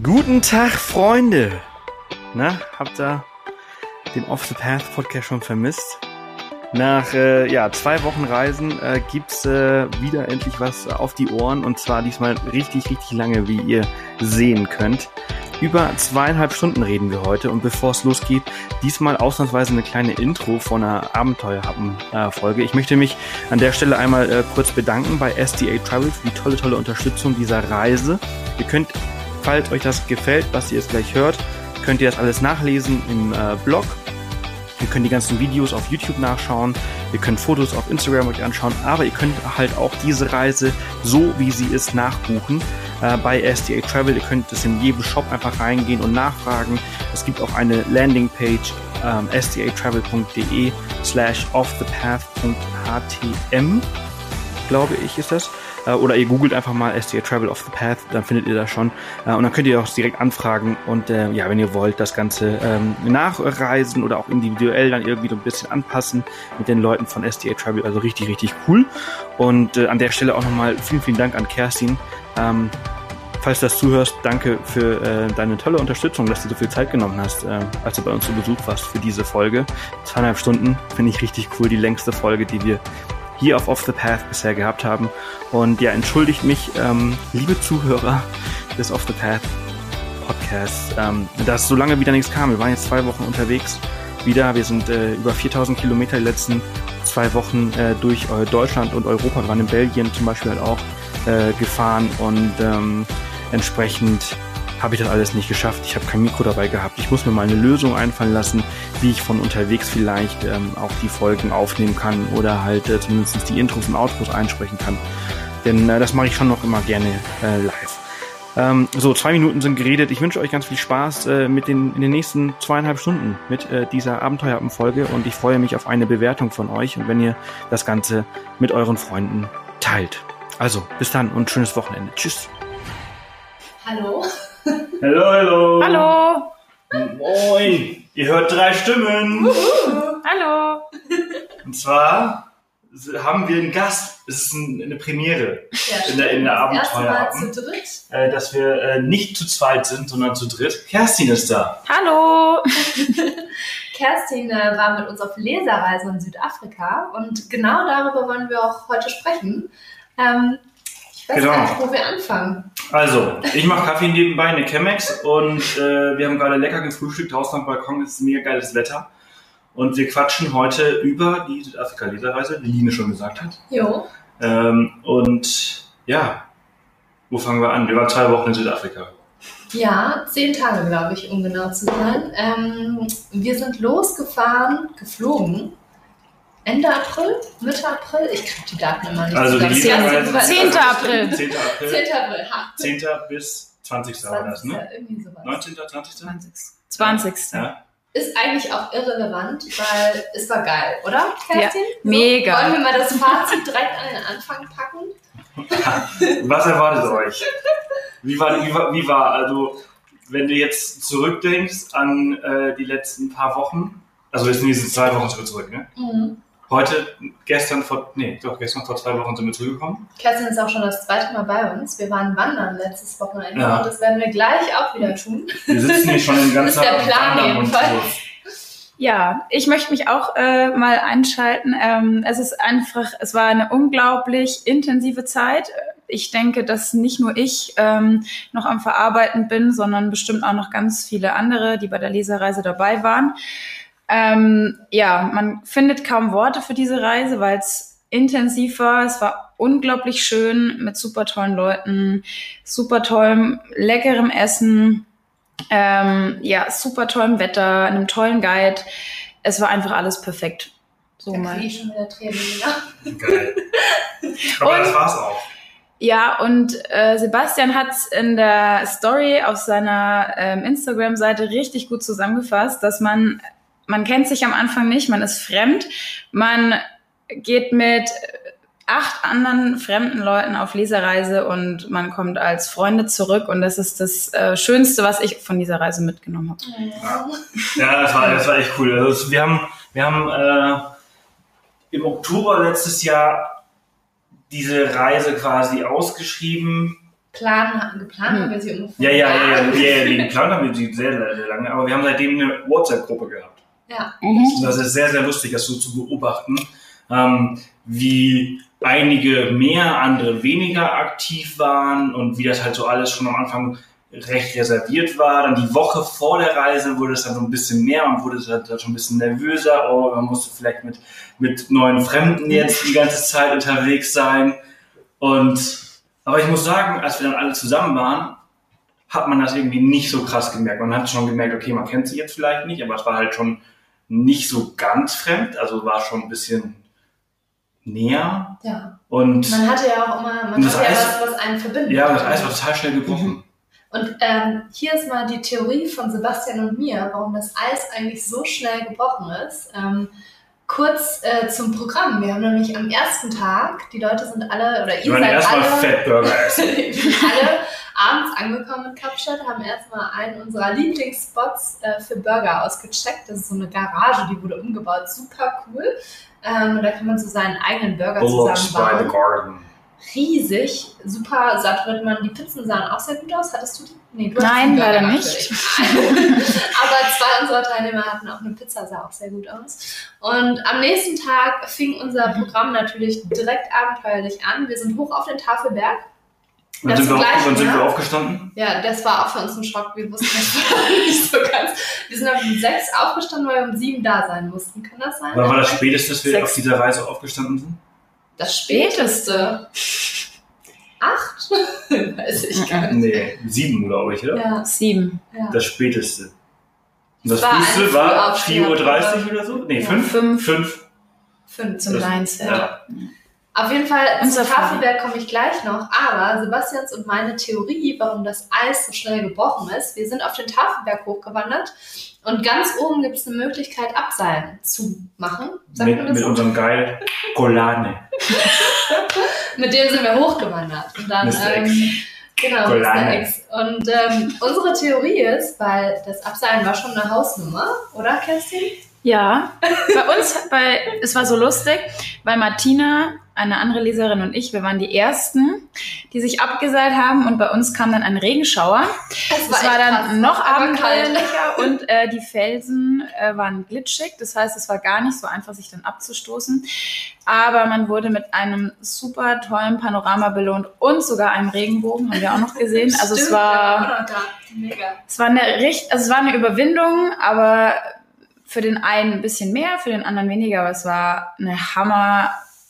Guten Tag, Freunde! Na, habt ihr den Off the Path Podcast schon vermisst? Nach äh, ja, zwei Wochen Reisen äh, gibt's äh, wieder endlich was auf die Ohren und zwar diesmal richtig, richtig lange, wie ihr sehen könnt. Über zweieinhalb Stunden reden wir heute und bevor es losgeht, diesmal ausnahmsweise eine kleine Intro von einer Abenteuerhappen-Folge. ich möchte mich an der Stelle einmal äh, kurz bedanken bei SDA Travel für die tolle, tolle Unterstützung dieser Reise. Ihr könnt Falls euch das gefällt, was ihr jetzt gleich hört, könnt ihr das alles nachlesen im äh, Blog. Ihr könnt die ganzen Videos auf YouTube nachschauen. Ihr könnt Fotos auf Instagram euch anschauen. Aber ihr könnt halt auch diese Reise so, wie sie ist, nachbuchen äh, bei SDA Travel. Ihr könnt es in jedem Shop einfach reingehen und nachfragen. Es gibt auch eine Landingpage ähm, sdatravel.de slash offthepath.htm glaube ich, ist das. Äh, oder ihr googelt einfach mal SDA Travel of the Path, dann findet ihr das schon. Äh, und dann könnt ihr auch direkt anfragen und äh, ja, wenn ihr wollt, das Ganze ähm, nachreisen oder auch individuell dann irgendwie so ein bisschen anpassen mit den Leuten von SDA Travel. Also richtig, richtig cool. Und äh, an der Stelle auch nochmal vielen, vielen Dank an Kerstin. Ähm, falls du das zuhörst, danke für äh, deine tolle Unterstützung, dass du so viel Zeit genommen hast, äh, als du bei uns zu Besuch warst für diese Folge. Zweieinhalb Stunden finde ich richtig cool, die längste Folge, die wir hier auf Off the Path bisher gehabt haben. Und ja, entschuldigt mich, ähm, liebe Zuhörer des Off the Path Podcasts, ähm, dass so lange wieder nichts kam. Wir waren jetzt zwei Wochen unterwegs wieder. Wir sind äh, über 4000 Kilometer die letzten zwei Wochen äh, durch äh, Deutschland und Europa, waren in Belgien zum Beispiel halt auch äh, gefahren und ähm, entsprechend habe ich das alles nicht geschafft. Ich habe kein Mikro dabei gehabt. Ich muss mir mal eine Lösung einfallen lassen, wie ich von unterwegs vielleicht ähm, auch die Folgen aufnehmen kann oder halt äh, zumindest die Intros und Outros einsprechen kann. Denn äh, das mache ich schon noch immer gerne äh, live. Ähm, so, zwei Minuten sind geredet. Ich wünsche euch ganz viel Spaß äh, mit den, in den nächsten zweieinhalb Stunden mit äh, dieser Abenteuerfolge und ich freue mich auf eine Bewertung von euch und wenn ihr das Ganze mit euren Freunden teilt. Also, bis dann und schönes Wochenende. Tschüss. Hallo. Hallo, hallo. Hallo. Moin. Ihr hört drei Stimmen. Hallo. Und zwar haben wir einen Gast. Es ist ein, eine Premiere Ja, in der, in der Das erste Mal Abenteuerhappen, zu dritt. äh, dass wir äh, nicht zu zweit sind, sondern zu dritt. Kerstin ist da. Hallo. Kerstin äh, war mit uns auf Leserreise in Südafrika und genau darüber wollen wir auch heute sprechen. Ähm, ich weiß Genau. gar nicht, wo wir anfangen. Also, ich mache Kaffee nebenbei, eine Chemex und äh, wir haben gerade lecker gefrühstückt, draußen am Balkon, es ist mega geiles Wetter. Und wir quatschen heute über die Südafrika-Leserreise, wie Line schon gesagt hat. Jo. Ähm, und ja, wo fangen wir an? Wir waren zwei Wochen in Südafrika. Ja, zehn Tage, glaube ich, um genau zu sein. Ähm, wir sind losgefahren, geflogen. Ende April, Mitte April, ich kriege die Daten immer nicht Also die zusammen. Leserreise- 10. April. 10. April. 10. April, ha. 10. bis 20. war das, 20. ne? Irgendwie sowas. 19. 20. 20. Ja. Ist eigentlich auch irrelevant, weil es war geil, oder, Kerstin? So, mega. Wollen wir mal das Fazit direkt an den Anfang packen? Was erwartet euch? Wie war, wie, war, wie war, also, wenn du jetzt zurückdenkst an äh, die letzten paar Wochen, also wir sind diese zwei Wochen zurück, zurück, ne? Mhm. Heute, gestern vor, nee, doch, gestern vor zwei Wochen sind wir zurückgekommen. Kerstin ist auch schon das zweite Mal bei uns. Wir waren wandern letztes Wochenende Ja. und das werden wir gleich auch wieder tun. Wir sitzen hier schon den ganzen Das ist der Tag Plan jedenfalls. Ja, ich möchte mich auch äh, mal einschalten. Ähm, es ist einfach, es war eine unglaublich intensive Zeit. Ich denke, dass nicht nur ich ähm, noch am Verarbeiten bin, sondern bestimmt auch noch ganz viele andere, die bei der Leserreise dabei waren. Ähm, ja, man findet kaum Worte für diese Reise, weil es intensiv war. Es war unglaublich schön mit super tollen Leuten, super tollem, leckerem Essen, ähm, ja, super tollem Wetter, einem tollen Guide. Es war einfach alles perfekt. So Da mal. ich schon wieder Tränen. Ja. Geil. Aber Und- das war's auch. Ja, und äh, Sebastian hat in der Story auf seiner ähm, Instagram-Seite richtig gut zusammengefasst, dass man, man kennt sich am Anfang nicht, man ist fremd, man geht mit acht anderen fremden Leuten auf Leserreise und man kommt als Freunde zurück und das ist das äh, Schönste, was ich von dieser Reise mitgenommen habe. Ja, das war, das war echt cool. Also wir haben, wir haben äh, im Oktober letztes Jahr diese Reise quasi ausgeschrieben Plan, geplant Hm. haben wir sie ungefähr. Ja, ja, ja, ja, ja, ja, den Plan haben wir sie sehr, sehr, sehr lange, aber wir haben seitdem eine WhatsApp-Gruppe gehabt. Ja, Mhm. Das ist sehr, sehr lustig, das so zu beobachten, ähm, wie einige mehr, andere weniger aktiv waren und wie das halt so alles schon am Anfang recht reserviert war. Dann die Woche vor der Reise wurde es dann so ein bisschen mehr und wurde es dann schon ein bisschen nervöser. Oh, man musste vielleicht mit, mit neuen Fremden jetzt die ganze Zeit unterwegs sein. Und, aber ich muss sagen, als wir dann alle zusammen waren, hat man das irgendwie nicht so krass gemerkt. Man hat schon gemerkt, okay, man kennt sie jetzt vielleicht nicht, aber es war halt schon nicht so ganz fremd, also war schon ein bisschen näher. ja. Und Man hatte ja auch immer, man das hatte ja Eis- was, was einen verbindet. ja, das Eis war total schnell gebrochen. Und ähm, hier ist mal die Theorie von Sebastian und mir, warum das Eis eigentlich so schnell gebrochen ist. Ähm, kurz äh, zum Programm. Wir haben nämlich am ersten Tag, die Leute sind alle, oder ihr waren seid erstmal alle, Fettburger essen. alle abends angekommen in Kapstadt, haben erstmal einen unserer Lieblingsspots äh, für Burger ausgecheckt. Das ist so eine Garage, die wurde umgebaut, super cool. Ähm, und da kann man so seinen eigenen Burger Bullocks by the zusammenbauen. Garden. Riesig, super satt wird man. Die Pizzen sahen auch sehr gut aus. Hattest du die? Nee, du Nein, leider natürlich. Aber zwei unserer Teilnehmer hatten auch eine Pizza, sah auch sehr gut aus. Und am nächsten Tag fing unser Programm natürlich direkt abenteuerlich an. Wir sind hoch auf den Tafelberg. Wann Das sind, wir, wann sind wir aufgestanden? Ja, das war auch für uns ein Schock. Wir wussten das nicht so ganz. Wir sind um sechs aufgestanden, weil wir um sieben da sein mussten. Kann das sein? Wann war das späteste, dass wir Sechs. auf dieser Reise aufgestanden sind? Das späteste. Acht? Weiß ich gar nicht. Nee, sieben, glaube ich, oder? Ja, Sieben. ja. Das späteste. Und das war war Frühaufsteher. 4.30 Uhr oder so? Nee, Ja. 5? Fünf. 5. Fünf. Zum Mindset. Ja. Auf jeden Fall Unser zum Tafelberg komme ich gleich noch. Aber Sebastians und meine Theorie, warum das Eis so schnell gebrochen ist, wir sind auf den Tafelberg hochgewandert und ganz oben gibt es eine Möglichkeit, Abseilen zu machen. Sagt man Mit, das mit unserem Geil Golane. Mit dem sind wir hochgewandert. Und dann, Mr. ähm, X. genau, Golane. Mr. X. Und ähm, unsere Theorie ist, weil das Abseilen war schon eine Hausnummer, oder Kerstin? Ja, bei uns, bei, es war so lustig, weil Martina, eine andere Leserin und ich, wir waren die Ersten, die sich abgeseilt haben und bei uns kam dann ein Regenschauer. Es Es war dann krass, noch abenteuerlicher und äh, die Felsen äh, waren glitschig. Das heißt, es war gar nicht so einfach, sich dann abzustoßen. Aber man wurde mit einem super tollen Panorama belohnt und sogar einem Regenbogen, haben wir auch noch gesehen. Also es Stimmt, war, es war eine also es war eine Überwindung, aber für den einen ein bisschen mehr, für den anderen weniger, aber es war eine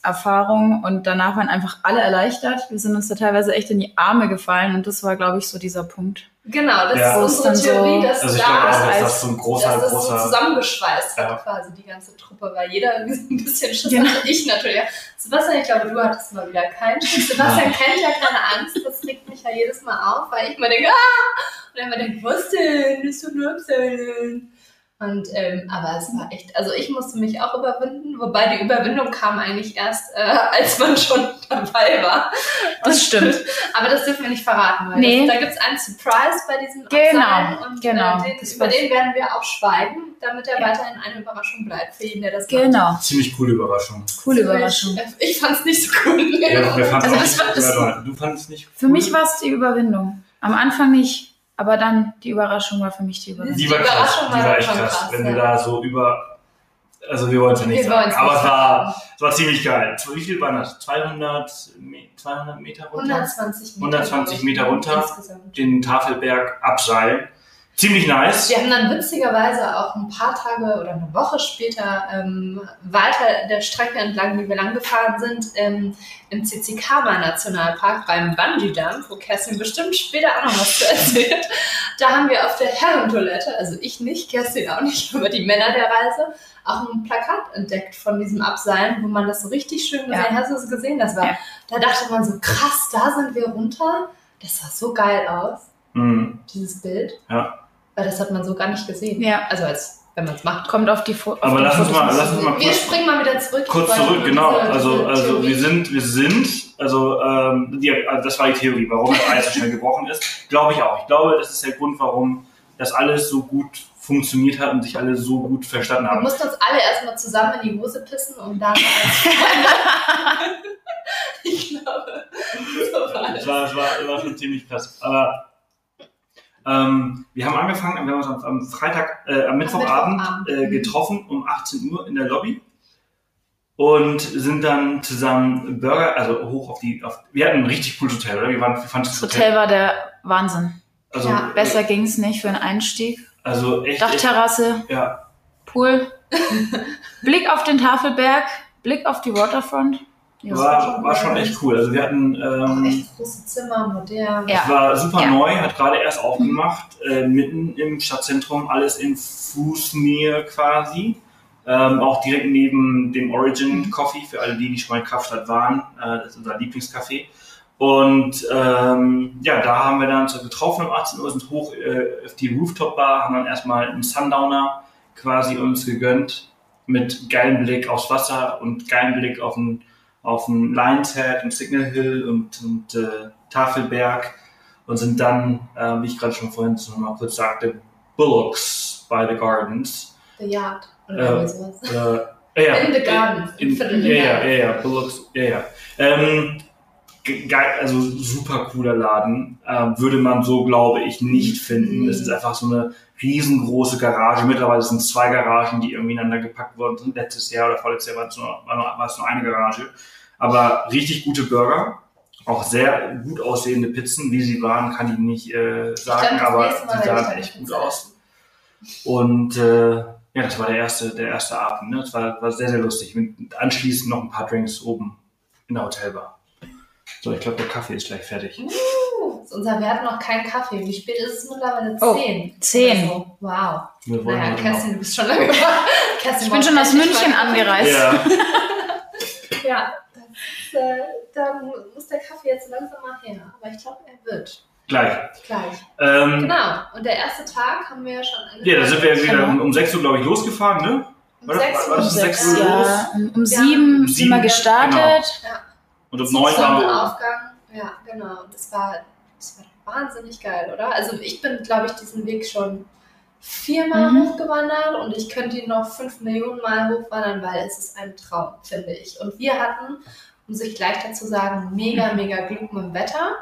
Hammer-Erfahrung und danach waren einfach alle erleichtert. Wir sind uns da teilweise echt in die Arme gefallen und das war, glaube ich, so dieser Punkt. Genau, das Ja. ist unsere Ist dann Theorie, so- dass Also ich da glaube auch, dass Eis- das so ein großer, dass das so großer... zusammengeschweißt hat, Ja. quasi die ganze Truppe, weil jeder irgendwie so ein bisschen Schiss Genau. hatte. Ich natürlich. Sebastian, ich glaube, du hattest mal wieder keinen Schiss. Sebastian kennt ja keine Angst, das regt mich ja jedes Mal auf, weil ich immer denke, ah! Und er immer denkt, was denn? Das ist doch nur. Und, ähm, aber es war echt, also ich musste mich auch überwinden, wobei die Überwindung kam eigentlich erst, äh, als man schon dabei war. Das stimmt. Aber das dürfen wir nicht verraten, weil Nee. das, da gibt es einen Surprise bei diesem Genau, Abseilen und genau. Äh, den, über den werden wir auch schweigen, damit er Ja. weiterhin eine Überraschung bleibt für jeden, der das macht. Genau. Ziemlich coole Überraschung. Coole Überraschung. Ich, ich fand es nicht so cool. Ja, wir fanden Also auch das nicht, war- das- ja, du fandest nicht Für mich war es die Überwindung. Am Anfang nicht, aber dann die Überraschung war für mich die Überwindung. Die war Die krass, Überraschung die war echt krass. krass, Wenn ja. du da so über, also wir wollen es ja nicht Wir sagen, aber es war, es war ziemlich geil. Wie viel waren das? 200, Me- 200 Meter runter? 120 Meter. 120 glaub ich, Meter runter. Insgesamt. Den Tafelberg abseilen. Ziemlich nice. Wir haben dann witzigerweise auch ein paar Tage oder eine Woche später ähm, weiter der Strecke entlang, wie wir lang gefahren sind, ähm, im Tsitsikama Nationalpark beim Bungee Jump, wo Kerstin bestimmt später auch noch was zu erzählt. Da haben wir auf der Herrentoilette, also ich nicht, Kerstin auch nicht, aber die Männer der Reise, auch ein Plakat entdeckt von diesem Abseilen, wo man das so richtig schön gesehen Ja. Hast du es gesehen? Das war, Ja. da dachte man so, krass, da sind wir runter. Das sah so geil aus, Mhm. dieses Bild. Ja. Weil das hat man so gar nicht gesehen. Ja. Also als wenn man es macht. Kommt auf die Fo auf Aber lass uns Fotos mal- lass uns mal Wir kurz- springen mal wieder zurück. Kurz zurück, genau. diese Also, also Theorie- wir sind, wir sind, also ähm, die, also das war die Theorie, warum das Eis so schnell gebrochen ist. Glaube ich auch. Ich glaube, das ist der Grund, warum das alles so gut funktioniert hat und sich alle so gut verstanden Wir haben. mussten uns alle erstmal zusammen in die Hose pissen, um dann als Ich glaube, so war Das war, das war, das war schon ziemlich krass. Aber ähm, wir haben angefangen, wir haben uns am, Freitag, äh, am Mittwochabend Mittwochabend. äh, getroffen um 18 Uhr in der Lobby und sind dann zusammen Burger, also hoch auf die, auf, wir hatten ein richtig cooles Hotel, oder? Wir waren, wir fanden Das Hotel war der Wahnsinn. also, Ja, Besser ging's nicht für einen Einstieg. also echt, echt, Dachterrasse, ja, Pool, Blick auf den Tafelberg, Blick auf die Waterfront. Ja. war, war schon echt cool. Also wir hatten, ähm, Echt große Zimmer, modern. Ja. Es war super Ja. neu, hat gerade erst aufgemacht, äh, mitten im Stadtzentrum, alles in Fußnähe quasi. Ähm, auch direkt neben dem Origin Coffee, für alle die, die schon mal in Kapstadt waren. Äh, das ist unser Lieblingscafé. Und ähm, ja, da haben wir dann uns getroffen um 18 Uhr, sind hoch äh, auf die Rooftop-Bar, haben dann erstmal einen Sundowner quasi uns gegönnt, mit geilem Blick aufs Wasser und geilem Blick auf den, auf den Lions Head und Signal Hill und, und äh, Tafelberg und sind dann, äh, wie ich gerade schon vorhin noch mal kurz sagte, Bullocks by the Gardens. The Yard. Äh, Oder irgendwie sowas. Äh, ja, In the Gardens. in, Viertel ja, ja, ja, ja, Bullocks, ja, ja. Ähm, ge- geil, also super cooler Laden. Ähm, würde man so, glaube ich, nicht finden. Mhm. Es ist einfach so eine riesengroße Garage. Mittlerweile sind es zwei Garagen, die irgendwie ineinander gepackt worden sind. Letztes Jahr oder vorletztes Jahr war es nur, war es nur eine Garage. Aber richtig gute Burger. Auch sehr gut aussehende Pizzen. Wie sie waren, kann ich nicht äh, sagen, glaub, das aber ich sahen echt gut aus. Und äh, ja, das war der erste, der erste Abend. Ne? Das war, war sehr, sehr lustig. Mit anschließend noch ein paar Drinks oben in der Hotelbar. So, ich glaube, der Kaffee ist gleich fertig. Uh, unser, wir hatten noch keinen Kaffee. Wie spät ist es mittlerweile? Oh, Zehn. zehn. Oder So. Wow. Wir wollen Naja, Kerstin, du bist schon lange. Kerstin, Ich bin schon aus München angereist. Ja, Ja, äh, dann muss der Kaffee jetzt langsam mal her. Aber ich glaube, er wird. gleich. Gleich. Ähm, Genau. Und der erste Tag haben wir ja schon angefangen. Ja, da sind wir wieder Genau. um, um 6 Uhr, glaube ich, losgefahren, ne? um War Uhr. das um sechs Sechs, Uhr los? ja. Um, um Ja. sieben Um sind wir gestartet. Und um 9 waren wir oben. Sonnenaufgang. Ja, genau. Und das war, das war wahnsinnig geil, oder? Also ich bin, glaube ich, diesen Weg schon viermal Mhm. hochgewandert und ich könnte ihn noch fünf Millionen Mal hochwandern, weil es ist ein Traum, finde ich. Und wir hatten, um sich gleich dazu sagen, mega, mega Glück mit dem Wetter.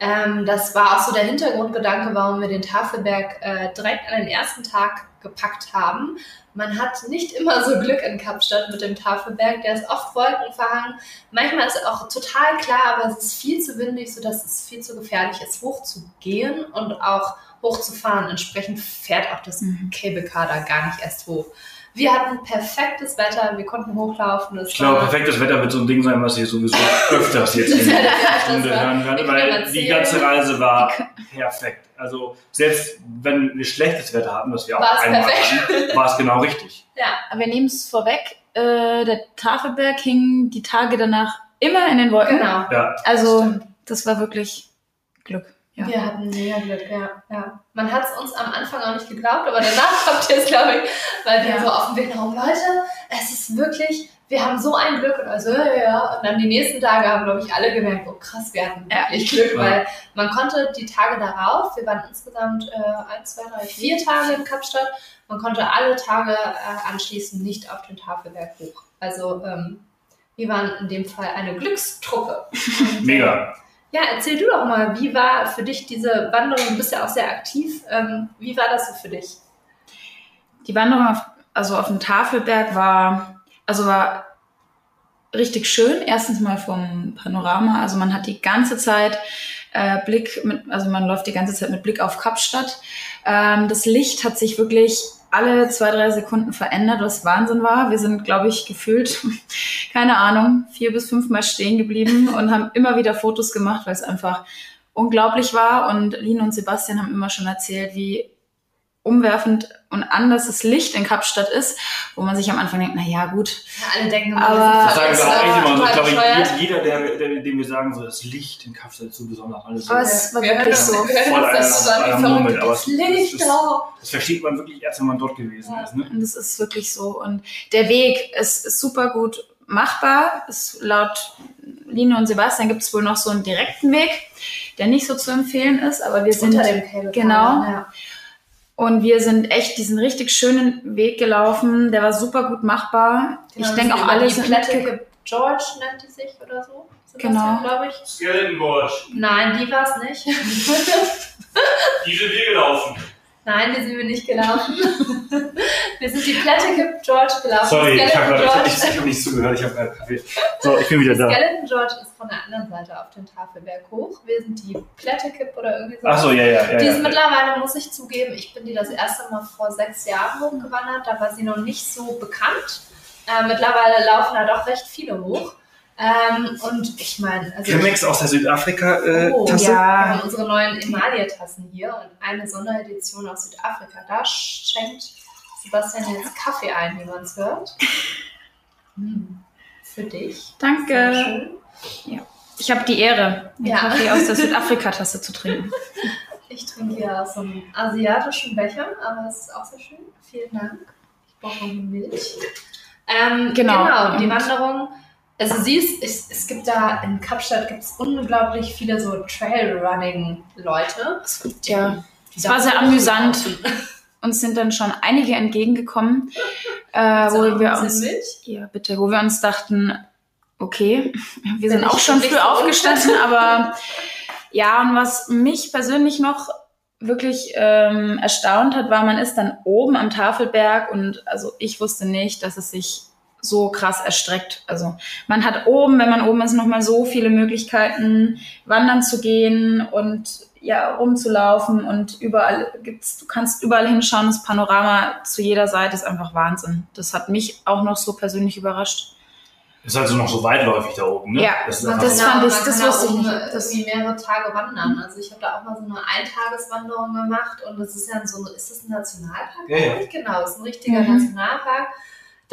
Ähm, das war auch so der Hintergrundgedanke, warum wir den Tafelberg äh, direkt an den ersten Tag gepackt haben. Man hat nicht immer so Glück in Kapstadt mit dem Tafelberg. Der ist oft wolkenverhangen. Manchmal ist er auch total klar, aber es ist viel zu windig, sodass es viel zu gefährlich ist, hochzugehen und auch hochzufahren. Entsprechend fährt auch das Mhm. Cable Car da gar nicht erst hoch. Wir hatten perfektes Wetter, wir konnten hochlaufen. Ich glaube, perfektes Wetter wird so ein Ding sein, was ihr sowieso öfters jetzt in der Stunde hören werdet, weil die ganze Reise war perfekt. Also selbst wenn wir schlechtes Wetter hatten, was wir auch War es einmal perfekt. hatten, war es genau richtig. Ja, Aber wir nehmen es vorweg. Äh, der Tafelberg hing die Tage danach immer in den Wolken. genau. Ja, Also das war wirklich Glück. Ja. Wir hatten mega Glück, ja. ja. Man hat es uns am Anfang auch nicht geglaubt, aber danach habt ihr es, glaube ich, weil wir Ja. so auf dem Weg nach oben, Leute, es ist wirklich, wir haben so ein Glück und also, ja, ja. Und dann die nächsten Tage haben, glaube ich, alle gemerkt, oh krass, wir hatten Ja. wirklich Glück, Ja. weil man konnte die Tage darauf, wir waren insgesamt äh, ein, zwei, drei, vier Tage in Kapstadt, man konnte alle Tage äh, anschließend nicht auf den Tafelberg hoch. Also ähm, wir waren in dem Fall eine Glückstruppe. Und, äh, mega. Ja, erzähl du doch mal, wie war für dich diese Wanderung? Du bist ja auch sehr aktiv. Ähm, wie war das so für dich? Die Wanderung auf, also auf dem Tafelberg war, also war richtig schön. Erstens mal vom Panorama. Also man hat die ganze Zeit äh, Blick mit, also man läuft die ganze Zeit mit Blick auf Kapstadt. Ähm, das Licht hat sich wirklich alle zwei, drei Sekunden verändert, was Wahnsinn war. Wir sind, glaube ich, gefühlt, keine Ahnung, vier bis fünfmal stehen geblieben und haben immer wieder Fotos gemacht, weil es einfach unglaublich war. Und Lin und Sebastian haben immer schon erzählt, wie umwerfend und anders das Licht in Kapstadt ist, wo man sich am Anfang denkt, na ja, gut, Ja, alle denken, Aber- Das sagen wir auch echt immer. so. Ich glaube, bescheuert. jeder, der, der, dem wir sagen, so das Licht in Kapstadt ist so besonders. Alles so. Aber es war Wir hören wirklich so. wir hören das so verrückt Moment, aber das es- Licht es ist- da. Das versteht man wirklich erst, wenn man dort gewesen Ja. ist. Ne? Und es ist wirklich so. Und der Weg ist, ist super gut machbar. Ist laut Line und Sebastian gibt es wohl noch so einen direkten Weg, der nicht so zu empfehlen ist, aber wir sind Unter dem Car, genau. Ja. Und wir sind echt diesen richtig schönen Weg gelaufen. Der war super gut machbar. Die ich denke auch alle die sind ge- George nennt die sich oder so. Genau. glaube ich. Skeletonboard. Nein, die war es nicht. Die sind wir gelaufen. Nein, die sind wir nicht gelaufen. wir sind die Plätze George gelaufen. Sorry, ich habe Skeleton George. ich, hab nicht zugehört, ich habe gerade Kaffee. So, ich bin wieder da. Skeleton George ist von der anderen Seite auf den Tafelberg hoch. Wir sind die Plättekip oder irgendwie so. Achso, ja, ja, ja. Die ist ja. mittlerweile, muss ich zugeben, ich bin die das erste Mal vor sechs Jahren hochgewandert. Da war sie noch nicht so bekannt. Äh, mittlerweile laufen da doch recht viele hoch. Ähm, und ich meine, also Chemex aus der Südafrika-Tasse. Oh, ja. wir haben unsere neuen Emaille-Tassen hier und eine Sonderedition aus Südafrika. Da schenkt Sebastian jetzt Kaffee ein, wie man es hört. Hm. Für dich. Danke. schön. Ich habe die Ehre, den Ja. Kaffee aus der Südafrika-Tasse zu trinken. Ich trinke hier aus so einem asiatischen Becher, aber es ist auch sehr schön. Vielen Dank. Ich brauche noch Milch. Ähm, Genau. genau. die Und- Wanderung. Also siehst, es, es gibt da in Kapstadt gibt es unglaublich viele so Trailrunning-Leute. Ja, die Es da war sehr amüsant. uns sind dann schon einige entgegengekommen, äh, wo wir uns, Milch? ja bitte, wo wir uns dachten, okay, wir sind Bin auch schon früh aufgestanden, aber ja, und was mich persönlich noch wirklich ähm, erstaunt hat, war, man ist dann oben am Tafelberg und also ich wusste nicht, dass es sich so krass erstreckt. Also man hat oben, wenn man oben ist, nochmal so viele Möglichkeiten, wandern zu gehen und ja, rumzulaufen und überall gibt's, du kannst überall hinschauen, das Panorama zu jeder Seite ist einfach Wahnsinn. Das hat mich auch noch so persönlich überrascht. Ist also noch so weitläufig da oben, ne? Ja, das ist Man einfach das so. fand ich- das kann wusste ich oben nicht. Das- irgendwie mehrere Tage wandern. Also ich habe da auch mal so eine Eintageswanderung gemacht und das ist ja so, ist das ein Nationalpark? Ja, ja. eigentlich? Genau, es ist ein richtiger Mhm. Nationalpark.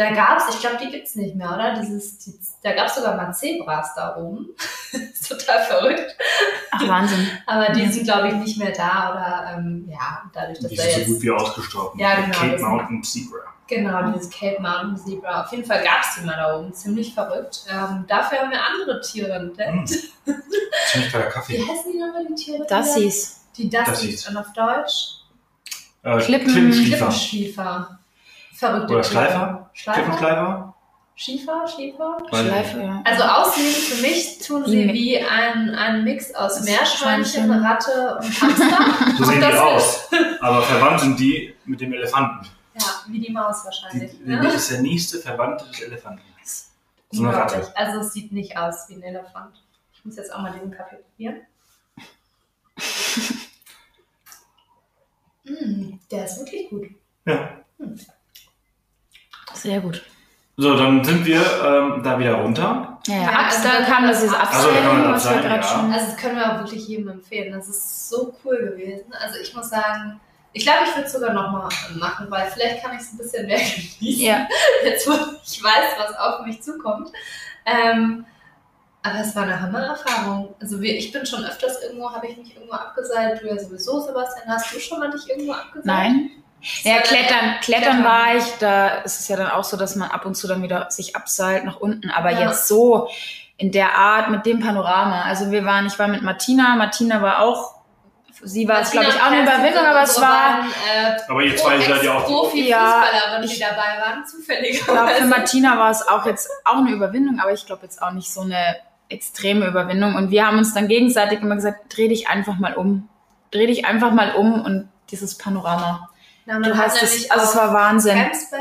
Da gab es, ich glaube, die gibt es nicht mehr, oder? Dieses, die, da gab es sogar mal Zebras da oben. ist total verrückt. Ach, Wahnsinn. Aber die Ja. sind, glaube ich, nicht mehr da oder ähm, ja, dadurch, dass Die da sind so jetzt. gut wie ausgestorben. Ja, genau, Cape Mountain Zebra. Genau, dieses Cape Mountain Zebra. Auf jeden Fall gab es die mal da oben. Ziemlich verrückt. Ähm, dafür haben wir andere Tiere entdeckt. Mm. Ziemlich Wie Kaffee. heißen die nochmal, die Tiere? Das die da- hieß. Die Dassies. Dassies. Und auf Deutsch? Äh, Klippen- Klippenschliefer. Klippenschliefer. Verrückte Oder. Schleifer. Schleifer? Klippenschleifer? Schiefer? Schiefer? Weiß ich Schleife, ja. Also aussehen für mich tun sie wie ein, ein Mix aus Das Meerschweinchen, Schweinchen. Ratte und Hamster. So sehen die das- aus. Aber verwandt sind die mit dem Elefanten. ja, wie die Maus wahrscheinlich. die ne? ist der nächste Verwandte des Elefanten. So eine. Ratte. Also es sieht nicht aus wie ein Elefant. Ich muss jetzt auch mal diesen Kaffee probieren. Mm, der ist wirklich gut. Ja. Sehr gut. So, dann sind wir ähm, da wieder runter. Ja, ja. Ja, Abs, also da man kam kann das dieses das Also, kann man was wir gerade ja. schon. Also das können wir auch wirklich jedem empfehlen. Das ist so cool gewesen. Also ich muss sagen, ich glaube, ich würde es sogar nochmal machen, weil vielleicht kann ich es ein bisschen mehr genießen, Ja, jetzt wo ich weiß, was auf mich zukommt. Ähm, aber es war eine Hammererfahrung. Also wir, ich bin schon öfters irgendwo, habe ich mich irgendwo abgeseilt. Du ja sowieso, Sebastian. Hast du schon mal dich irgendwo abgeseilt? nein. Ja, war- Klettern, Klettern war ich, da ist es ja dann auch so, dass man ab und zu dann wieder sich abseilt nach unten. Aber Ja. jetzt so in der Art mit dem Panorama. Also wir waren, ich war mit Martina, Martina war auch, sie war es glaube ich auch eine Überwindung, aber es war, äh, Aber ihr zwei seid ja auch. Profi-Fußballerinnen, Ja, die dabei waren, zufällig. ich glaube für Martina war es auch jetzt auch eine Überwindung, aber ich glaube jetzt auch nicht so eine extreme Überwindung. Und wir haben uns dann gegenseitig immer gesagt, dreh dich einfach mal um. Dreh dich einfach mal um und dieses Panorama. Na, man Du hat hast es, also es auf war Wahnsinn.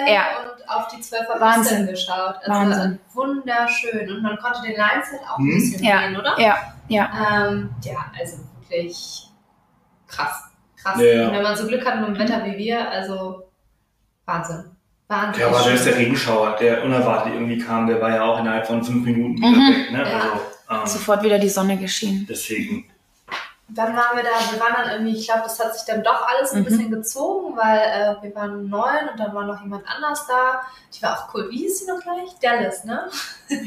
Ja. und auf die Zwölfer Wahnsinn. Wahnsinn geschaut. Also Wahnsinn. wunderschön. Und man konnte den halt auch ein Hm. bisschen Ja. sehen, oder? Ja, ja. Ähm, ja, also wirklich krass. Krass. Ja, ja. Und wenn man so Glück hat mit dem Wetter wie wir, also Wahnsinn. Wahnsinn. Ja, aber selbst der Regenschauer, der unerwartet irgendwie kam, der war ja auch innerhalb von fünf Minuten wieder Mhm. weg. Ne? Ja. Also, ähm, Sofort wieder die Sonne geschienen. deswegen. Dann waren wir da, wir waren dann irgendwie, ich glaube, das hat sich dann doch alles ein Mhm. bisschen gezogen, weil äh, wir waren neun und dann war noch jemand anders da. Die war auch cool. Wie hieß sie noch gleich? Dallas, ne?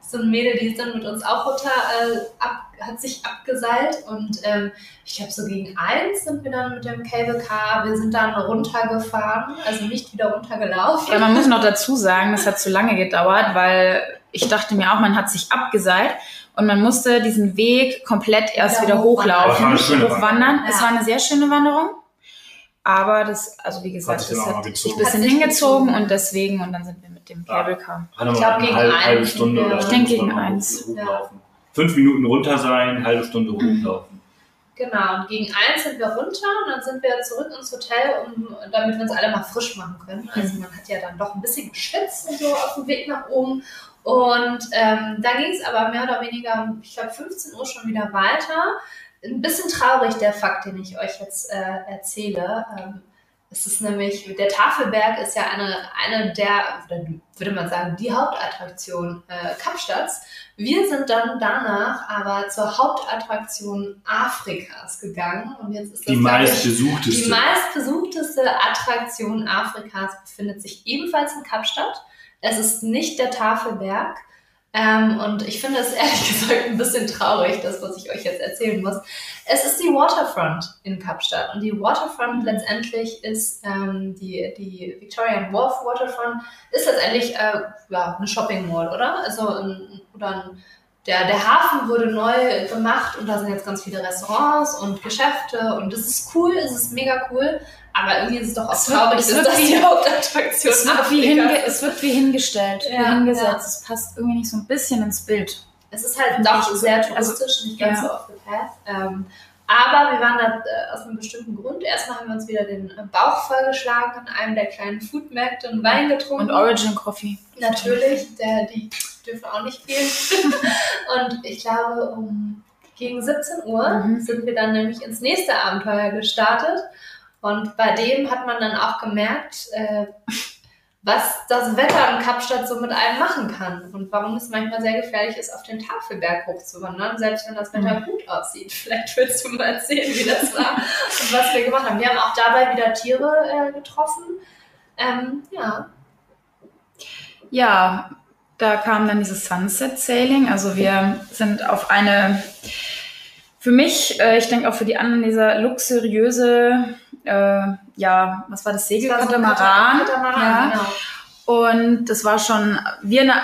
so ein Mädel, die ist dann mit uns auch runter, äh, ab, hat sich abgeseilt und ähm, ich glaube, so gegen eins sind wir dann mit dem Cable Car, wir sind dann runtergefahren, also nicht wieder runtergelaufen. Ja, man muss noch dazu sagen, das hat zu lange gedauert, weil ich dachte mir auch, man hat sich abgeseilt und man musste diesen Weg komplett erst Wieder wieder hochlaufen, hochwandern. Wanderung. Es Ja. war eine sehr schöne Wanderung. Aber das, also wie gesagt, Hat das hat sich ein bisschen hingezogen gezogen. und deswegen, und dann sind wir mit dem Cable Car. Er Ich mal glaub, eine gegen halbe, einen halbe Stunde sind oder. Ich denke, gegen eins. hochlaufen. Fünf Minuten runter sein, halbe Stunde Mhm. hochlaufen. Genau, und gegen eins sind wir runter und dann sind wir zurück ins Hotel, um, damit wir uns alle mal frisch machen können. Also man hat ja dann doch ein bisschen geschwitzt und so auf dem Weg nach oben. Und ähm, dann ging es aber mehr oder weniger, um, ich glaube, 15 Uhr schon wieder weiter. Ein bisschen traurig der Fakt, den ich euch jetzt äh, erzähle. Ähm, es ist nämlich, der Tafelberg ist ja eine, eine der, würde man sagen, die Hauptattraktion äh, Kapstadts. Wir sind dann danach aber zur Hauptattraktion Afrikas gegangen und jetzt ist das Die meistbesuchteste. die meistbesuchteste Attraktion Afrikas befindet sich ebenfalls in Kapstadt. Es ist nicht der Tafelberg. Ähm, und ich finde es ehrlich gesagt ein bisschen traurig, das, was ich euch jetzt erzählen muss. Es ist die Waterfront in Kapstadt. Und die Waterfront letztendlich ist ähm, die, die Victorian Wharf Waterfront, ist letztendlich äh, ja, eine Shopping Mall, oder? Also ein, oder ein, der, der Hafen wurde neu gemacht und da sind jetzt ganz viele Restaurants und Geschäfte und das ist cool, es ist mega cool. Aber irgendwie ist es doch auch Es wird- traurig, es dass wird das wie- die Hauptattraktion Es wird, wie hinge es wird wie hingestellt, Ja, wie hingesetzt. ja. Es passt irgendwie nicht so ein bisschen ins Bild. Es ist halt doch sehr also, touristisch, nicht ganz ja. so off the path. Ähm, aber wir waren da äh, aus einem bestimmten Grund. Erstmal haben wir uns wieder den äh, Bauch vollgeschlagen in einem der kleinen Foodmärkte und Wein getrunken. Und Origin Coffee. Natürlich, der, die dürfen auch nicht fehlen. und ich glaube, um gegen 17 Uhr Mhm. sind wir dann nämlich ins nächste Abenteuer gestartet. Und bei dem hat man dann auch gemerkt, äh, was das Wetter in Kapstadt so mit einem machen kann und warum es manchmal sehr gefährlich ist, auf den Tafelberg hochzuwandern, selbst wenn das Wetter Mhm. gut aussieht. Vielleicht willst du mal erzählen, wie das war und was wir gemacht haben. Wir haben auch dabei wieder Tiere äh, getroffen. Ähm, ja, Ja, da kam dann dieses Sunset Sailing. Also wir sind auf eine, für mich, äh, ich denke auch für die anderen, dieser luxuriöse, äh, ja, was war das, Segelkatamaran. Katamaran, ja. genau. Und das war schon, wir na,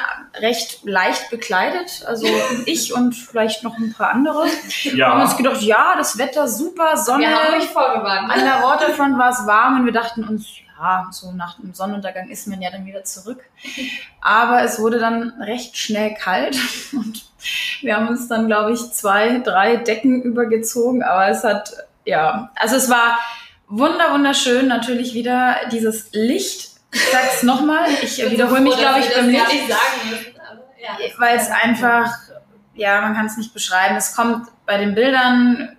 recht leicht bekleidet. Also ich und vielleicht noch ein paar andere. haben uns Ja, gedacht, ja, das Wetter super, Sonne. Wir haben euch vorgewarnt. An der Waterfront war es warm und wir dachten uns, ja, so nach dem Sonnenuntergang ist man ja dann wieder zurück. Aber es wurde dann recht schnell kalt und wir haben uns dann, glaube ich, zwei, drei Decken übergezogen. Aber es hat, ja, also es war wunder, wunderschön. Natürlich wieder dieses Licht. Ich sag's nochmal, ich wiederhole mich, glaube ich, beim Licht ja. weil es einfach, ja, man kann es nicht beschreiben. Es kommt bei den Bildern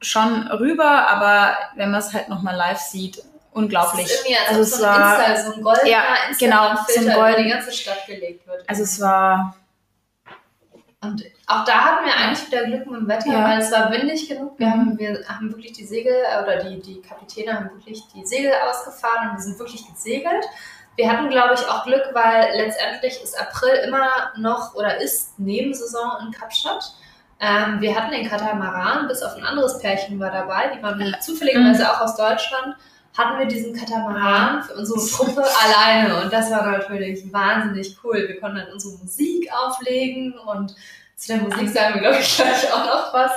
schon rüber, aber wenn man es halt nochmal live sieht, unglaublich. Es ist irgendwie, als Also es so war, Insta, so ein goldener Ja, genau, Instagram-Filter so ein über golden- die ganze Stadt gelegt wird. also es war, Und auch da hatten wir eigentlich wieder Glück mit dem Wetter, Ja. weil es war windig genug. Wir, Mhm. haben, wir haben wirklich die Segel, äh, oder die, die Kapitäne haben wirklich die Segel ausgefahren und wir sind wirklich gesegelt. Wir hatten, glaube ich, auch Glück, weil letztendlich ist April immer noch oder ist Nebensaison in Kapstadt. Ähm, wir hatten den Katamaran, bis auf ein anderes Pärchen war dabei, die waren Mhm. zufälligerweise auch aus Deutschland, hatten wir diesen Katamaran für unsere Truppe alleine und das war natürlich wahnsinnig cool. Wir konnten dann unsere Musik auflegen und zu der Musik sagen wir, glaube ich, gleich auch noch was.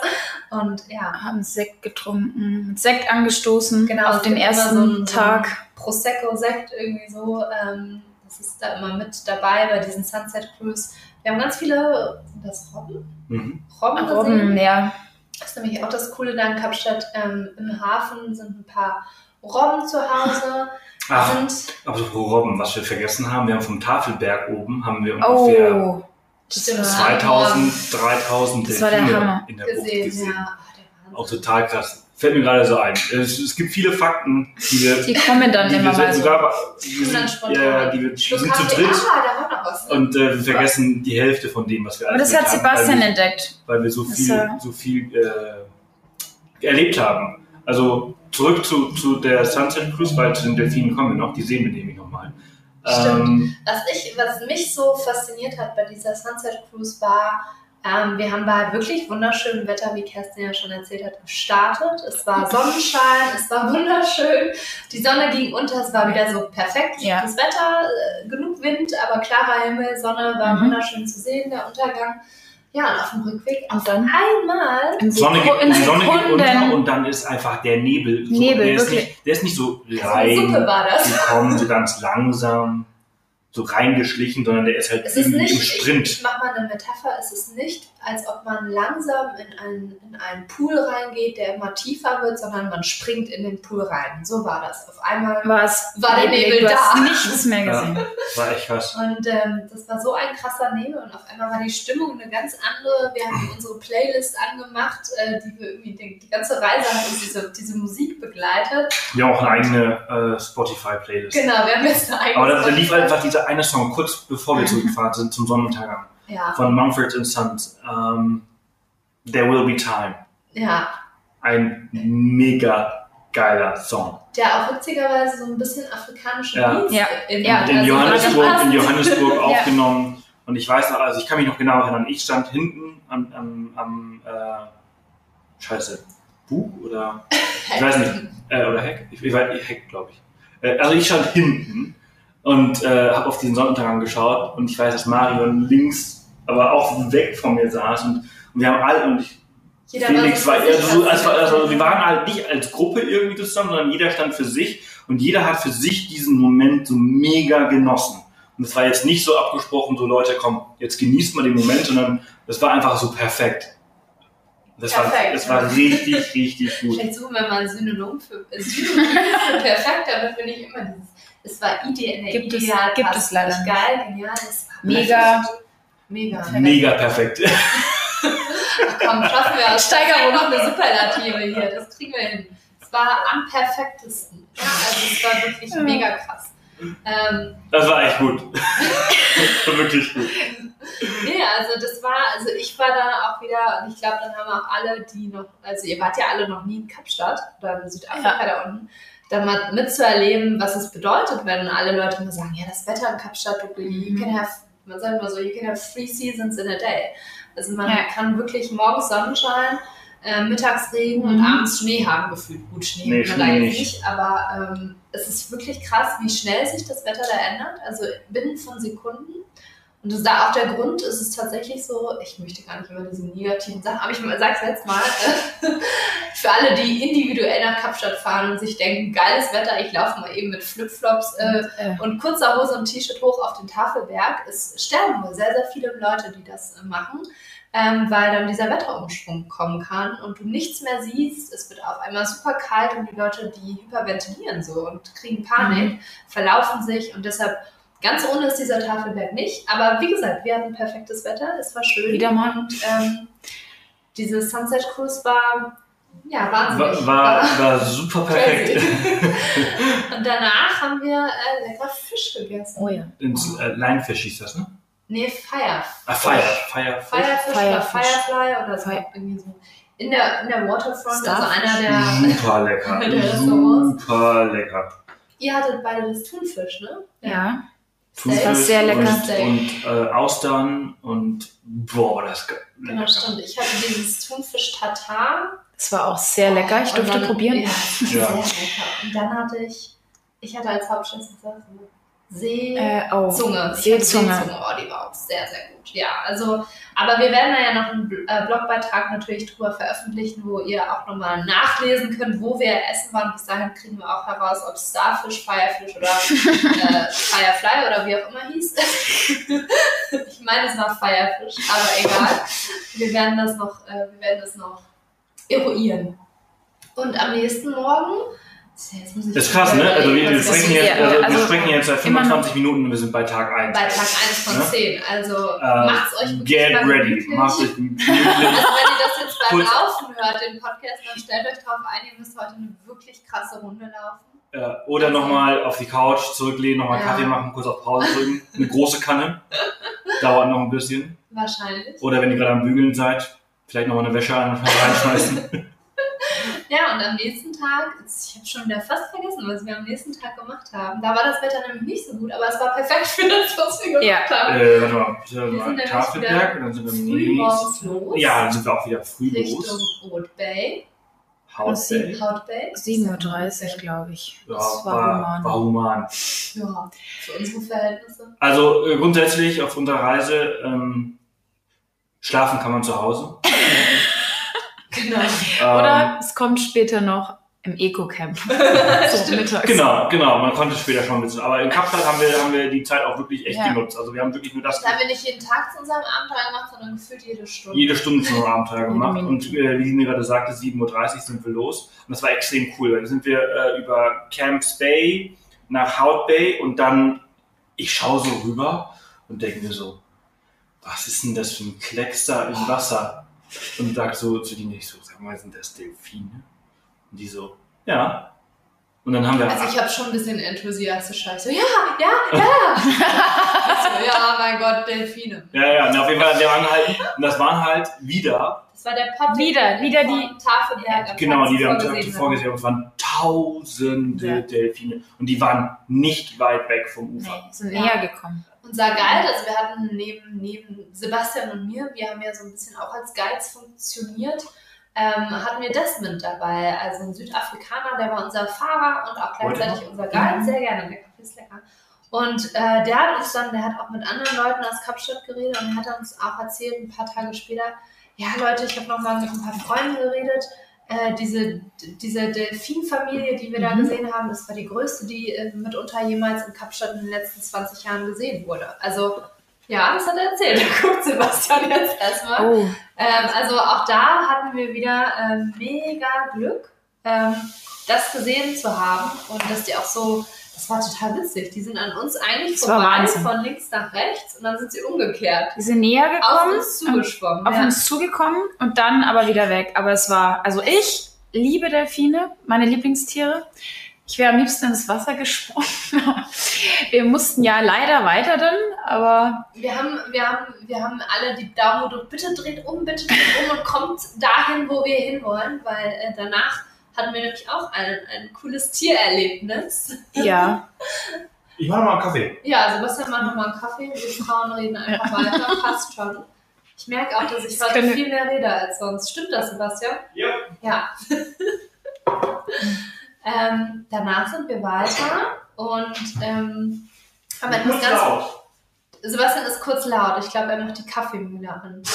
Und ja, haben Sekt getrunken, mit Sekt angestoßen Genau, auf den ersten so einen- Tag. Prosecco-Sekt irgendwie so. Ähm, das ist da immer mit dabei bei diesen Sunset Cruise. Wir haben ganz viele, sind das Robben? mhm. Robben, gesehen. Robben, ja. Das ist nämlich auch das Coole da in Kapstadt. Ähm, Im Hafen sind ein paar Robben zu Hause. Ach, Sind, aber so Robben, was wir vergessen haben, wir haben vom Tafelberg oben, haben wir ungefähr Oh, das Stimmt. war, 2000, 3000 Das war der Delfine Hammer. in der Bucht gesehen, gesehen. ja. Oh. Auch total krass. Fällt mir gerade so ein. Es, es gibt viele Fakten, die wir, die kommen dann die immer wir mal so. sogar, die wir dann sind, spontan. ja, die wir, Schluss sind zu wir- dritt Ah, und äh, wir vergessen die Hälfte von dem, was wir Aber das hat erlebt haben, Sebastian weil wir, entdeckt. weil wir so viel, so viel äh, erlebt haben. Also zurück zu, zu der Sunset Cruise, weil zu den Delfinen kommen wir noch, die sehen wir nämlich nochmal. Stimmt. Ähm, Was, ich, was mich so fasziniert hat bei dieser Sunset Cruise war, ähm, wir haben bei wirklich wunderschönem Wetter, wie Kerstin ja schon erzählt hat, gestartet. Es war Sonnenschein, es war wunderschön. Die Sonne ging unter, es war wieder so perfekt. Ja. Das Wetter, äh, genug Wind, aber klarer Himmel, Sonne war Mhm. wunderschön zu sehen, der Untergang. Ja, und auf dem Rückweg Und auf dann? einmal In Sonne geht, in die Sonne geht unter und dann ist einfach der Nebel. So, Nebel, der, ist wirklich. nicht, der ist nicht so rein das. gekommen, so ganz langsam, so reingeschlichen, sondern der ist halt Es ist irgendwie nicht, im ich, Sprint. ich mache mal eine Metapher, es ist nicht, als ob man langsam in einen, in einen Pool reingeht, der immer tiefer wird, sondern man springt in den Pool rein. So war das. Auf einmal war es War der Nebel du hast da. nichts mehr Ja. gesehen. War echt was. Und ähm, das war so ein krasser Nebel und auf einmal war die Stimmung eine ganz andere. Wir haben unsere Playlist angemacht, äh, die wir irgendwie die, die ganze Reise hat uns diese, diese Musik begleitet. Wir haben auch eine eigene äh, Spotify-Playlist. Genau, wir haben jetzt eine eigene. Aber da, da lief Spotify. einfach dieser eine Song, kurz bevor wir zurückgefahren sind zum Sonnenuntergang, Ja, von Mumford Sons. Ähm, There Will Be Time. ja. Ein mega geiler Song. Der auch witzigerweise so ein bisschen afrikanischen Ja. Beats Ja. in, Ja. also in Johannesburg, in Johannesburg Ja. aufgenommen. Und ich weiß noch, also ich kann mich noch genau erinnern, ich stand hinten am, am, am äh, Scheiße, Bug oder ich weiß nicht, äh, oder Heck, ich, ich weiß, Heck glaube ich. Äh, also ich stand hinten und äh, habe auf diesen Sonnenuntergang geschaut und ich weiß, dass Marion links, aber auch weg von mir saß und, und wir haben alle und ich, Jeder Felix war, für sich, also, so, also, also wir waren halt nicht als Gruppe irgendwie zusammen, sondern jeder stand für sich und jeder hat für sich diesen Moment so mega genossen. Und es war jetzt nicht so abgesprochen, so Leute, komm, jetzt genießt mal den Moment, sondern das war einfach so perfekt. Das war, Perfekt, das war richtig, richtig gut. Vielleicht suchen wir mal ein Synonym für, äh, Synonym für perfekt, damit wir nicht immer dieses. Es war ideal. nee, Gibt es- ideal, gibt passt es leider. Geil, genial. Das war Mega. perfekt. Mega. Mega perfekt. Komm, schaffen wir aus Steigerung. noch eine Superlative hier. Das kriegen wir hin. Es war am perfektesten. Ja, also es war wirklich Ja. mega krass. Ähm, Das war echt gut. Das war wirklich gut. nee, also das war, also ich war dann auch wieder, und ich glaube, dann haben auch alle, die noch, also ihr wart ja alle noch nie in Kapstadt oder in Südafrika da unten, dann mal mitzuerleben, was es bedeutet, wenn alle Leute immer sagen, ja, das Wetter in Kapstadt, du, you Mhm. can have, man sagt immer so, you can have three seasons in a day. Also man Ja. kann wirklich morgens Sonnenschein, äh, mittags Regen und Mhm. abends Schnee haben gefühlt. Gut, Schnee Nee, man da jetzt nicht. nicht, aber ähm, es ist wirklich krass, wie schnell sich das Wetter da ändert. Also binnen von Sekunden. Und das ist da auch der Grund, ist es tatsächlich so, ich möchte gar nicht immer diese negativen Sachen, aber ich sag's jetzt mal, äh, für alle, die individuell nach Kapstadt fahren und sich denken, geiles Wetter, ich laufe mal eben mit Flipflops äh, Äh, und kurzer Hose und T-Shirt hoch auf den Tafelberg. Es sterben wohl sehr, sehr viele Leute, die das äh, machen, ähm, weil dann dieser Wetterumschwung kommen kann und du nichts mehr siehst. Es wird auf einmal super kalt und die Leute, die hyperventilieren so und kriegen Panik, verlaufen sich und deshalb ganz ohne ist dieser Tafelberg nicht. Aber wie gesagt, wir hatten perfektes Wetter, es war schön. Wieder mal. Und ähm, diese Sunset Cruise war ja wahnsinnig. War, war, war super perfekt. und danach haben wir äh, lecker Fisch gegessen. oh ja. Ins, äh, Leinfisch hieß das, ne? Nee, Fire. Ah, Fire. Fire. Firefish oder Firefish. Firefly oder so. Fire- Irgendwie so. In der, in der Waterfront, Starfish. also einer der. Super lecker. Der Restaurants. Super lecker. Ihr hattet beide das Thunfisch, ne? Ja. Steak. War sehr lecker. Und, Steak. und äh, Austern und boah, das ist ge- Genau, lecker. stimmt. Ich hatte dieses Thunfisch-Tatar. Es war auch sehr lecker. Ich durfte dann- probieren. Ja, sehr Ja. lecker. Und dann hatte ich, ich hatte als Hauptspeise See. Äh, oh. Seezunge. Seezunge. Oh, die war auch sehr, sehr gut. Ja, also, aber wir werden da ja noch einen äh, Blogbeitrag natürlich drüber veröffentlichen, wo ihr auch nochmal nachlesen könnt, wo wir essen waren. Bis dahin kriegen wir auch heraus, ob Starfish, Firefish oder äh, Firefly oder wie auch immer hieß. ich meine, es war Firefish, aber egal. Wir werden das noch, äh, wir werden das noch eruieren. Und am nächsten Morgen. Das ist krass, ne? Also wir, wir, sprechen, jetzt, Ja, also wir also sprechen jetzt seit immer 25 Minuten und wir sind bei Tag 1. bei Tag 1 von Ne? 10. Also Äh, macht's euch Get ready. Macht euch Also wenn ihr das jetzt beim Kurz- Laufen hört, den Podcast, dann stellt euch drauf ein, ihr müsst heute eine wirklich krasse Runde laufen. Äh, Oder nochmal auf die Couch zurücklehnen, nochmal Ja. Kaffee machen, kurz auf Pause drücken. Eine große Kanne. Dauert noch ein bisschen. Wahrscheinlich. Oder wenn ihr gerade am Bügeln seid, vielleicht nochmal eine Wäsche an- reinschmeißen. Ja, und am nächsten Tag, ich habe schon wieder fast vergessen, was wir am nächsten Tag gemacht haben. Da war das Wetter nämlich nicht so gut, aber es war perfekt für das, was wir gemacht Ja. haben. äh, warte mal, Wir bitte sind Tafelberg und dann sind wir Früh morgens nächsten. los. Ja, dann sind wir auch wieder früh Richtung los. Old Bay, Haut Bay. Hout Bay. 7.30 Uhr, glaube ich. Ja, das war, war, human. war human. Ja, für unsere Verhältnisse. Also äh, grundsätzlich auf unserer Reise ähm, Schlafen kann man zu Hause. Genau. Oder Ähm, es kommt später noch im Eco-Camp. so mittags. Genau, genau, man konnte später schon wissen. Aber in Kapstadt haben wir, haben wir die Zeit auch wirklich echt Ja. genutzt. Also wir haben wirklich nur das Das haben wir nicht jeden Tag zu unserem Abenteuer gemacht, sondern gefühlt jede Stunde. jede Stunde zu einem Abenteuer gemacht. Und äh, wie sie mir gerade sagte, 7.30 Uhr sind wir los. Und das war extrem cool. weil Dann sind wir äh, über Camps Bay nach Hout Bay und dann, ich schaue so rüber und denke mir so, was ist denn das für ein Klecks da im Wasser? Und sag so zu denen, ich so, sag mal, sind das Delfine? Und die so, ja. Und dann haben wir Also ich habe schon ein bisschen enthusiastisch ich so, ja, ja, ja. So, ja, mein Gott, Delfine. Ja, ja, und auf jeden Fall haben wir angehalten. Und das waren halt wieder, Das war der Pott. Wieder, wieder die- Tafelberg. am genau, Tag die wir am zuvor Tag gesehen zuvor haben. gesehen haben. Es waren tausende Ja. Delfine. Und die waren nicht weit weg vom Ufer. Nee, sind Ja. näher gekommen. Unser Guide, also wir hatten neben, neben Sebastian und mir, wir haben ja so ein bisschen auch als Guides funktioniert, ähm, hatten wir Desmond dabei, also ein Südafrikaner, der war unser Fahrer und auch gleichzeitig unser Guide, sehr gerne, der Kaffee ist lecker. Und äh, der hat uns dann, der hat auch mit anderen Leuten aus Kapstadt geredet und hat uns auch erzählt, ein paar Tage später, ja Leute, ich habe nochmal mit ein paar Freunden geredet, äh, diese, diese Delfinfamilie, die wir da Mhm. gesehen haben, das war die größte, die äh, mitunter jemals in Kapstadt in den letzten 20 Jahren gesehen wurde. Also, ja, das hat er erzählt. Da guckt Sebastian jetzt erstmal. Oh, Ähm, also auch da hatten wir wieder ähm, mega Glück, ähm, das gesehen zu haben und dass die auch so, das war total witzig. Die sind an uns eigentlich vorbei, von links nach rechts und dann sind sie umgekehrt. die sind näher Auf gekommen. uns zugeschwommen. auf ja. uns zugekommen und dann aber wieder weg. Aber es war, also ich liebe Delfine, meine Lieblingstiere. Ich wäre am liebsten ins Wasser gesprungen. Wir mussten ja leider weiter dann, aber Wir haben, wir, haben, wir haben alle die Daumen gedrückt, bitte dreht um, bitte dreht um und kommt dahin, wo wir hinwollen, weil äh, danach hatten wir nämlich auch ein, ein cooles Tiererlebnis. ja, Ich mache mal einen Kaffee. Ja, Sebastian macht nochmal einen Kaffee, wir Frauen reden einfach weiter, passt schon. Ich merke auch, dass ich Das heute viel mehr rede als sonst. Stimmt das, Sebastian? Ja. Ja. ähm, danach sind wir weiter und ähm, haben etwas ganz laut. Sebastian ist kurz laut. Ich glaube, er macht die Kaffeemühle an.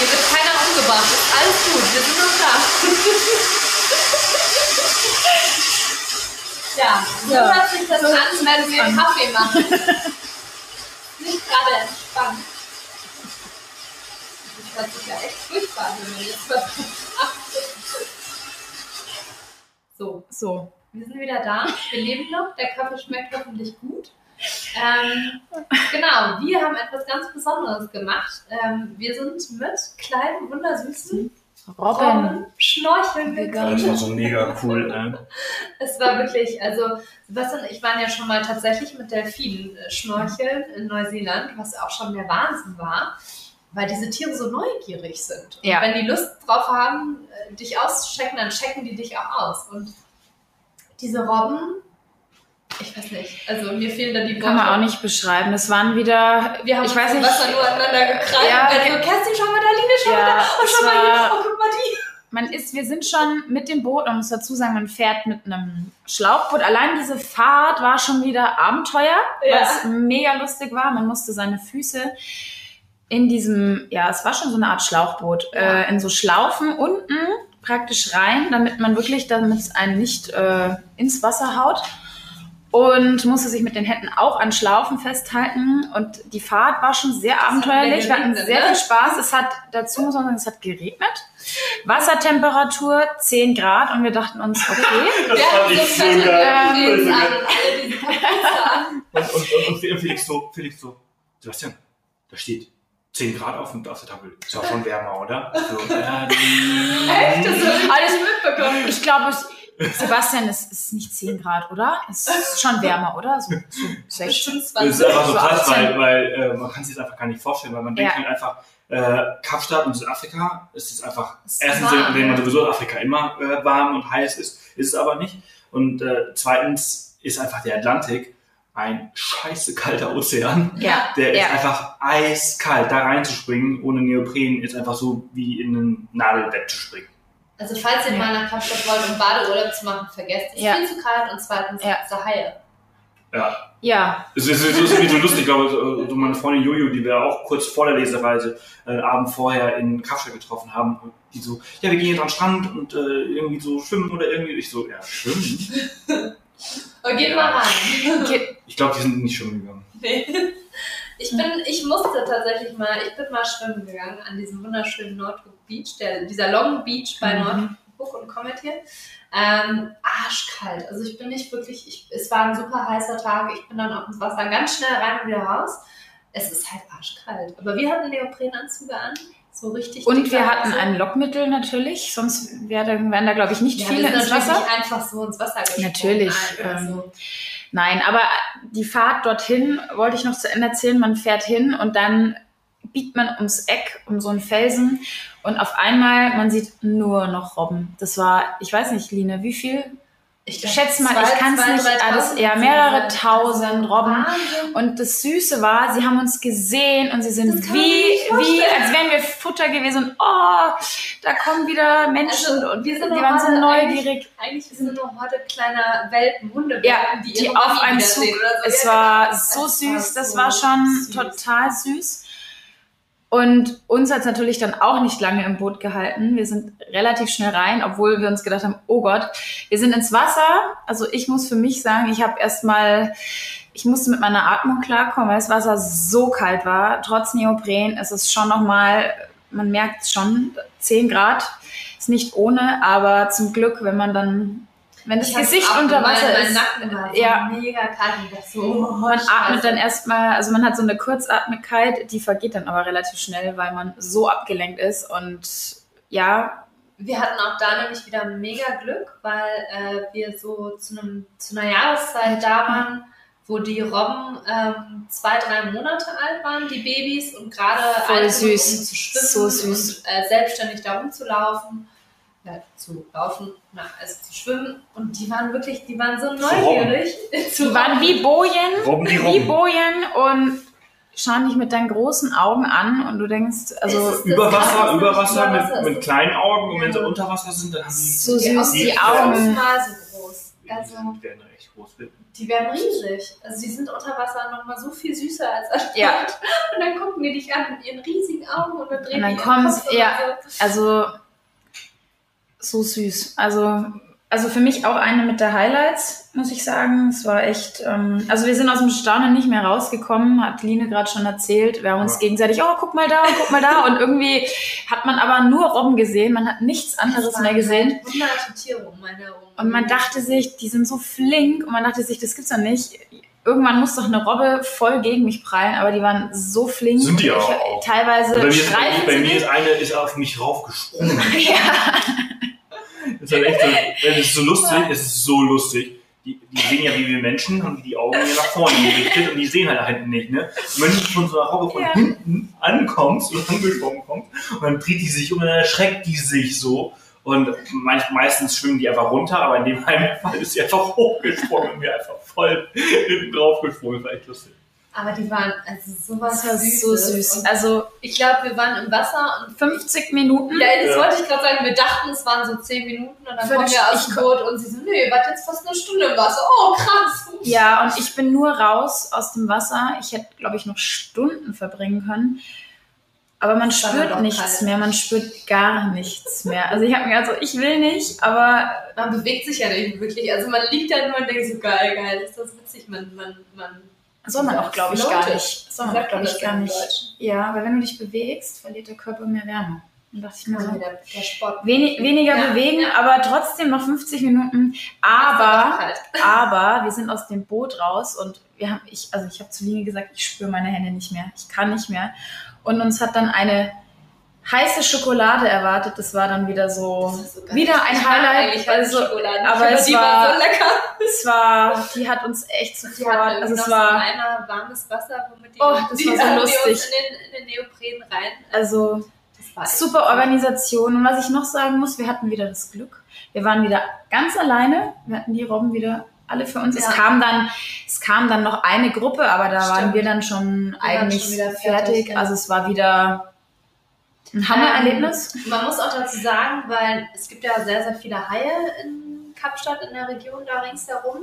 Hier wird keiner umgebracht. Ist alles gut. Wir sind noch da. ja, so Ja. hört sich das So an, wenn wir. Kaffee machen. Nicht gerade entspannt. Das hört sich ja echt furchtbar wenn man jetzt was. So, so. wir sind wieder da. Wir leben noch. Der Kaffee schmeckt hoffentlich gut. Ähm, genau, wir haben etwas ganz Besonderes gemacht. Ähm, wir sind mit kleinen, wundersüßen. Robben schnorcheln Vegan. Das gegangen. war so mega cool. Ne? Es war wirklich, also Sebastian und ich waren ja schon mal tatsächlich mit Delfinen äh, schnorcheln in Neuseeland, was auch schon der Wahnsinn war, weil diese Tiere so neugierig sind. Und Ja. wenn die Lust drauf haben, äh, dich auszuchecken, dann checken die dich auch aus. Und diese Robben, ich weiß nicht, also mir fehlen da die Kann man auch nicht beschreiben. Es waren wieder, Wir haben ich weiß nicht, Wasser nur aneinander gekreist. Ja, und dann so, Kerstin, schau mal da, Line, schau mal Ja, da. Oh, schau mal hier. Oh, guck mal die. man ist, wir sind schon mit dem Boot, man muss dazu sagen, man fährt mit einem Schlauchboot. Allein diese Fahrt war schon wieder Abenteuer, Ja. was mega lustig war. Man musste seine Füße in diesem, ja, es war schon so eine Art Schlauchboot, Ja. äh, in so Schlaufen unten praktisch rein, damit man wirklich, damit es einen nicht äh, ins Wasser haut. Und musste sich mit den Händen auch an Schlaufen festhalten. Und die Fahrt war schon sehr abenteuerlich. Wir hatten sehr ne? viel Spaß. Es hat dazu, muss man sagen, es hat geregnet. Wassertemperatur 10 Grad und wir dachten uns, okay, Das fand ich so geil. An. Und, und, und, und Felix so, Felix so, Sebastian, da steht 10 Grad auf, dem- auf der Tafel. Ist auch schon wärmer, oder? So, ja, Echt? Das alles mitbekommen. ich glaube, es- Sebastian, es ist nicht 10 Grad, oder? Es ist schon wärmer, oder? So, so 16. Bestimmt Das 20. ist einfach so krass, 18. weil, weil äh, man kann sich das einfach gar nicht vorstellen, weil man denkt Ja. halt einfach, äh, Kapstadt und Südafrika ist es einfach, Ist erstens, warm, wenn man sowieso in Afrika immer äh, warm und heiß ist, ist es aber nicht. Und äh, zweitens ist einfach der Atlantik ein scheiße kalter Ozean. Ja, Der ja. ist einfach eiskalt. Da reinzuspringen ohne Neopren ist einfach so wie in ein Nadelbett zu springen. Also falls ihr Ja. mal nach Kapstadt wollt, um Badeurlaub zu machen, vergesst es. Ja. Viel zu kalt und zweitens Ja. ja. Haie. Ja. Ja, Es ist, es ist irgendwie so lustig, ich glaube, so meine Freundin Jojo, die wir auch kurz vor der Lesereise äh, Abend vorher in Kapstadt getroffen haben, und die so, ja, wir gehen jetzt an den Strand und äh, irgendwie so schwimmen oder irgendwie. Ich so, ja, schwimmen? Und geht Ja. mal rein. Ge- Ich glaube, die sind nicht schwimmen gegangen. Nee. Ich bin, ich musste tatsächlich mal, ich bin mal schwimmen gegangen an diesem wunderschönen Nordhook Beach, der, dieser Long Beach bei Mhm. Nordhook und Kommentieren. Ähm, arschkalt. Also ich bin nicht wirklich, ich, es war ein super heißer Tag. Ich bin dann auf ins Wasser ganz schnell rein und wieder raus. Es ist halt arschkalt. Aber wir hatten Neoprenanzüge an. So richtig. und wir hatten ein Lockmittel natürlich, sonst wären, wären da, glaube ich, nicht ja, viele ins Wasser. nicht einfach so ins Wasser gesprungen. Natürlich, also, ähm, Nein, aber die Fahrt dorthin wollte ich noch zu Ende erzählen. Man fährt hin und dann biegt man ums Eck, um so einen Felsen und auf einmal, man sieht nur noch Robben. Das war, ich weiß nicht, Line, wie viel? ich glaub, schätz mal, zwei- ich kann's zwei, nicht alles- ja, mehrere tausend Robben. Wahnsinn. Und das Süße war, sie haben uns gesehen und sie sind kann wie, wie, als wären wir Futter gewesen und oh, da kommen wieder Menschen Also, und wir sind die waren so neugierig. Eigentlich sind nur heute kleine Welpen, Hunde, Ja, die, die auf einem Zug. so. Es war so Es süß, das war schon süß. total süß. Und uns hat es natürlich dann auch nicht lange im Boot gehalten. Wir sind relativ schnell rein, obwohl wir uns gedacht haben, oh Gott, wir sind ins Wasser. Also ich muss für mich sagen, ich habe erstmal, ich musste mit meiner Atmung klarkommen, weil das Wasser so kalt war. Trotz Neopren ist es schon nochmal, man merkt es schon, 10 Grad ist nicht ohne, aber zum Glück, wenn man dann, wenn das Ich Gesicht unter Wasser ist, Nacken war so ja. mega kalt und das so. oh, man scheiße. atmet dann erstmal, also man hat so eine Kurzatmigkeit, die vergeht dann aber relativ schnell, weil man so abgelenkt ist und ja, Wir hatten auch da nämlich wieder mega Glück, weil äh, wir so zu, einem, zu einer Jahreszeit da waren, wo die Robben ähm, zwei, drei Monate alt waren, die Babys, und gerade alt süß. um zu schwimmen So süß. und äh, selbstständig da rumzulaufen. Ja, zu laufen, na, also zu schwimmen. Und die waren wirklich, die waren so neugierig. Die waren wie Bojen, Robben die wie. Bojen und schauen dich mit deinen großen Augen an und du denkst, also Über Wasser, über Wasser mit, Wasser mit kleinen Augen und wenn sie unter Wasser sind, dann haben die. so die süß, die Augen Augen. mal so groß. Also, die werden echt groß. Die werden riesig. Also die sind unter Wasser nochmal so viel süßer als an. Ja. Und dann gucken die dich an mit ihren riesigen Augen und dann drehen Und dann die kommen ihren sie- Kopf ja. so. Also so süß. Also, also für mich auch eine mit der Highlights, muss ich sagen. Es war echt, ähm, also wir sind aus dem Staunen nicht mehr rausgekommen, hat Line gerade schon erzählt. Wir haben uns Ja. gegenseitig, oh, guck mal da, guck mal da. Und irgendwie hat man aber nur Robben gesehen, man hat nichts anderes mehr gesehen. um meine. Und man dachte sich, die sind so flink und man dachte sich, das gibt's doch nicht. Irgendwann muss doch eine Robbe voll gegen mich prallen, aber die waren so flink. Sind die ich, auch. Teilweise Bei mir, ist, bei mir ist eine ist auf mich raufgesprungen. Ja. Das ist halt echt so, es ist so lustig, es ist so lustig. Die, die sehen ja wie wir Menschen, haben die Augen ja nach vorne gerichtet und die sehen halt da hinten nicht, ne? Und wenn du von so einer Robbe von Ja. hinten ankommst oder angesprungen kommst, und dann dreht die sich um und dann erschreckt die sich so. Und meist, meistens schwimmen die einfach runter, aber in dem einen Fall ist sie einfach hochgesprungen und mir einfach voll hinten drauf gesprungen. Das war echt lustig. Aber die waren also sowas war so süß. Und Also ich glaube, wir waren im Wasser und 50 Minuten. ja, das Ja. wollte ich gerade sagen. Wir dachten, es waren so 10 Minuten und dann Für kommen wir aus dem Boot und sie so, nee, ihr wart jetzt fast eine Stunde im Wasser. Oh, krass. Ja, und ich bin nur raus aus dem Wasser. Ich hätte, glaube ich, noch Stunden verbringen können. Aber man spürt nichts kalt. mehr, man spürt gar nichts mehr. Also ich habe mir gedacht, so, ich will nicht, aber Man bewegt sich ja nicht wirklich. Also man liegt da nur und denkt so, geil, geil, ist das witzig. Man, man, man soll man auch, glaube ich, gar nicht. Soll man auch, glaube ich, gar nicht. Ja, weil wenn du dich bewegst, verliert der Körper mehr Wärme. Dann dachte ich mir so, Also der, der Sport. wenig, weniger Ja, bewegen, ja. aber trotzdem noch 50 Minuten. Aber Aber wir sind aus dem Boot raus und wir haben, ich, also ich habe zu Line gesagt, ich spüre meine Hände nicht mehr. Ich kann nicht mehr. Und uns hat dann eine heiße Schokolade erwartet. Das war dann wieder so, so wieder ein Highlight. Also, aber es war- so lecker. es war, die hat uns echt sofort, also es war, einmal warmes Wasser, womit die, Oh, das die war so lustig. uns in den, in den Neopren rein. also super Organisation. Und was ich noch sagen muss, wir hatten wieder das Glück. Wir waren wieder ganz alleine. Wir hatten die Robben wieder alle für uns. Ja. Es kam dann, es kam dann noch eine Gruppe, aber da waren Stimmt. wir dann schon waren eigentlich schon wieder fertig. fertig, ja. Also es war wieder ein Hammererlebnis. Man muss auch dazu sagen, weil es gibt ja sehr, sehr viele Haie in Kapstadt, in der Region da ringsherum.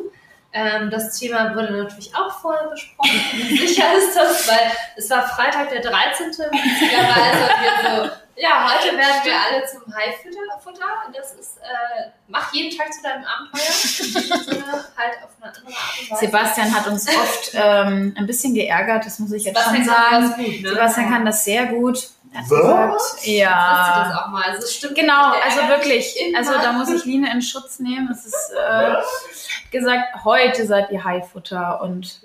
Ähm, das Thema wurde natürlich auch vorher besprochen. Wie sicher ist das? Weil es war Freitag der 13. witzigerweise. Wir so, ja, heute werden wir alle zum Haifutter. Futter. Das ist, äh, mach jeden Tag zu deinem Abenteuer. Halt auf eine andere Art und Weise. Sebastian hat uns oft ähm, ein bisschen geärgert, das muss ich jetzt Sebastian schon kann sagen. das gut, ne? Sebastian kann das sehr gut. Was? ja. das auch mal? Also, stimmt Genau, also wirklich. Also da muss ich Line in Schutz nehmen. Es ist äh, gesagt, heute seid ihr Haifutter und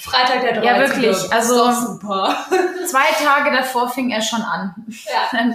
Freitag der 13. Ja, wirklich, also- super. zwei Tage davor fing er schon an. Ja.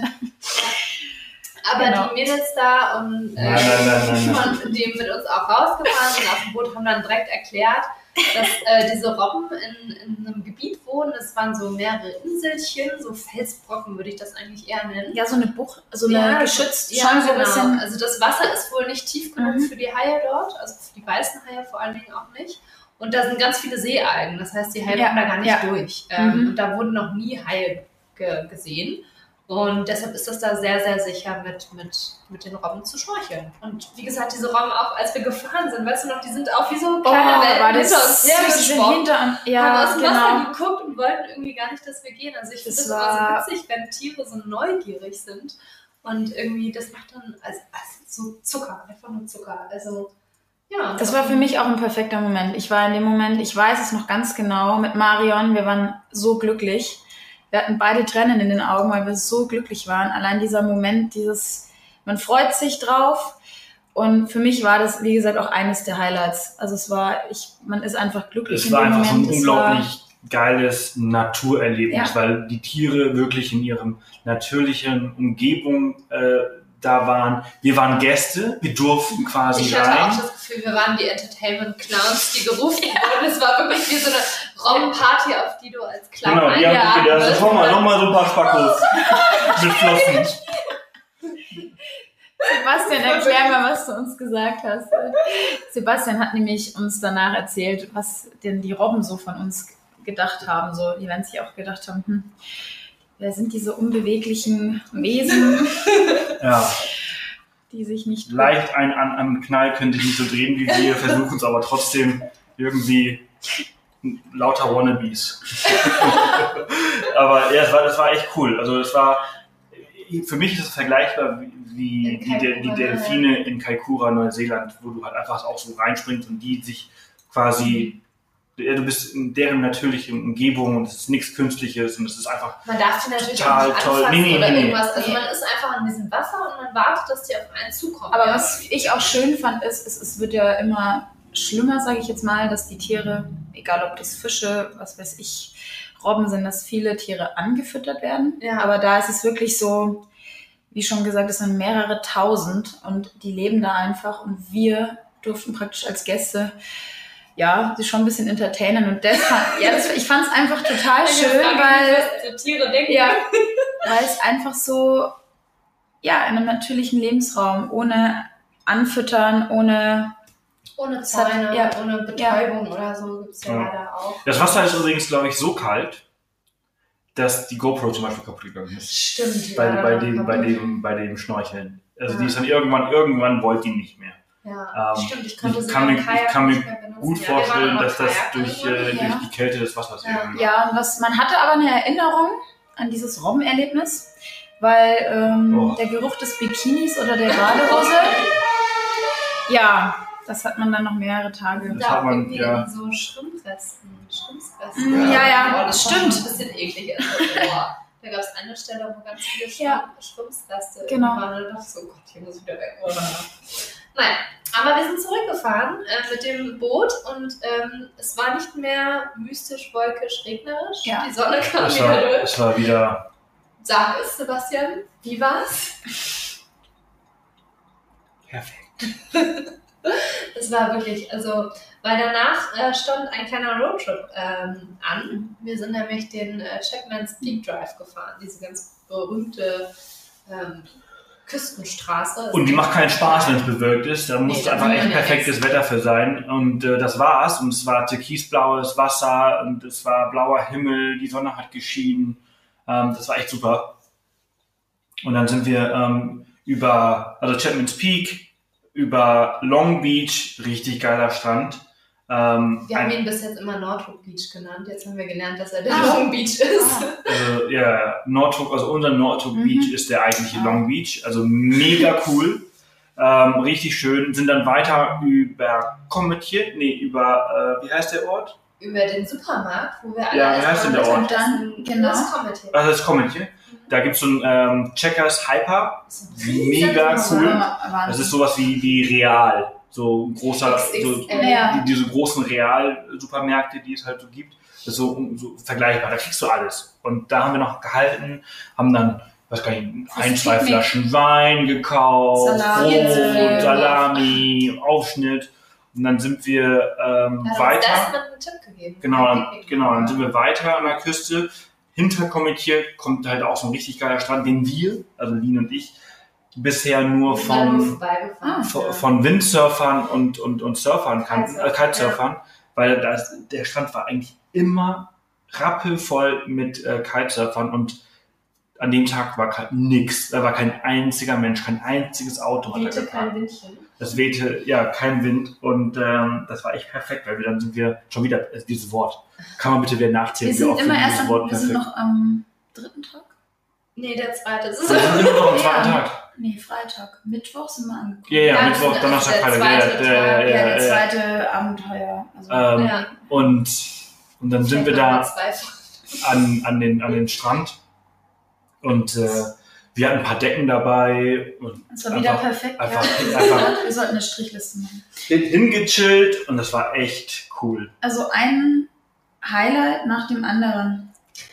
Aber Genau. die Mädels da und äh, Nein, die mit uns auch rausgefahren sind auf dem Boot, haben dann direkt erklärt, dass äh, diese Robben in, in einem Gebiet wohnen. Es waren so mehrere Inselchen, so Felsbrocken würde ich das eigentlich eher nennen. Ja, so eine Buch, so eine Ja, geschützt, ja, schon so ein genau. bisschen. Also das Wasser ist wohl nicht tief genug Mhm. für die Haie dort, also für die weißen Haie vor allen Dingen auch nicht. Und da sind ganz viele Seealgen, das heißt, die Haie Ja, kommen da gar nicht ja. durch. Ähm, Mhm. Und da wurden noch nie Haie ge gesehen. Und deshalb ist das da sehr, sehr sicher, mit, mit, mit den Robben zu schnorcheln. Und wie gesagt, diese Robben auch, als wir gefahren sind, weißt du noch, die sind auch wie so Oh, kleine Welten war das hinter uns hinter uns. haben Ja, aus dem Wasser genau. geguckt und wollten irgendwie gar nicht, dass wir gehen. Also ich finde Das das immer so witzig, wenn Tiere so neugierig sind. Und irgendwie, das macht dann also, also so Zucker, einfach nur Zucker. Also, ja. Das war für mich auch ein perfekter Moment. Ich war in dem Moment, ich weiß es noch ganz genau, mit Marion, wir waren so glücklich. Wir hatten beide Tränen in den Augen, weil wir so glücklich waren. Allein dieser Moment, dieses, man freut sich drauf. Und für mich war das, wie gesagt, auch eines der Highlights. Also es war, ich, man ist einfach glücklich Es in war dem einfach so ein Moment. Es war- unglaublich geiles Naturerlebnis, Ja. weil die Tiere wirklich in ihrem natürlichen Umgebung äh, da waren. Wir waren Gäste, wir durften quasi Ich hatte rein. auch das Gefühl, wir waren die Entertainment Clowns, die gerufen wurden. Es war wirklich wie so eine Robbenparty, auf die du als Clown Genau, die haben gedacht, wirst. schau mal, nochmal so ein paar Spackos mit Flossen. Sebastian, erklär mal, was du uns gesagt hast. Sebastian hat nämlich uns danach erzählt, was denn die Robben so von uns gedacht haben. So, die werden sich auch gedacht haben, hm, wer sind diese unbeweglichen Wesen, Ja, die sich nicht leicht ein an einem Knall können sich nicht so drehen wie wir, versuchen es aber trotzdem irgendwie lauter Wannabes. aber ja, das war, das war echt cool. Also es war, für mich ist es vergleichbar wie, die, die Kaikoura, Delfine in Kaikoura, Neuseeland, wo du halt einfach auch so reinspringst und die sich quasi, ja, du bist in deren natürlichen Umgebung und es ist nichts Künstliches und es ist einfach Man darf die natürlich Total nicht toll. Nee, nee, oder nee, nee. irgendwas. Also man ist einfach in diesem Wasser und man wartet, dass die auf einen zukommen. Aber Ja. was ich auch schön fand, ist, es, es wird ja immer schlimmer, sage ich jetzt mal, dass die Tiere, egal ob das Fische, was weiß ich, Robben sind, dass viele Tiere angefüttert werden. Ja. Aber da ist es wirklich so, wie schon gesagt, es sind mehrere tausend und die leben da einfach und wir durften praktisch als Gäste ja, sie schon ein bisschen entertainen und das fand, ja, das, ich fand es einfach total schön, weil was die Tiere denken. ja, weil es einfach so, ja, in einem natürlichen Lebensraum, ohne Anfüttern, ohne, Ohne Es hat- Zäune, ja. ohne Betäubung oder so gibt es ja, Ja. leider auch. Das Wasser ist übrigens, glaube ich, so kalt, dass die GoPro zum Beispiel kaputt gegangen ist. Stimmt. Bei, ja, bei, dem, bei, dem, bei dem Schnorcheln. Also Ja. die ist dann irgendwann, irgendwann wollte die nicht mehr. Ja, Ähm, stimmt. Ich konnte ich kann mir- ich kann mir. Gut Ja, vorstellen, dass das durch, äh, Ja. durch die Kälte des Wassers Ja. ja, und was, man hatte aber eine Erinnerung an dieses Robbenerlebnis, weil ähm, Oh. der Geruch des Bikinis oder der Badehose, ja, das hat man dann noch mehrere Tage. Das hat Da man, irgendwie ja. so Schrimpfresten. Schrimpfresten. Mm, ja, ja, Boah, das stimmt. ein bisschen eklig. Da gab es eine Stelle, wo ganz viele Ja. Schrimpfreste Genau. waren. Und da dachte so, oh Gott, hier muss ich wieder weg. Oder? Nein, aber wir sind zurückgefahren äh, mit dem Boot und ähm, es war nicht mehr mystisch, wolkisch, regnerisch. Ja. Die Sonne kam Es wieder war, durch. es war wieder Sag es, Sebastian, wie war's? perfekt. Es war wirklich, also, weil danach äh, stand ein kleiner Roadtrip ähm, an. Wir sind nämlich den äh, Chapman's Peak Drive gefahren, diese ganz berühmte ähm, Küstenstraße. Und die macht keinen Spaß, wenn es bewölkt ist. Da muss Nee, einfach echt perfektes nichts. Wetter für sein. Und äh, das war's. Und es war türkisblaues Wasser und es war blauer Himmel, die Sonne hat geschienen. Ähm, das war echt super. Und dann sind wir ähm, über, also Chapman's Peak, über Long Beach, richtig geiler Strand. Ähm, Wir haben ein, ihn bis jetzt immer Nordhook Beach genannt. Jetzt haben wir gelernt, dass er der Long Beach ist. also, ja, Nordhook, also unser Nordhook Mhm. Beach ist der eigentliche Ah. Long Beach. Also mega cool. Ähm, richtig schön. Sind dann weiter über kommentiert, nee, über, äh, wie heißt der Ort? Über den Supermarkt, wo wir alle Ja, wie heißt denn der Ort? Mittagessen Dann, genau. Das kommentiert. Also das kommentiert. Da gibt es so ein ähm, Checkers Hyper. Mega cool. Das ist sowas wie, wie Real. So ein großer, so. Ja. die, diese großen Real-Supermärkte, die es halt so gibt. Das ist so, so vergleichbar. Da kriegst du alles. Und da haben wir noch gehalten, haben dann, weiß gar nicht, Das ein, zwei. Flaschen Wein gekauft, Salami. Brot, Salami, Aufschnitt. Und dann sind wir ähm, uns weiter. Desmond einen Tipp gegeben. Genau, dann, genau, dann sind wir weiter an der Küste. Hinter kommentiert kommt halt auch so ein richtig geiler Strand, den wir, also Lin und ich, bisher nur von. Ah. von, von Windsurfern und, und, und Surfern kannten, äh, Kitesurfern, Kitesurfern, weil das, der Strand war eigentlich immer rappelvoll mit äh, Kitesurfern und an dem Tag war nix. Da war kein einziger Mensch, kein einziges Auto. hat da gefahren. kein Windchen. Das wehte, ja, kein Wind und ähm, das war echt perfekt, weil wir dann sind wir schon wieder, äh, dieses Wort, kann man bitte wieder nachzählen, Wir wie sind oft immer wir erst dieses am, Wort wir sind perfekt. noch am dritten Tag? Nee, der zweite. Das ist Wir sind immer noch am zweiten Ja. Tag. Nee, Freitag. Mittwoch sind wir angekommen. Ja, ja, Ja, Mittwoch, Donnerstag, der Freitag, ja, zweite ja, ja, Tag. Ja, ja, der ja. zweite Abenteuer. Also, Ähm, ja. Und, und dann sind wir da an, an, den, an den Strand und äh, wir hatten ein paar Decken dabei und das war wieder einfach- perfekt. einfach- ja. einfach- Wir sollten eine Strichliste machen. hin- hingechillt und das war echt cool. Also ein Highlight nach dem anderen.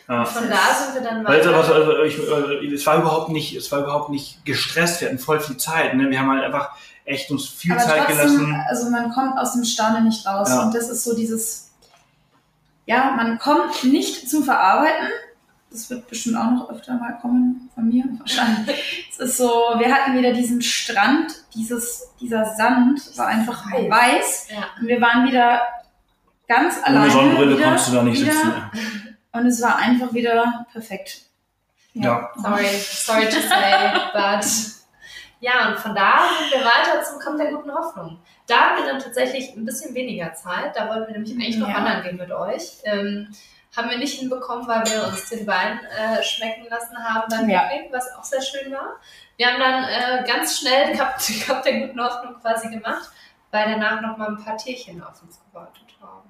Ja. Von da sind wir dann weiter. aber, also ich, äh, es war überhaupt nicht, es war überhaupt nicht gestresst. Wir hatten voll viel Zeit. Ne? Wir haben halt einfach echt uns viel Aber Zeit trotzdem, gelassen. also man kommt aus dem Staunen nicht raus. Ja. Und das ist so dieses, ja, man kommt nicht zum Verarbeiten. Das wird bestimmt auch noch öfter mal kommen von mir wahrscheinlich. es ist so, wir hatten wieder diesen Strand, dieses, dieser Sand war einfach Weiß. weiß. Ja. Und wir waren wieder ganz alleine. Ohne Sonnenbrille wieder, konntest du da nicht wieder, sitzen. Und es war einfach wieder perfekt. Ja. Sorry, sorry to say, but. Ja, und von da sind wir weiter zum Kampf der guten Hoffnung. Da hatten wir dann tatsächlich ein bisschen weniger Zeit. Da wollten wir nämlich eigentlich noch Ja. wandern gehen mit euch. Ähm, haben wir nicht hinbekommen, weil wir uns den Wein äh, schmecken lassen haben beim Ja. Picknick, was auch sehr schön war. Wir haben dann äh, ganz schnell Kap, Kap der guten Hoffnung quasi gemacht, weil danach noch mal ein paar Tierchen auf uns gewartet haben.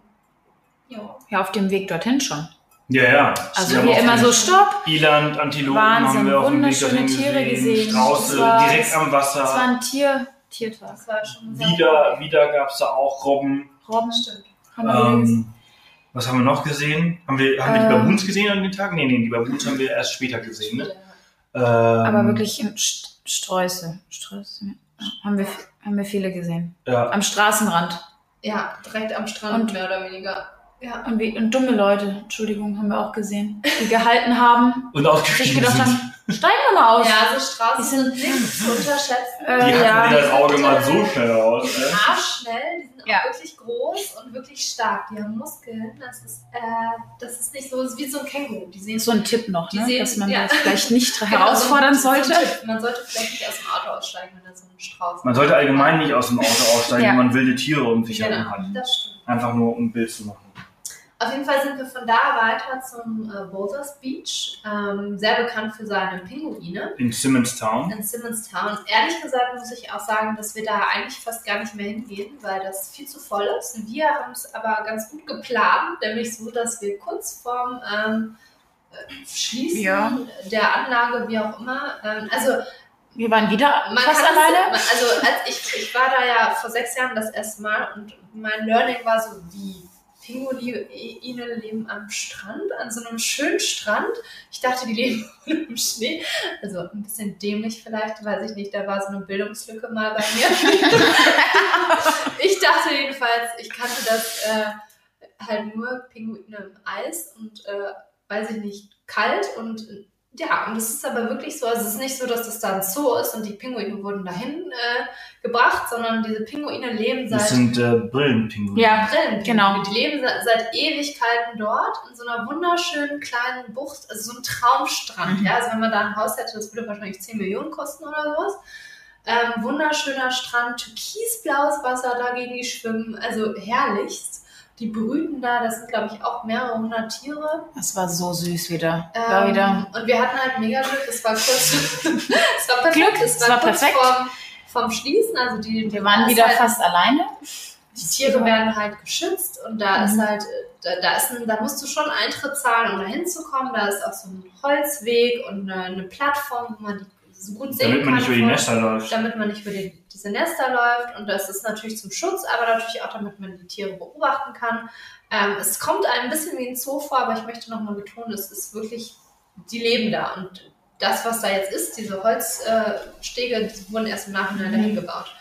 Ja. Ja, auf dem Weg dorthin schon. Ja, ja. Also Wir immer so Stopp. Eland, Antilopen Wahnsinn, haben wir auf dem Weg wunderschöne dorthin Tiere gesehen. gesehen. Strauße Das war- direkt am Wasser. Es war ein Tier, Tiertag. Das war schon wieder wieder gab es da auch Robben. Robben. Stimmt. Haben wir wieder gesehen. Was haben wir noch gesehen? Haben wir, haben wir die Ähm. Baboons gesehen an dem Tag? Nee, nee, die Baboons haben wir erst später gesehen. Ne? Ähm, Aber wirklich in St- Sträuße. Sträuße. Ja, haben, wir, haben wir viele gesehen. Ja, Am Straßenrand. Ja, direkt am Strand, Und- mehr oder weniger. Ja. Und, wie, und dumme Leute, Entschuldigung, haben wir auch gesehen, die gehalten haben, und sich ausgestiegen gedacht sind. haben, steigen wir mal aus. Ja, so Straßen Die sind- nicht zu unterschätzen. Äh, Die hatten ja. wieder das Auge mal so schnell aus. Die Ne? sind arschschnell, die sind Ja. auch wirklich groß und wirklich stark. Die haben Muskeln. Das ist, äh, das ist nicht so, das ist wie so ein Känguru. Die sehen So ein Tipp noch, Die ne? sehen- dass man ja. das vielleicht nicht Genau, herausfordern so ein- sollte. So man sollte vielleicht nicht aus dem Auto aussteigen, wenn da so ein Strauß Man sollte allgemein nicht aus dem Auto aussteigen, Ja. wenn man wilde Tiere um sich herum Genau, hat. das stimmt. Einfach nur um ein Bild zu machen. Auf jeden Fall sind wir von da weiter zum äh, Boulders Beach, ähm, sehr bekannt für seine Pinguine. In Simonstown. in Simonstown. Ehrlich gesagt muss ich auch sagen, dass wir da eigentlich fast gar nicht mehr hingehen, weil das viel zu voll ist. Wir haben es aber ganz gut geplant, nämlich so, dass wir kurz vorm ähm, äh, Schließen Ja. der Anlage, wie auch immer, ähm, also Wir waren wieder man fast alleine. Also als ich, ich war da ja vor sechs Jahren das erste Mal und mein Learning war so, wie Pinguine leben am Strand, an so einem schönen Strand. Ich dachte, die leben im Schnee. Also ein bisschen dämlich vielleicht, weiß ich nicht. Da war so eine Bildungslücke mal bei mir. ich dachte jedenfalls, ich kannte das äh, halt nur Pinguine im Eis und äh, weiß ich nicht, kalt und ja, und es ist aber wirklich so, also es ist nicht so, dass das da ein Zoo ist und die Pinguine wurden dahin äh, gebracht, sondern diese Pinguine leben Das seit sind äh, Brillenpinguine. Ja, Brillenpinguine. genau. Die leben seit, seit Ewigkeiten dort in so einer wunderschönen kleinen Bucht, also so ein Traumstrand. Mhm. Ja, also wenn man da ein Haus hätte, das würde wahrscheinlich 10 Millionen kosten oder sowas. Ähm, wunderschöner Strand, türkisblaues Wasser, dagegen die schwimmen, also herrlichst. Die brüten da, das sind glaube ich auch mehrere hundert Tiere. Das war so süß wieder. War Ähm, wieder. Und wir hatten halt mega Glück, es war kurz, es war perfekt, Glück, es war, war perfekt. Vorm, vorm Schließen, also die, Wir waren wieder halt, fast alleine. die Tiere werden halt geschützt und da Mhm. ist halt, da, da ist ein, da musst du schon Eintritt zahlen, um da hinzukommen. Da ist auch so ein Holzweg und eine, eine Plattform, wo man die so gut sehen Damit man kann. nicht über die Nester läuft. Damit man nicht über die, diese Nester läuft und das ist natürlich zum Schutz, aber natürlich auch, damit man die Tiere beobachten kann. Ähm, es kommt ein bisschen wie ein Zoo vor, aber ich möchte nochmal betonen, es ist wirklich, die leben da und das, was da jetzt ist, diese Holzstege, äh, die wurden erst im Nachhinein dahin gebaut.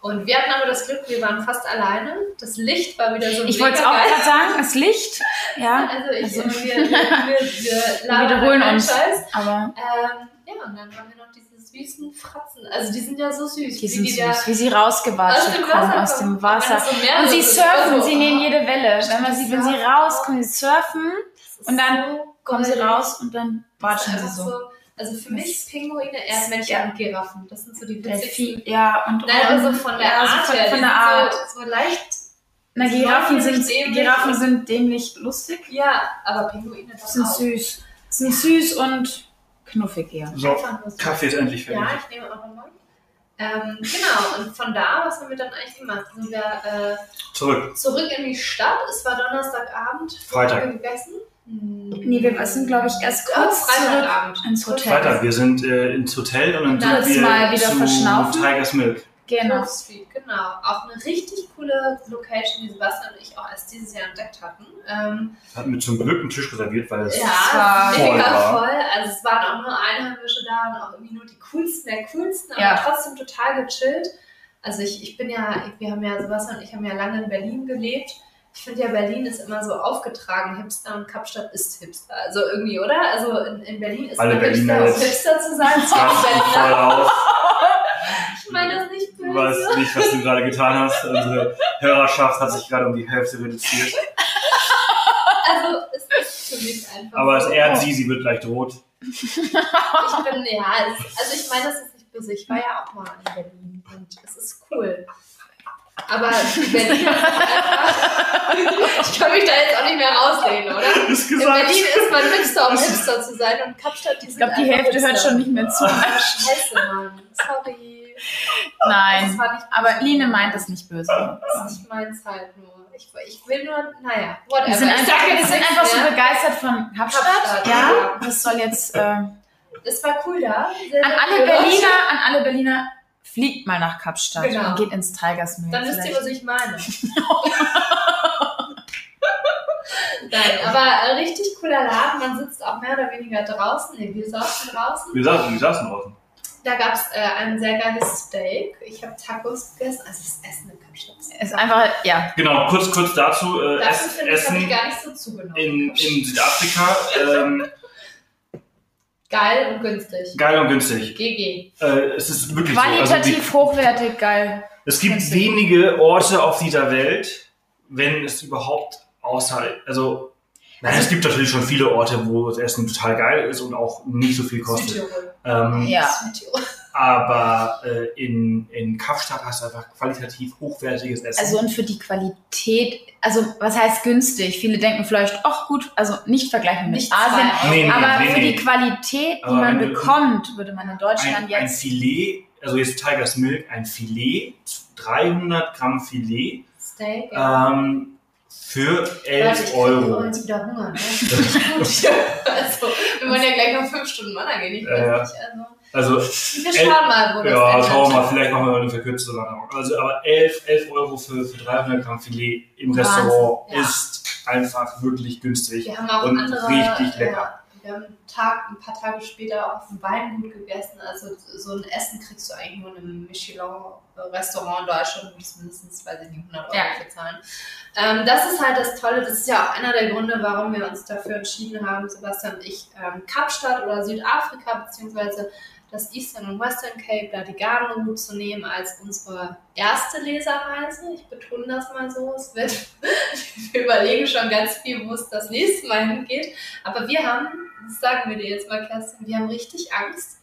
Und wir hatten aber das Glück, wir waren fast alleine. Das Licht war wieder so Ich wollte es auch gerade sagen, das Licht. Ja. Also ich, Also- wir, wir, wir, wir, labern wiederholen uns. Scheiß. Aber Ähm, ja, und dann haben wir noch diese süßen Fratzen. Also die sind ja so süß. die wie sind die süß, wie sie aus rausgewatscht dem kommen Wasser aus dem. Wasser. So Und sie surfen, so, sie nehmen jede Welle. Wenn man sie, wenn sie rauskommen, sie surfen und dann so kommen sie raus und dann watschen sie so. Also für mich Pinguine, Erdmännchen Ja. und Giraffen. Das sind so die witzigsten. Ja, und Nein, aber so von der ja, Art von, her. von der Art. So, so leicht. Na, Giraffen sind dämlich. Giraffen sind dämlich lustig, Ja, aber Pinguine sind auch. süß. Sind süß und knuffig eher. So. Kaffee ist endlich fertig. Ja, ich nehme auch nochmal. Ähm, genau, und von da, was haben wir dann eigentlich gemacht? Sind wir äh, Zurück. zurück in die Stadt. Es war Donnerstagabend. Freitag. haben wir gegessen? Hm. Nee, wir sind, glaube ich, erst Oh, kurz zurück Freitagabend. ins Hotel. Freitag, wir sind äh, ins Hotel und dann Und dann sind wir mal wieder zu verschnaufen. Tigers Milk. Genau. Grove Street, genau. Auch eine richtig coole Location, die Sebastian und ich auch erst dieses Jahr entdeckt hatten. Ähm, Hatten wir zum Glück einen Tisch reserviert, weil es ja, war voll mega war. voll. Also es waren auch nur Einheimische da und auch irgendwie nur die coolsten der coolsten, aber Ja. trotzdem total gechillt. Also ich, ich bin ja, wir haben ja, Sebastian und ich haben ja lange in Berlin gelebt. Ich finde ja, Berlin ist immer so aufgetragen, Hipster und Kapstadt ist Hipster. Also irgendwie, oder? Also in, in Berlin ist Alle Hipster, Berliner um jetzt Hipster zu sein. voll Berliner. auf. Ich meine das nicht böse. Du weißt nicht, was du gerade getan hast. Unsere Hörerschaft hat sich gerade um die Hälfte reduziert. Also es ist für mich einfach Aber es so. ehrt sie, sie wird gleich rot. Ich bin, ja, es, also ich meine, das ist nicht böse. Ich war ja auch mal in Berlin und es ist cool. Aber Berliner sind einfach. Ich kann mich da jetzt auch nicht mehr rauslehnen, oder? Ist In. Berlin ist man Hipster, um Hipster zu sein und Kapstadt, die Ich sind glaube, die Hälfte hört Hipster. schon nicht mehr zu. Ah, Scheiße, Mann. Sorry. Das Nein. Aber. Line meint das nicht böse. Das ist nicht meins halt nur. Ich, ich will nur, naja, whatever. Wir sind, Ich einfach, sag wir sind einfach so begeistert von Kapstadt. Kapstadt, Ja, ja. das soll jetzt. Äh, an Es war cool da. Sehr alle. Berliner, an alle Berliner, fliegt mal nach Kapstadt Genau. und geht ins Tigers Mill. Dann wisst ihr, was ich meine. Nein, aber äh, richtig cooler Laden. Man sitzt auch mehr oder weniger draußen. Nee, wir saßen draußen. Wir saßen, wir saßen draußen. Da gab es äh, ein sehr geiles Steak. Ich habe Tacos gegessen. Also das Essen in Kapstadt. Ist einfach, ja. Genau, kurz, kurz dazu. Äh, Dafür Ess, finde ich, ich Essen gar nicht so zugenommen. in, in Südafrika. Ähm, Geil und günstig. geil und günstig. GG. Äh, es ist wirklich so. Also Qualitativ hochwertig, geil. die, es gibt günstig. wenige Orte auf dieser Welt, wenn es überhaupt außer, also, nein, es gibt natürlich schon viele Orte, wo das Essen total geil ist und auch nicht so viel kostet. Südtirol. Ähm, Ja. Südtirol. Aber äh, in, in Kapstadt hast du einfach qualitativ hochwertiges Essen. Also und für die Qualität, also was heißt günstig? Viele denken vielleicht, ach gut, also nicht vergleichen mit Nicht Asien, Nee, nee, aber nee, für nee. die Qualität, die Aber man bekommt, würde man in Deutschland ein, ein jetzt Filet, also jetzt Tigers Milk, ein Filet, 300 Gramm Filet Steak. Ja. ähm, für Warte, ich 11 krieg Euro. jetzt wieder Hunger. Ne? Das ist nicht gut. also, wir wollen ja gleich noch fünf Stunden wandern gehen. Ich weiß ja. nicht. Also, Also, wir schauen mal, wo das ja, schauen wir mal, vielleicht machen wir eine verkürzte Landung. Also, aber 11, 11 Euro für, für 300 Gramm Filet im Wahnsinn, Restaurant ja. ist einfach wirklich günstig. Wir haben auch und andere, richtig lecker. Ja, wir haben einen Tag, ein paar Tage später auf dem Weingut gegessen. Also so ein Essen kriegst du eigentlich nur in einem Michelin-Restaurant in Deutschland. Du musst mindestens, weiß ich nicht, 100 Euro Ja. für zahlen. Ähm, das ist halt das Tolle. Das ist ja auch einer der Gründe, warum wir uns dafür entschieden haben, Sebastian und ich, ähm, Kapstadt oder Südafrika beziehungsweise das Eastern und Western Cape, da die Garden Route zu nehmen als unsere erste Leserreise. Ich betone das mal so. Es wird, wir überlegen schon ganz viel, wo es das nächste Mal hingeht. Aber wir haben, das sagen wir dir jetzt mal, Kerstin, wir haben richtig Angst,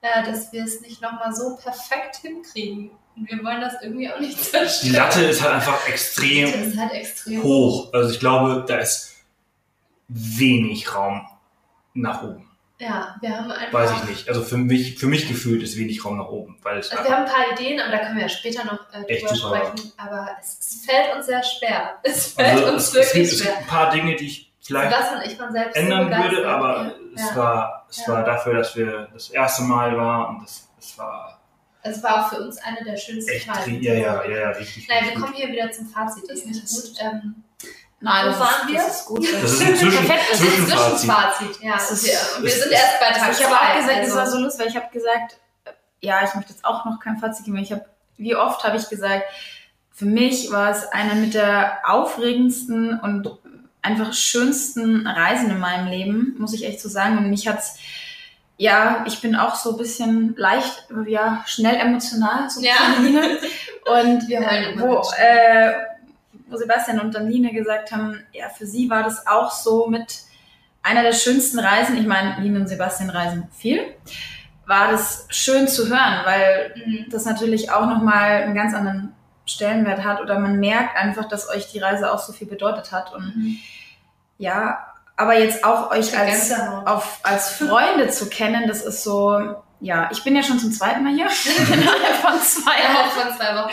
äh, dass wir es nicht nochmal so perfekt hinkriegen. Und wir wollen das irgendwie auch nicht Die zerstören. Latte ist halt einfach Die extrem ist halt extrem hoch. Also ich glaube, da ist wenig Raum nach oben. Ja, wir haben einfach. Weiß ich nicht. Also für mich, für mich gefühlt ist wenig Raum nach oben, weil es Also wir haben ein paar Ideen, aber da können wir ja später noch äh, drüber sprechen. Aber es, es fällt uns sehr schwer. Es fällt also uns es, es, wirklich gibt, es schwer. gibt ein paar Dinge, die ich vielleicht ändern so würde, aber ja. es war es Ja. war dafür, dass wir das erste Mal war und das, das war Es war auch für uns eine der schönsten echt ri- ja ja ja, ja richtig. Nein, wir kommen hier wieder zum Fazit. Das ist nicht gut. Ähm, Nein, Wo das, waren ist, wir? das ist gut. Das ist ein Zwischen Perfekt, das das ist ein Zwischenfazit. Zwischenfazit. Ja, Das ist- wir, das sind erst bei Tag Ich habe auch gesagt, also- es war so lustig, weil ich habe gesagt, äh, ja, ich möchte jetzt auch noch kein Fazit geben. Ich habe, wie oft habe ich gesagt, für mich war es eine mit der aufregendsten und einfach schönsten Reisen in meinem Leben, muss ich echt so sagen. Und mich hat's, ja, ich bin auch so ein bisschen leicht, ja, schnell emotional, so Ja. Feline. Und Wir wollen immer wo, äh, wo Sebastian und dann Line gesagt haben, ja, für sie war das auch so mit einer der schönsten Reisen. Ich meine, Line und Sebastian reisen viel. War das schön zu hören, weil Mhm. das natürlich auch nochmal einen ganz anderen Stellenwert hat oder man merkt einfach, dass euch die Reise auch so viel bedeutet hat und Mhm. ja, aber jetzt auch euch als, auf, als Freunde zu kennen, das ist so, ja, ich bin ja schon zum zweiten Mal hier, innerhalb von zwei Innerhalb Wochen, von zwei Wochen.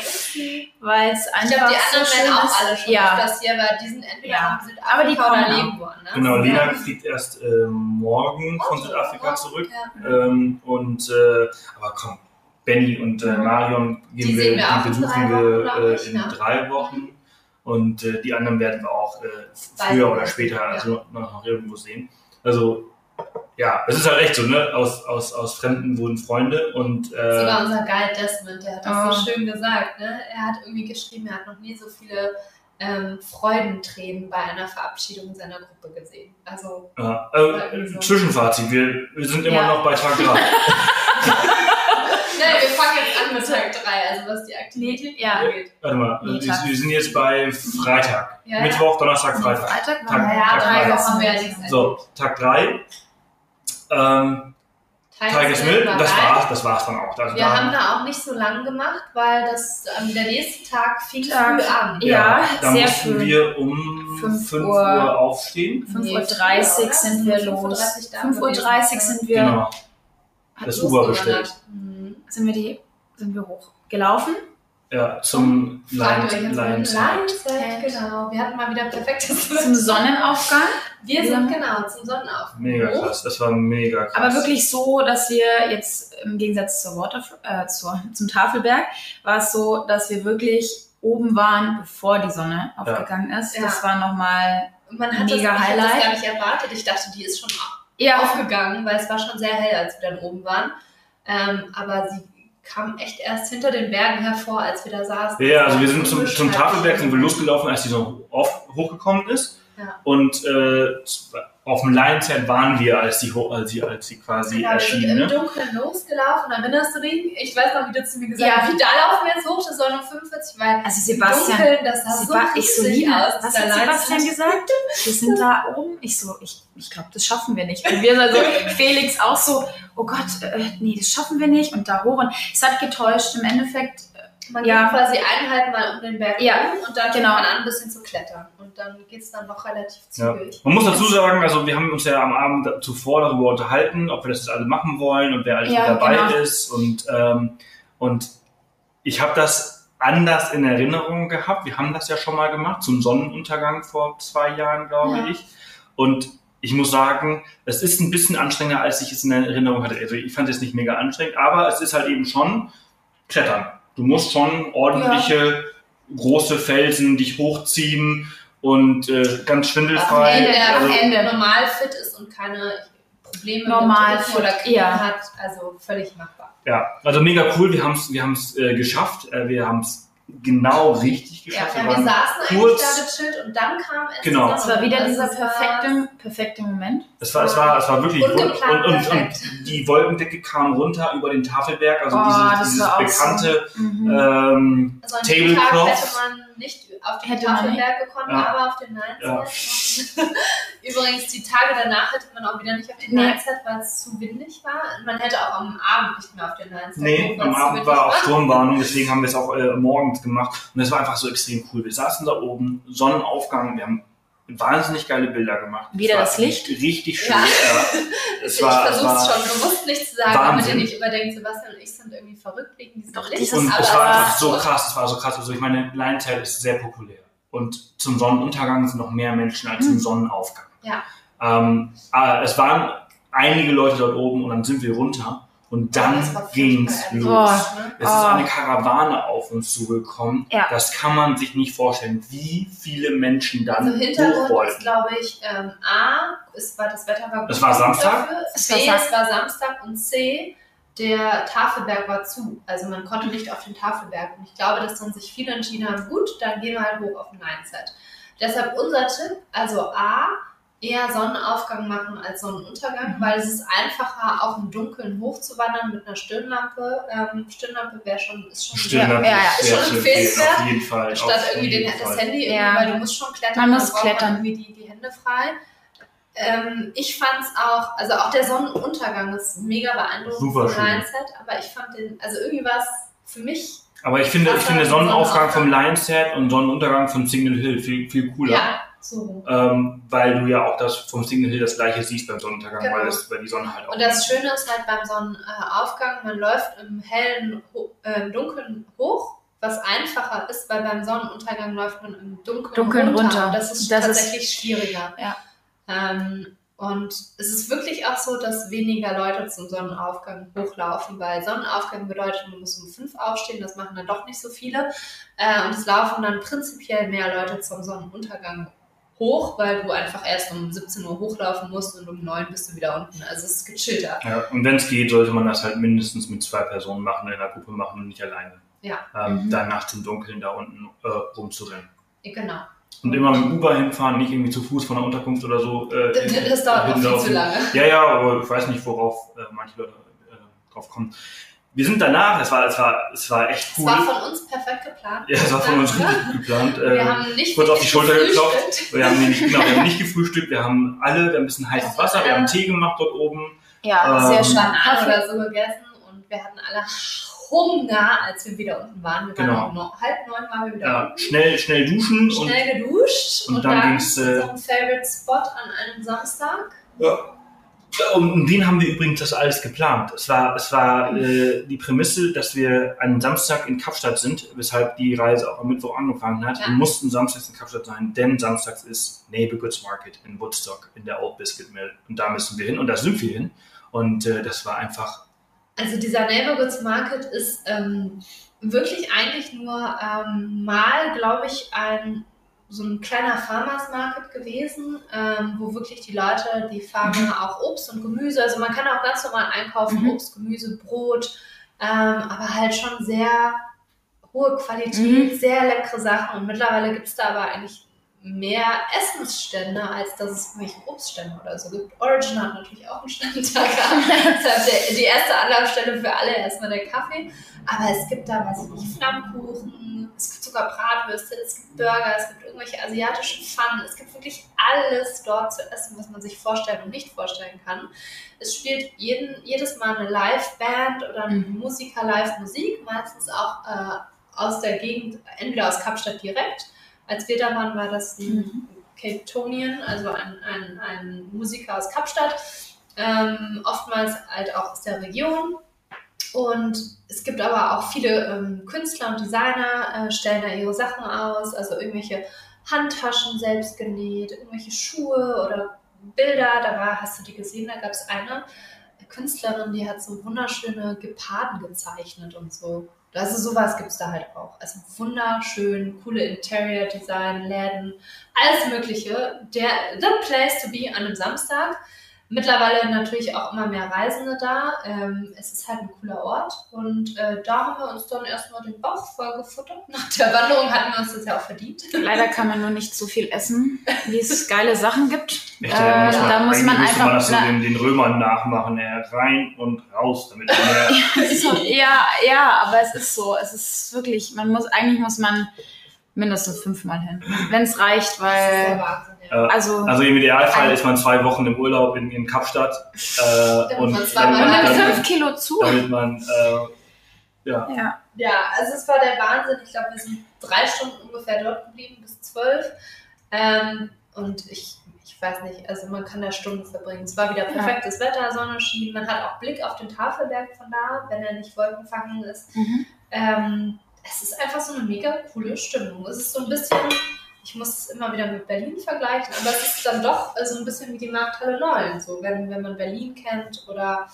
weil es Ich einfach glaube, die anderen so werden auch ist. alle schon ja. öfters hier, weil die sind entweder Ja. in Aber die Südafrika oder kommen leben woanders. Genau, Lena Ja. fliegt erst äh, morgen von Südafrika zurück. Ja. Ähm, und äh, aber komm, Benny und äh, Mhm. Marion gehen Die wir, die in besuchen drei Wochen, wir äh, in ja. drei Wochen. Und äh, die anderen werden wir auch äh, früher oder später, Ja. also noch, noch irgendwo sehen. Also ja, es ist halt echt so, ne? Aus, aus, aus Fremden wurden Freunde und Sogar äh, unser Guide Desmond, der hat das Oh. so schön gesagt. Ne? Er hat irgendwie geschrieben, er hat noch nie so viele ähm, Freudentränen bei einer Verabschiedung seiner Gruppe gesehen. Also, ja, äh, Zwischenfazit, wir, wir sind immer Ja. noch bei Tag 3. nein, wir fangen jetzt an mit Tag 3, also was die Aktivität ja. angeht. Warte mal, Nee, wir, Tag- wir sind jetzt bei Freitag. Ja, Mittwoch, Donnerstag, Nee, Freitag. Freitag Tag- Naja, Tag drei. Wochen ja nichts So, Tag 3. Ähm, Tagesmittel, war das war's, das war's dann auch. Also Wir da, haben da auch nicht so lang gemacht, weil das ähm, der nächste Tag fing Tag. früh an. Ja, da sehr mussten früh. wir um Fünf 5 Uhr. Uhr aufstehen. 5.30 Nee, Uhr früher, sind wir los. 5.30 da 5.30 Uhr sind wir, Genau. Das Uber bestellt. Mhm. sind wir die, sind wir hochgelaufen. Ja, zum Head. Head, genau. Wir hatten mal wieder perfektes Zum Sonnenaufgang. Wir sind genau zum Sonnenaufgang. Mega krass, das war mega krass. Aber wirklich so, dass wir jetzt im Gegensatz zur Water, äh, zur, zum Tafelberg, war es so, dass wir wirklich oben waren, bevor die Sonne aufgegangen ist. Ja. Das war nochmal, man hat das, Mega ich hab das Highlight. gar nicht erwartet. Ich dachte, die ist schon ja, aufgegangen, weil es war schon sehr hell, als wir dann oben waren. Ähm, aber sie kam echt erst hinter den Bergen hervor, als wir da saßen. Ja, also wir sind zum, zum Tafelberg sind wir losgelaufen, als die auf, hochgekommen ist. Ja. Und äh, auf dem Lions Head waren wir, als sie, als sie, als sie quasi Genau, wir sind erschien. im Ne? Dunkeln losgelaufen, erinnerst du dich? Ich weiß noch, wie du zu mir gesagt Ja. hast, wie da laufen wir jetzt hoch, das soll noch 45, weil also Sebastian, Dunkeln, das sah so Seba ich so, Lina, aus. was hat Sebastian gesagt? Wir sind da oben. Ich so, ich, ich glaube, das schaffen wir nicht. Und wir also, Felix auch so, oh Gott, äh, nee, das schaffen wir nicht. Und da hoch. Und es hat getäuscht. Im Endeffekt, Man Ja. geht quasi eineinhalb Mal um den Berg Ja, rum und dann genau. fängt man an, ein bisschen zu klettern. Und dann geht es dann noch relativ Ja. zügig. Man muss dazu sagen, also wir haben uns ja am Abend zuvor darüber unterhalten, ob wir das alle machen wollen und wer alles Ja, dabei genau. ist. Und, ähm, und ich habe das anders in Erinnerung gehabt. Wir haben das ja schon mal gemacht, zum Sonnenuntergang vor zwei Jahren, glaube Ja. ich. Und ich muss sagen, es ist ein bisschen anstrengender, als ich es in Erinnerung hatte. Also ich fand es nicht mega anstrengend, aber es ist halt eben schon Klettern. Du musst schon ordentliche, große Felsen dich hochziehen und äh, ganz Am schwindelfrei. Ende, der also, am Ende. normal fit ist und keine Probleme Normal mit oder Knie ja. hat, also völlig machbar. Ja, also mega cool. Wir haben es wir haben's, äh, geschafft. Äh, wir haben es genau richtig geschafft. ja, wir waren saßen kurz- eigentlich da gechillt und dann kam es. Genau. es war wieder dieser perfekte, perfekte Moment. es, war, es, war, es war wirklich und, und, perfekt. und die Wolkendecke kam runter über den Tafelberg, also Oh, dieses, dieses bekannte Mhm. ähm, Also Tablecloth. Nicht auf den Tafelberg gekommen, Ja. aber auf den Nineset. Ja. Übrigens, die Tage danach hätte man auch wieder nicht auf den Nee. Nineset, weil es zu windig war. Man hätte auch am Abend nicht mehr auf den Nineset. Nee, am Abend war auch Sturmwarnung, deswegen haben wir es auch äh, morgens gemacht. Und es war einfach so extrem cool. Wir saßen da oben, Sonnenaufgang, wir haben wahnsinnig geile Bilder gemacht. Wieder das Licht? Richtig schön. Ja. Ja. Es Ich war, es versuche war, es schon bewusst nicht zu sagen, damit ihr Wahnsinn. nicht immer denkt, Sebastian und ich sind irgendwie verrückt wegen diesem Doch, Licht. Und es war einfach so krass, es war so krass. Also ich meine, Lionhead ist sehr populär. Und zum Sonnenuntergang sind noch mehr Menschen als zum Mhm. Sonnenaufgang. Ja. Ähm, äh, es waren einige Leute dort oben und dann sind wir runter und dann ging's furchtbar, los. ne? Es ist Oh. eine Karawane auf uns zugekommen. Ja. Das kann man sich nicht vorstellen, wie viele Menschen dann Also hoch Hintergrund ist, glaube ich, ähm, A, es war das Wetter war gut Es war Samstag? Dafür. Es B, war es war Samstag und C, der Tafelberg war zu. Also man konnte nicht auf den Tafelberg. Und ich glaube, dass dann sich viele entschieden haben, gut, dann gehen wir halt hoch auf den Nineset. Deshalb unser Tipp, also A, eher Sonnenaufgang machen als Sonnenuntergang, Mhm. weil es ist einfacher, auch im Dunkeln hochzuwandern mit einer Stirnlampe. Ähm, Stirnlampe wäre schon, ist schon Stirnlampe Ja, ja, ist schon empfehlenswert. auf jeden Fall. Statt auf irgendwie jeden den, das. Handy, Ja. irgendwie, weil du musst schon klettern, Man muss klettern. irgendwie die, die Hände frei. Ähm, ich fand es auch, also auch der Sonnenuntergang ist mega beeindruckend Super schön. Lineset, aber ich fand den, also irgendwie war es für mich, Aber ich finde, ich finde Sonnenaufgang vom Sonnenaufgang. Lionset und Sonnenuntergang vom Signal Hill viel, viel cooler. ja, so. Ähm, weil du ja auch das vom Signal Hill das gleiche siehst beim Sonnenuntergang, Genau. weil, das, weil die Sonne halt auch. Und das Schöne ist halt beim Sonnenaufgang, man läuft im hellen, ho- äh, Dunkeln hoch, was einfacher ist, weil beim Sonnenuntergang läuft man im Dunkeln, Dunkeln runter. runter. Und Das ist Das ist- tatsächlich schwieriger. Ja. Ähm, und es ist wirklich auch so, dass weniger Leute zum Sonnenaufgang hochlaufen, weil Sonnenaufgang bedeutet, man muss um fünf aufstehen, das machen dann doch nicht so viele. Äh, und es laufen dann prinzipiell mehr Leute zum Sonnenuntergang hoch, weil du einfach erst um 17 Uhr hochlaufen musst und um 9 bist du wieder unten. Also es ist gechillter. Ja, und wenn es geht, sollte man das halt mindestens mit zwei Personen machen, in einer Gruppe machen und nicht alleine. Ja. Ähm, Mhm. Da nachts im Dunkeln da unten äh, rumzurennen. Genau. Und immer mit dem Uber hinfahren, nicht irgendwie zu Fuß von der Unterkunft oder so. Äh, Das, das dauert noch viel zu lange. Ja, ja, aber ich weiß nicht, worauf äh, manche Leute äh, drauf kommen. Wir sind danach, es war, es war, es war echt Es cool. war von uns perfekt geplant. ja, es war von uns richtig gut geplant. Wir Äh, haben nicht kurz auf die Schulter geklopft. gefrühstückt. wir haben nämlich, genau, wir haben nicht gefrühstückt, wir haben alle wir haben ein bisschen heißes Wasser, wir haben Tee gemacht dort oben. Ja, Ähm, sehr schön. Bananen oder so gegessen und wir hatten alle Hunger, als wir wieder unten waren. Wir Genau. waren um no- halb neun waren wir wieder Ja, unten. schnell, schnell duschen und Schnell geduscht und und, dann dann, ging's, zu äh, unserem Favorite Spot an einem Samstag. Ja. Und um den haben wir übrigens das alles geplant. Es war, es war äh, die Prämisse, dass wir einen Samstag in Kapstadt sind, weshalb die Reise auch am Mittwoch angefangen hat. Ja. Wir mussten samstags in Kapstadt sein, denn samstags ist Neighbor Goods Market in Woodstock in der Old Biscuit Mill. Und da müssen wir hin und da sind wir hin. Und äh, das war einfach, Also dieser Neighborhoods Market ist ähm, wirklich eigentlich nur ähm, mal, glaube ich, ein so ein kleiner Farmers Market gewesen, ähm, wo wirklich die Leute, die Farmer auch Obst und Gemüse, also man kann auch ganz normal einkaufen, Mhm. Obst, Gemüse, Brot, ähm, aber halt schon sehr hohe Qualität, Mhm. sehr leckere Sachen und mittlerweile gibt es da aber eigentlich mehr Essensstände, als dass es irgendwelche Obststände oder so gibt. Origin hat natürlich auch einen Stand da. Deshalb die erste Anlaufstelle für alle erstmal der Kaffee. Aber es gibt da, weiß ich nicht, Flammkuchen, es gibt sogar Bratwürste, es gibt Burger, es gibt irgendwelche asiatischen Pfannen. Es gibt wirklich alles dort zu essen, was man sich vorstellen und nicht vorstellen kann. Es spielt jeden, jedes Mal eine Live-Band oder ein Mhm. Musiker Live-Musik, meistens auch äh, aus der Gegend, entweder aus Kapstadt direkt. Als wir da waren, war das ein Mhm. Cape Tonian, also ein, ein, ein Musiker aus Kapstadt, ähm, oftmals halt auch aus der Region. Und es gibt aber auch viele ähm, Künstler und Designer, äh, stellen da ihre Sachen aus, also irgendwelche Handtaschen selbst genäht, irgendwelche Schuhe oder Bilder. Da war, hast du die gesehen, da gab es eine Künstlerin, die hat so wunderschöne Geparden gezeichnet und so. Also sowas gibt es da halt auch. Also wunderschön, coole Interior-Design, Läden, alles Mögliche. Der the place to be an einem Samstag. Mittlerweile natürlich auch immer mehr Reisende da. Ähm, es ist halt ein cooler Ort und äh, da haben wir uns dann erstmal den Bauch voll gefuttert. Nach der Wanderung hatten wir uns das ja auch verdient. Leider kann man nur nicht so viel essen, wie es geile Sachen gibt. echt, Äh, da muss man, da muss man müsste man einfach- das so den, den Römern nachmachen, äh, rein und raus, damit man mehr ja, ja, aber es ist so. Es ist wirklich, man muss, eigentlich muss man mindestens fünfmal hin. Wenn es reicht, Das ist weil ja. Äh, also, Also im Idealfall Ein- ist man zwei Wochen im Urlaub in, in Kapstadt äh, und nimmt dann- fünf Kilo zu. damit man äh, ja, Ja. Ja, also es war der Wahnsinn. Ich glaube, wir sind drei Stunden ungefähr dort geblieben, bis zwölf. Ähm, und ich, ich weiß nicht, also man kann da Stunden verbringen. Es war wieder perfektes Wetter, Sonne schien. Man hat auch Blick auf den Tafelberg von da, wenn er nicht wolkenfangen ist. Mhm. Ähm, es ist einfach so eine mega coole Stimmung. Es ist so ein bisschen, ich muss es immer wieder mit Berlin vergleichen, aber es ist dann doch so ein bisschen wie die Markthalle Neulen. So, wenn, wenn man Berlin kennt oder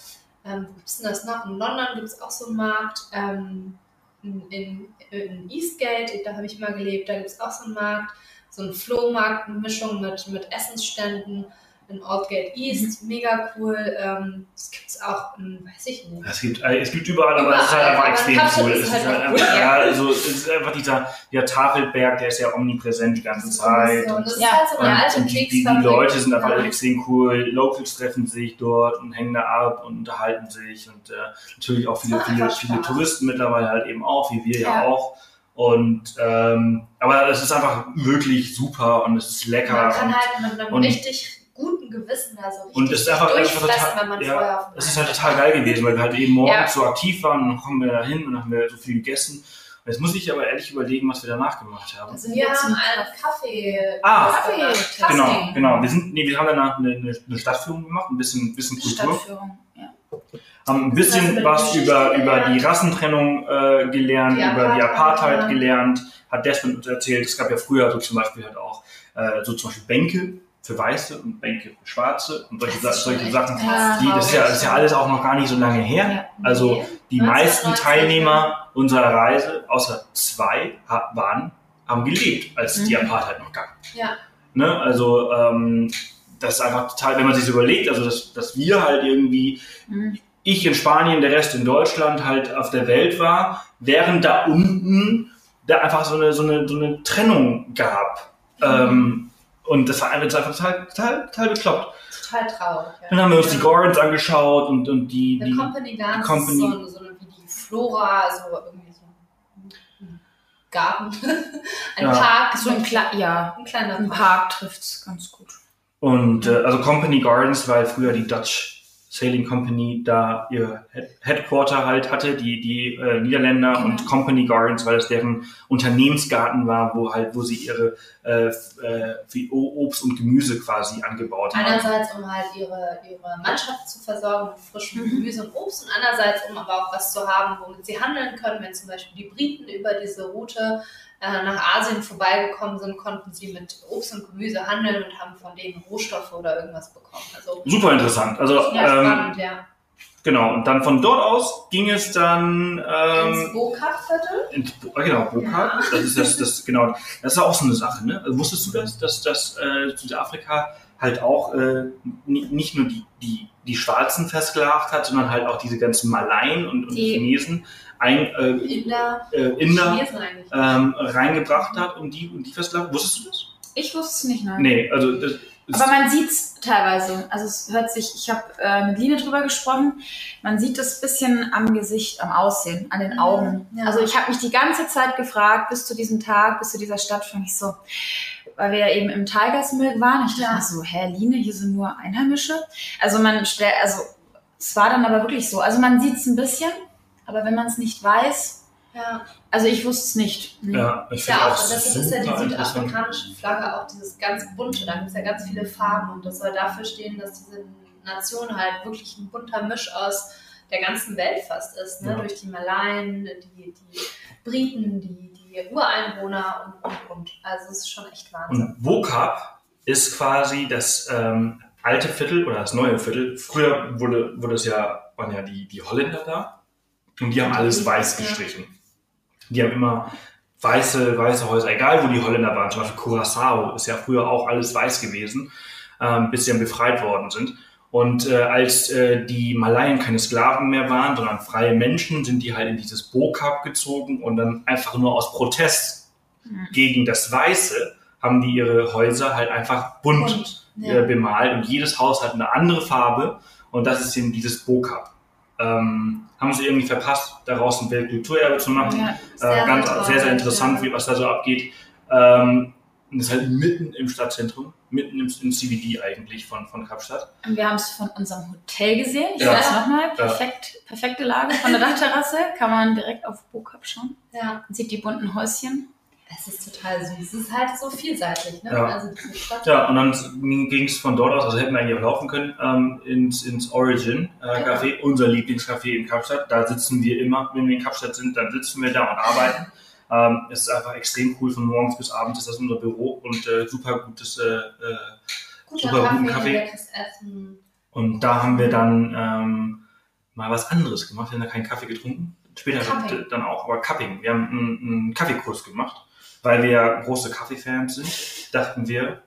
ähm, wo gibt's denn das noch? In London gibt es auch so einen Markt. Ähm, in, in, in Eastgate, da habe ich mal gelebt, da gibt es auch so einen Markt, so einen Flohmarkt, eine Mischung mit, mit Essensständen in Aldgate East, mega cool. Ähm, das gibt es auch in, weiß ich nicht. es gibt äh, es gibt überall, aber es ist halt Überall, einfach extrem cool. ist Es halt ist halt einfach, cool, ja, also es ist einfach dieser, dieser Tafelberg, der ist ja omnipräsent die ganze Zeit. Und das ist Ja, halt so eine alte Und die, die, die Kriegsfabrik. Leute sind einfach Ja. extrem cool. Locals treffen sich dort und hängen da ab und unterhalten sich. Und äh, natürlich auch viele, viele, viele. Touristen mittlerweile halt eben auch, wie wir ja, Ja. auch. Und ähm, aber es ist einfach wirklich super und es ist lecker. Man kann und, halt mit einem und- richtig guten Gewissen da so richtig und es ist einfach, total, wenn man ja, vorher auf dem es ist halt total geil gewesen, weil wir halt eben morgens Ja. so aktiv waren und dann kommen wir da hin und dann haben wir so viel gegessen. Jetzt muss ich aber ehrlich überlegen, was wir danach gemacht haben. Also Wir wir haben zum einen Kaffee. Ah. Kaffee. Genau, genau. Wir sind, nee, wir haben danach eine, eine, Stadtführung gemacht, ein bisschen, bisschen Kultur. Stadtführung. Ja. haben ein Das bisschen die was über, über die. Rassentrennung äh, gelernt, Die über die Apartheid, ja. gelernt, hat Desmond uns erzählt, es gab ja früher so zum Beispiel halt auch äh, so zum Beispiel Bänke für Weiße und Bänke für Schwarze und solche, Das solche Sachen. Die, das, ist ja, das ist ja alles auch noch gar nicht so lange her. Also die 1990, meisten Teilnehmer unserer Reise, außer zwei, waren, haben gelebt, als die Mhm. Apartheid noch gab. Ja. Ne? Also ähm, das ist einfach total, wenn man sich so überlegt, also dass, dass wir halt irgendwie Mhm. ich in Spanien, der Rest in Deutschland halt auf der Welt war, während da unten da einfach so eine, so eine, so eine Trennung gab. Ähm, und das war einfach, total, total, total bekloppt. Total traurig. Ja. Dann haben wir uns die Gardens angeschaut und, und die, The die Company Gardens Company- ist so, so wie die Flora, so irgendwie so ein Garten, ein Ja. Park, So ein, Kle ja, ein kleiner ein Park. Park trifft's ganz gut. und äh, also Company Gardens, weil früher die Dutch Sailing Company da ihr Head- Headquarter halt hatte, die, die äh, Niederländer Genau. und Company Gardens, weil es deren Unternehmensgarten war, wo halt, wo sie ihre äh, äh, Obst und Gemüse quasi angebaut haben. Einerseits, um halt ihre, ihre Mannschaft zu versorgen mit frischem Mhm. Gemüse und Obst und andererseits, um aber auch was zu haben, womit sie handeln können. Wenn zum Beispiel die Briten über diese Route äh, nach Asien vorbeigekommen sind, konnten sie mit Obst und Gemüse handeln und haben von denen Rohstoffe oder irgendwas bekommen. Also Super interessant. Also ja, ähm, spannend, ja. genau. Und dann von dort aus ging es dann Ins ähm, ins Bo- äh, genau Boka. Das ist das, das genau. Das ist auch so eine Sache. Ne? Also, wusstest du das, dass dass äh, Südafrika halt auch äh, ni- nicht nur die die die Schwarzen versklavt hat, sondern halt auch diese ganzen Malaien und, und Die- Chinesen ein äh, Inder, äh, Inder ähm, reingebracht hat und die und die versklavt. Wusstest du das? Ich wusste es nicht, nein. Nee, also das ist, Aber man sieht's teilweise. Also es hört sich, ich habe äh, mit Line drüber gesprochen, man sieht das bisschen am Gesicht, am Aussehen, an den Mhm, Augen. ja. Also ich habe mich die ganze Zeit gefragt, bis zu diesem Tag, bis zu dieser Stadtführung, ich so, weil wir ja eben im Tigers Milk waren, ich dachte Ja. so, hä, Line, hier sind nur Einheimische. Also man stellt, also es war dann aber wirklich so. Also man sieht's ein bisschen, aber wenn man es nicht weiß, Ja, also ich wusste es nicht. Nee. ja, ich ja auch, das ist ja die südafrikanische Flagge, auch dieses ganz bunte, da gibt es ja ganz viele Farben und das soll dafür stehen, dass diese Nation halt wirklich ein bunter Misch aus der ganzen Welt fast ist, ne? Ja. durch die Malaien, die, die Briten, die, die Ureinwohner und, und, und. Also es ist schon echt Wahnsinn. Und Wokap ist quasi das ähm, alte Viertel oder das neue Viertel. Früher wurde, wurde es ja, waren ja die, die Holländer da und die haben alles weiß Ja. gestrichen. Die haben immer weiße, weiße Häuser, egal wo die Holländer waren, zum Beispiel Curaçao ist ja früher auch alles weiß gewesen, ähm, bis sie dann befreit worden sind. Und äh, als äh, die Malaien keine Sklaven mehr waren, sondern freie Menschen, sind die halt in dieses Bokap gezogen und dann einfach nur aus Protest Mhm. gegen das Weiße haben die ihre Häuser halt einfach bunt äh, ja. bemalt und jedes Haus hat eine andere Farbe und das ist eben dieses Bokap. Ähm, haben sie irgendwie verpasst, daraus ein Weltkulturerbe zu machen. Ja. äh, ganz sehr sehr, sehr traurig, interessant, ja. wie, was da so abgeht. Ähm, und das ist halt mitten im Stadtzentrum, mitten im, im CBD eigentlich von, von Kapstadt. Und wir haben es von unserem Hotel gesehen. Ich Ja. weiß nochmal, perfekt, perfekte Lage von der Dachterrasse. Kann man direkt auf Bokap schauen. Ja, Man sieht die bunten Häuschen. Es ist total süß. Es ist halt so vielseitig, ne? Ja. Also. Ja, und dann ging es von dort aus, also hätten wir eigentlich auch laufen können, ähm, ins, ins Origin äh, Genau. Café, unser Lieblingscafé in Kapstadt. Da sitzen wir immer, wenn wir in Kapstadt sind, dann sitzen wir da und arbeiten. Ähm, es ist einfach extrem cool, von morgens bis abends ist das unser Büro und äh, super gutes. Äh, äh, Guter super guten Kaffee, Kaffee. leckeres Essen. und da haben wir dann ähm, mal was anderes gemacht. Wir haben da keinen Kaffee getrunken. Später Cupping. dann auch, aber Cupping. Wir haben einen, einen Kaffeekurs gemacht, weil wir ja große Kaffeefans sind. Dachten wir,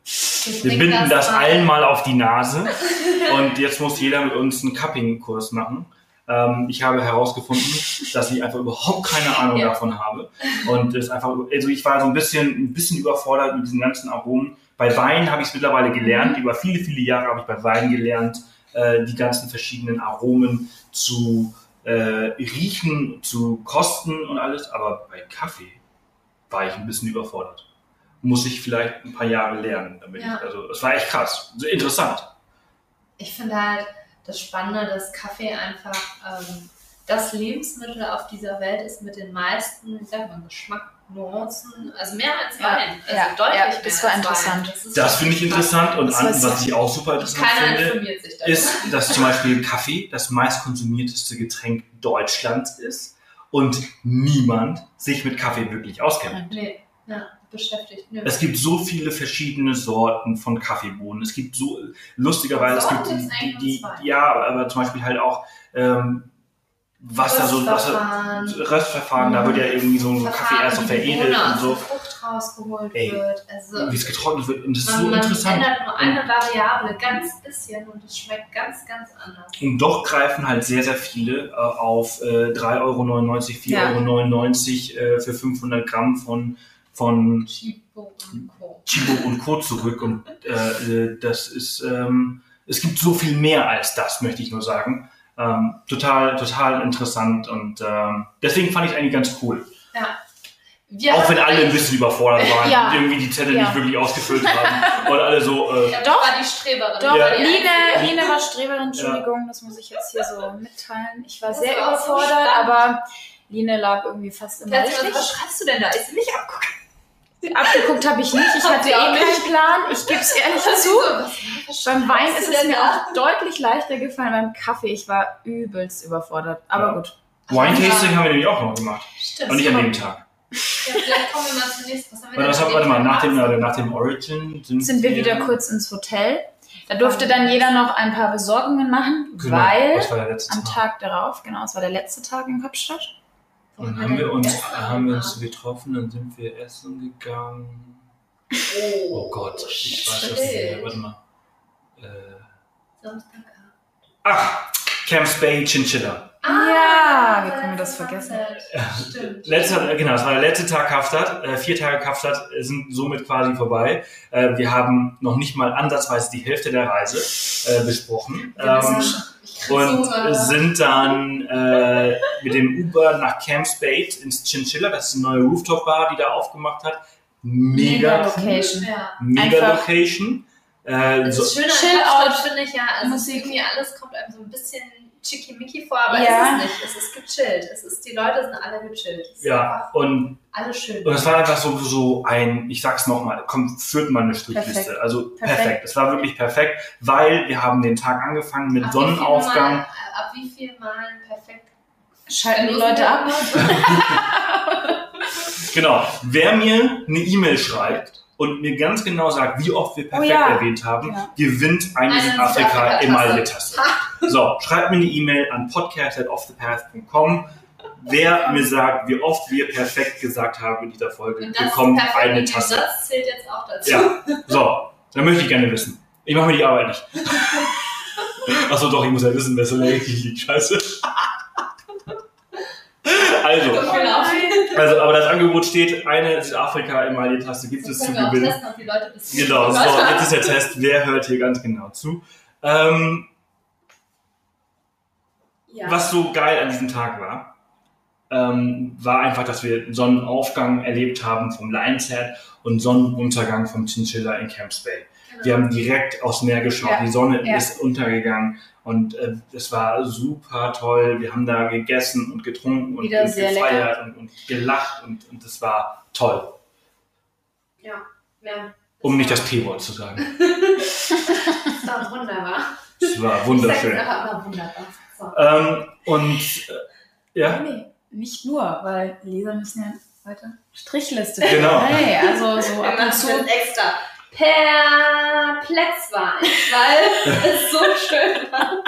wir binden das mal- allen mal auf die Nase und jetzt muss jeder mit uns einen Cupping-Kurs machen. Ähm, ich habe herausgefunden, dass ich einfach überhaupt keine Ahnung Ja. davon habe und es einfach, also ich war so ein bisschen, ein bisschen überfordert mit diesen ganzen Aromen. Bei Wein habe ich es mittlerweile gelernt. Über viele, viele Jahre habe ich bei Wein gelernt, äh, die ganzen verschiedenen Aromen zu äh, riechen, zu kosten und alles. Aber bei Kaffee war ich ein bisschen überfordert. Muss ich vielleicht ein paar Jahre lernen, damit Ja. ich, also es war echt krass, so interessant. Ich finde halt das Spannende, dass Kaffee einfach ähm, das Lebensmittel auf dieser Welt ist mit den meisten, ich sag mal, Geschmacknuancen, also mehr als Ja, Wein. Also ja, deutlich ja, mehr das war als interessant. Wein. ist Das finde ich interessant und Das an, was ich. auch super interessant Keiner finde, ist, dass zum Beispiel Kaffee das meistkonsumierteste Getränk Deutschlands ist und niemand sich mit Kaffee wirklich auskennt. Nee, ja, beschäftigt. Nö. Es gibt so viele verschiedene Sorten von Kaffeebohnen. Es gibt so, lustigerweise, es gibt die, die, die, ja, aber zum Beispiel halt auch, ähm, was da so, was Röstverfahren. Röstverfahren, da wird ja irgendwie so ein Kaffee erst so veredelt und so, Frucht rausgeholt Ey. wird. Also, wie es getrocknet wird. Und das ist man, so man interessant. ändert nur eine Variable ganz bisschen und es schmeckt ganz, ganz anders. Und doch greifen halt sehr, sehr viele äh, auf äh, 3,99 Euro, 4,99 Ja. Euro äh, für 500 Gramm von, von Chibo und Co. Chibo und Co. zurück. Und äh, äh, das ist, ähm, es gibt so viel mehr als das, möchte ich nur sagen. Ähm, total, total interessant und ähm, deswegen fand ich eigentlich ganz cool. Wir Auch wenn alle ein bisschen überfordert waren Ja. und irgendwie die Zettel Ja. nicht wirklich ausgefüllt haben und alle so, äh, Ja, Doch. war die Streberin. Doch, Ja. Line. Line war Streberin, Entschuldigung, das muss ich jetzt hier so mitteilen. Ich war Das sehr so überfordert, spannend. aber Line lag irgendwie fast immer richtig. was schreibst du denn da? Ist sie nicht abgucken? Abgeguckt habe ich nicht, ich Hat hatte eh keinen nicht. Plan. Ich gebe es ehrlich zu. Beim Wein ist es mir auch deutlich leichter gefallen, beim Kaffee. Ich war übelst überfordert. Aber Ja. gut. Wine-Tasting haben wir nämlich auch noch gemacht. Stimmt. Und nicht an dem Tag. Ja, vielleicht kommen wir mal zunächst. Was haben wir haben, warte mal, nach dem, äh, nach dem Origin sind, Sind wir wieder kurz ins Hotel. Da durfte dann jeder noch ein paar Besorgungen machen, Genau, weil am Tag. Tag darauf, genau, es war der letzte Tag in Kapstadt. Und haben wir uns, haben wir uns getroffen, dann sind wir essen gegangen. Oh Gott, ich weiß das nicht mehr. Warte mal. Äh, Samstag. ach, Camps Bay Chinchilla. Ja, wie können wir das vergessen? Stimmt. Letzter, genau, das war der letzte Tag Kapstadt. Äh, vier Tage äh, sind somit quasi vorbei. Äh, wir haben noch nicht mal ansatzweise die Hälfte der Reise äh, besprochen. Ähm, und äh, sind dann äh, mit dem Uber nach Camps Bay ins Chinchilla. Das ist eine neue Rooftop-Bar, die da aufgemacht hat. Mega, Mega cool. Location. Ja. Mega Einfach- Location. Äh, Das so, Schöne Chill an out. Kapstadt finde ich ja, also Musik. irgendwie alles kommt einem so ein bisschen schickimicki vor, aber Ja. es ist nicht. Es ist gechillt. Es ist, die Leute sind alle gechillt. Es ja, und, alles schön. und es war einfach so, so ein, ich sag's nochmal, komm, führt mal eine Strichliste. Perfekt. Also perfekt. Perfekt. Es war wirklich perfekt, weil wir haben den Tag angefangen mit Ab wie Sonnenaufgang. Mal, ab wie viel Malen perfekt Schalten die Leute ab. Genau. Wer mir eine E-Mail schreibt und mir ganz genau sagt, wie oft wir perfekt Oh ja. erwähnt haben, Ja. gewinnt eine Eine Südafrika Südafrika-Tasse. Emaille-Tasse. So, schreibt mir eine E-Mail an podcast.offthepath.com. Wer mir sagt, wie oft wir perfekt gesagt haben in dieser Folge, das bekommt eine Tasse. Satz zählt jetzt auch dazu. Ja, so, dann möchte ich gerne wissen. Ich mache mir die Arbeit nicht. Achso, doch, ich muss ja wissen, wer so richtig liegt. Scheiße. Also, also, aber das Angebot steht, eine Südafrika-Emaille-Tasse gibt es zu gewinnen. testen, ob die Leute das Genau, so, jetzt ist der Test, wer hört hier ganz genau zu. Ähm, Ja. Was so geil an diesem Tag war, ähm, war einfach, dass wir Sonnenaufgang erlebt haben vom Lion's Head und Sonnenuntergang vom Chinchilla in Camps Bay. Wir haben direkt aufs Meer geschaut, Ja. die Sonne Ja. ist untergegangen und äh, es war super toll. Wir haben da gegessen und getrunken und, und gefeiert und, und gelacht und, und das war toll, Ja. ja. um nicht das P-Wort zu sagen. Das war wunderbar. Es war Ich wunderschön. sag einfach immer wunderbar. So. Ähm, und äh, ja, Nee, nicht nur, weil Leser müssen ja weiter Strichliste Genau. Hey, also so ab und zu. das extra perplex war ich, weil es so schön war.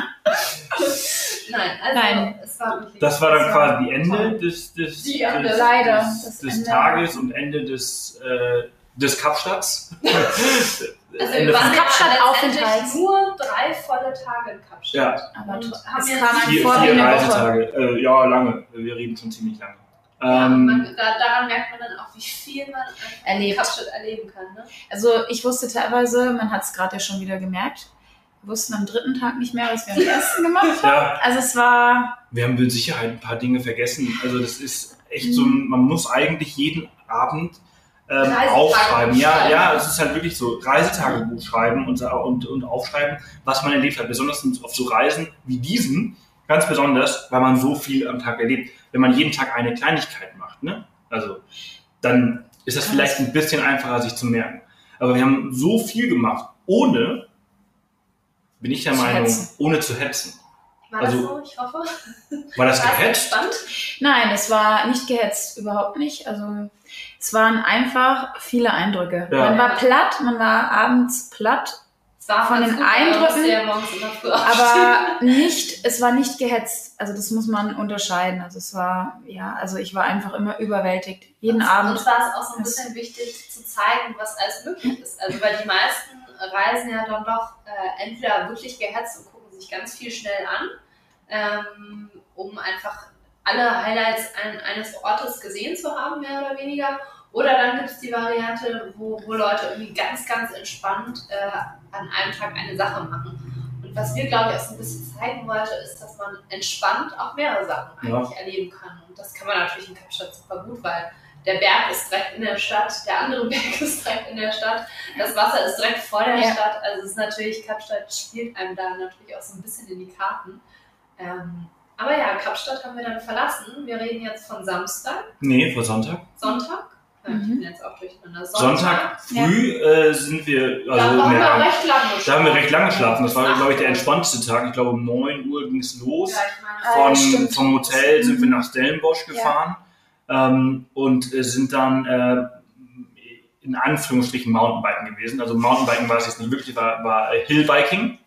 Nein, also Nein. es war wirklich. das war dann quasi die Ende toll. des, des, Die des, Ende. Leider, des, des Ende. Tages und Ende des, äh, des Kapstadts. Also Ende wir waren Kapstadt-Aufenthalt. letztendlich nur drei volle Tage in Kapstadt. Ja. Aber haben es kam vier, vor vier. Reisetage. Äh, ja, lange. Wir reden schon ziemlich lange. Ja, Ähm, man, da, daran merkt man dann auch, wie viel man Erlebt. Kapstadt erleben kann. Ne? Also ich wusste teilweise, man hat es gerade ja schon wieder gemerkt, wir wussten am dritten Tag nicht mehr, was wir am ersten gemacht haben. ja, Also es war, wir haben mit Sicherheit ein paar Dinge vergessen. Also das ist echt so, ein, man muss eigentlich jeden Abend ähm, aufschreiben. Ja, ja, es ist halt wirklich so, Reisetagebuch schreiben und, und, und aufschreiben, was man erlebt hat. Besonders auf so Reisen wie diesen, ganz besonders, weil man so viel am Tag erlebt. Wenn man jeden Tag eine Kleinigkeit macht, ne? Also, dann ist das vielleicht das- ein bisschen einfacher, sich zu merken. Aber wir haben so viel gemacht, ohne, bin ich der Zu Meinung, hetzen. ohne zu hetzen. War Also- das so? Ich hoffe. War das War gehetzt? entspannt? nein, es war nicht gehetzt, überhaupt nicht. Also es waren einfach viele Eindrücke. Ja. Man war platt, man war abends platt, war Von den Eindrücken, aber nicht, es war nicht gehetzt. Also das muss man unterscheiden. Also es war, ja, also ich war einfach immer überwältigt. Jeden Und Abend. Uns war es auch so ein bisschen wichtig zu zeigen, was alles möglich ist. Also weil die meisten reisen ja dann doch äh, entweder wirklich gehetzt und gucken sich ganz viel schnell an, ähm, um einfach alle Highlights ein, eines Ortes gesehen zu haben, mehr oder weniger. Oder dann gibt es die Variante, wo, wo Leute irgendwie ganz, ganz entspannt äh, an einem Tag eine Sache machen. Und was wir, glaube ich, auch so ein bisschen zeigen wollte, ist, dass man entspannt auch mehrere Sachen Ja. eigentlich erleben kann. Und das kann man natürlich in Kapstadt super gut, weil der Berg ist direkt in der Stadt, der andere Berg ist direkt in der Stadt, das Wasser ist direkt vor der Ja. Stadt. Also es ist natürlich, Kapstadt spielt einem da natürlich auch so ein bisschen in die Karten. Ähm, aber ja, Kapstadt haben wir dann verlassen. Wir reden jetzt von Samstag, Nee, vor Sonntag. Sonntag. Ja, Ich Mhm. bin jetzt auch durcheinander. Sonntag früh äh, sind wir, Da also haben wir ja, recht lange da haben wir recht lange geschlafen. Das war, glaube ich, der ja. entspannteste Tag. Ich glaube, um 9 Uhr ging es los. Ja, ich meine, Ah, Von, ja, vom Hotel sind wir Mhm. nach Stellenbosch gefahren ähm, und äh, sind dann äh, in Anführungsstrichen Mountainbiken gewesen. Also Mountainbiken war es jetzt nicht wirklich, war, war Hillbiking.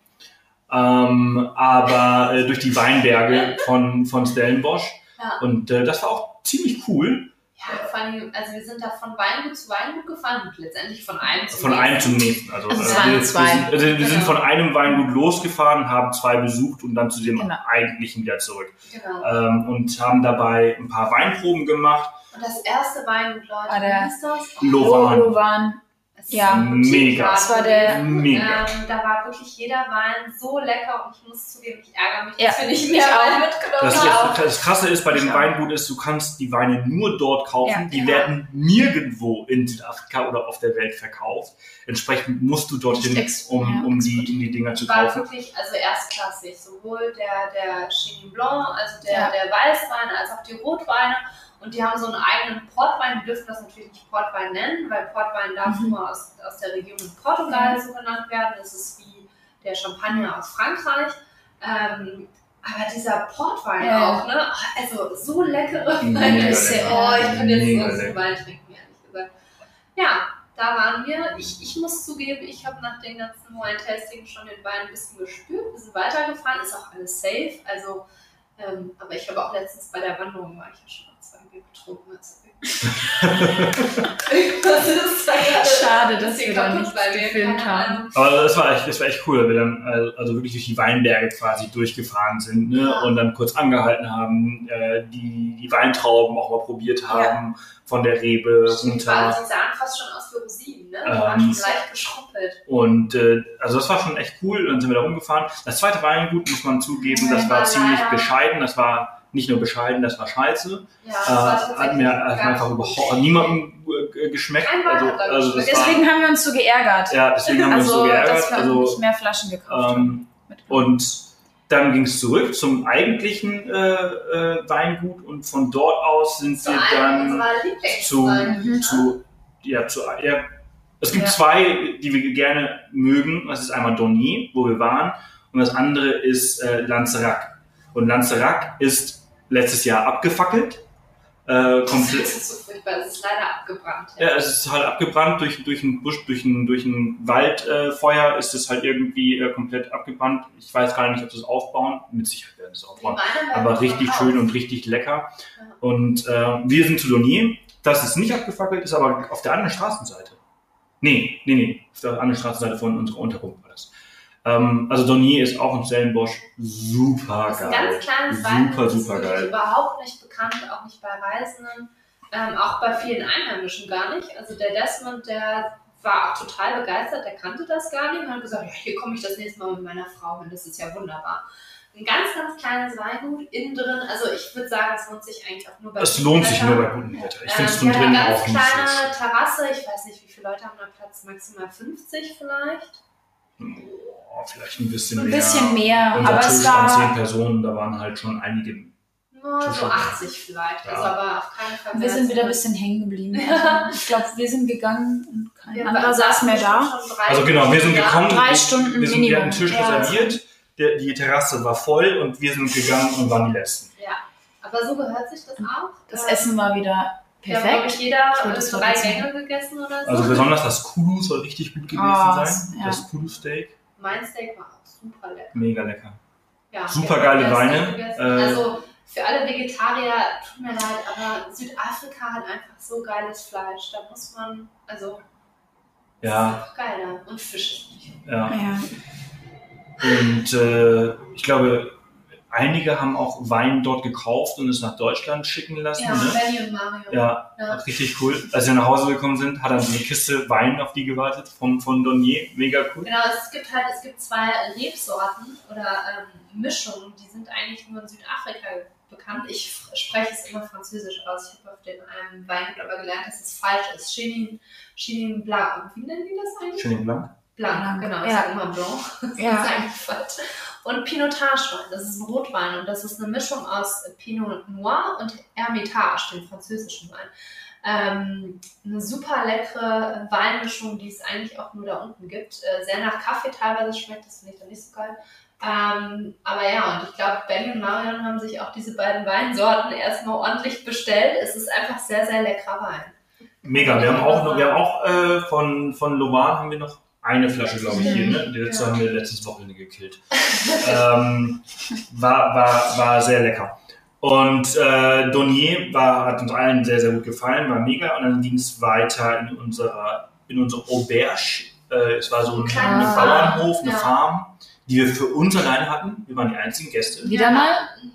Ähm, aber äh, durch die Weinberge von, von Stellenbosch. Ja. Und äh, das war auch ziemlich cool. Ja, vor allem, also wir sind da von Weingut zu Weingut gefahren und letztendlich von einem zu Von einem nächsten. zum nächsten. Also, Also äh, wir. Wir sind, also wir sind Genau. von einem Weingut losgefahren, haben zwei besucht und dann zu dem Genau. eigentlichen wieder zurück. Genau. Ähm, und haben dabei ein paar Weinproben gemacht. Und das erste Weingut, Leute, der- wie hieß das? Lovan. Lovan. Ja, mega. Das war der- Mega. Ähm, da war wirklich jeder Wein so lecker und ich muss zugeben, ich ärgere mich, Ja, dass wir nicht ich mehr auch. Wein mitgenommen Das, haben. das, das Krasse ist bei dem. Weingut ist, du kannst die Weine nur dort kaufen. Ja. die Ja. werden nirgendwo in Südafrika oder auf der Welt verkauft. Entsprechend musst du dorthin, um, ja, um, die, um die Dinger zu war kaufen. wirklich also erstklassig. Sowohl der, der Chenin Blanc, also der, Ja. der Weißwein, als auch die Rotweine. Und die haben so einen eigenen Portwein. Die dürfen das natürlich nicht Portwein nennen, weil Portwein darf Mhm. nur aus, aus der Region in Portugal so genannt werden. Das ist wie der Champagner aus Frankreich. Ähm, aber dieser Portwein Ja. auch, ne? Also so leckere Weine. Oh, ich kann jetzt Mega so. Wein trinken, ehrlich gesagt. Ja, da waren wir. Ich, ich muss zugeben, ich habe nach den ganzen Wine-Tasting schon den Wein ein bisschen gespürt. Wir sind weitergefahren, ist auch alles safe. Also, ähm, aber ich habe auch letztens bei der Wanderung war ich ja schon Bier getrunken. Also, das ist Schade, dass wir da wir gefilmt haben. Aber das war echt, das war echt cool, weil wir dann äh, also wirklich durch die Weinberge quasi durchgefahren sind ne? Ja. und dann kurz angehalten haben, äh, die, die Weintrauben auch mal probiert haben, von der Rebe Stimmt, runter. Sie sahen fast schon aus wie Rosinen, ne? Die Ähm, waren schon leicht geschrumpelt. Und äh, also das war schon echt cool. Dann sind wir da rumgefahren. Das zweite Weingut muss man zugeben, das war Ja, ziemlich bescheiden. Das war nicht nur bescheiden, das war scheiße. Ja, Äh, das war hat tatsächlich mir gar hat mir einfach überhaupt niemandem äh, geschmeckt. Also, also das geschmeckt. war, Deswegen haben wir uns so geärgert. ja, deswegen haben wir uns also, so dass geärgert. wir Also, nicht mehr Flaschen gekauft haben. ähm, und dann ging es zurück zum eigentlichen äh, äh, Weingut und von dort aus sind wir dann zu. Mhm. zu, ja, zu, ja, es gibt Ja. zwei, die wir gerne mögen. Das ist einmal Dornier, wo wir waren, und das andere ist äh, Lanzerac. Und Lanzerac ist letztes Jahr abgefackelt. Äh, Das komplett. ist so furchtbar, es ist leider abgebrannt. Ja, es ist halt abgebrannt durch, durch einen Busch, durch ein, durch ein Waldfeuer äh, ist es halt irgendwie äh, komplett abgebrannt. Ich weiß gar nicht, ob sie es aufbauen. Mit Sicherheit werden sie es aufbauen. Aber richtig schön und richtig lecker. Ja. Und äh, wir sind zu Dornier. Das ist nicht abgefackelt, ist aber auf der anderen Straßenseite. Nee, nee, nee. Auf der anderen Straßenseite von unserer Unterkunft das. Also Dornier ist auch in Stellenbosch super ist ein geil. ganz kleines Weingut, Super, super geil. überhaupt nicht bekannt, auch nicht bei Reisenden, ähm, auch bei vielen Einheimischen gar nicht. Also der Desmond, der war auch total begeistert, der kannte das gar nicht und hat gesagt, ja, hier komme ich das nächste Mal mit meiner Frau hin, das ist ja wunderbar. Ein ganz, ganz kleines Weingut, innen drin, also ich würde sagen, es lohnt sich eigentlich auch nur bei Es lohnt sich nur bei gutem Wetter. Ich finde es ähm, wir haben drinnen eine auch ganz nicht kleine. Terrasse, ich weiß nicht, wie viele Leute haben da Platz, maximal 50 vielleicht. Oh, vielleicht ein bisschen Ein mehr. bisschen mehr, Unser aber Tisch es waren zehn war. Personen, da waren halt schon einige. Nur so Tische. 80 vielleicht, Ja. also aber auf keinen Fall Wir mehr sind wieder ein 100. bisschen hängen geblieben. Ja. Also, ich glaube, wir sind gegangen und kein Wir anderer saß mehr da. Also genau, wir sind da. gekommen. Drei wir, Stunden wir, sind, wir hatten einen. Tisch Ja. reserviert, der, die Terrasse war voll und wir sind gegangen und waren die Letzten. Ja, aber so gehört sich das auch. Das Ähm, Essen war wieder perfekt. jeder Ich das drei. Gänge gegessen oder so. Also besonders das Kudu soll richtig gut gewesen Oh, sein. ja. Das Kudu-Steak, mein Steak war auch super lecker. mega lecker. Ja, Super geile Weine. Äh, also für alle Vegetarier, tut mir leid, aber Südafrika hat einfach so geiles Fleisch. Da muss man, also, das ist Ja, einfach geiler. Und Fisch ist nicht. ja. Ja. Und äh, ich glaube, einige haben auch Wein dort gekauft und es nach Deutschland schicken lassen. Ja, ne? Benny und Mario. Ja, Ja. richtig cool. Als wir nach Hause gekommen sind, hat dann so eine Kiste Wein auf die gewartet vom, von Donier. Mega cool. Genau, es gibt halt, es gibt zwei Rebsorten oder ähm, Mischungen, die sind eigentlich nur in Südafrika bekannt. Ich spreche es immer französisch aus. Ich habe auf den einem Weingut aber gelernt, dass es falsch ist. Chenin, Chenin Blanc. Wie nennen die das eigentlich? Chenin Blanc. Blanc, Blanc, genau. Ich ja. sage immer Blanc. Das Ja. falsch. Und Pinotage-Wein, das ist ein Rotwein und das ist eine Mischung aus Pinot Noir und Hermitage, dem französischen Wein. Ähm, eine super leckere Weinmischung, die es eigentlich auch nur da unten gibt. Äh, sehr nach Kaffee teilweise schmeckt, das finde ich dann nicht so geil. Ähm, aber ja, und ich glaube, Benny und Marion haben sich auch diese beiden Weinsorten erstmal ordentlich bestellt. Es ist einfach sehr, sehr leckerer Wein. Mega. Wir haben auch, noch, wir haben auch äh, von, von Lovan haben wir noch eine Flasche, glaube ich, hier. Ne? Die letzte Ja. haben wir letztes Wochenende gekillt. ähm, war, war, war sehr lecker. Und äh, Donier war, hat uns allen sehr, sehr gut gefallen, war mega. Und dann ging es weiter in unserer in unsere Auberge. Äh, es war so ein, Kleine ein Farm, Bauernhof, eine ja. Farm, die wir für uns alleine hatten. Wir waren die einzigen Gäste. Wieder mal?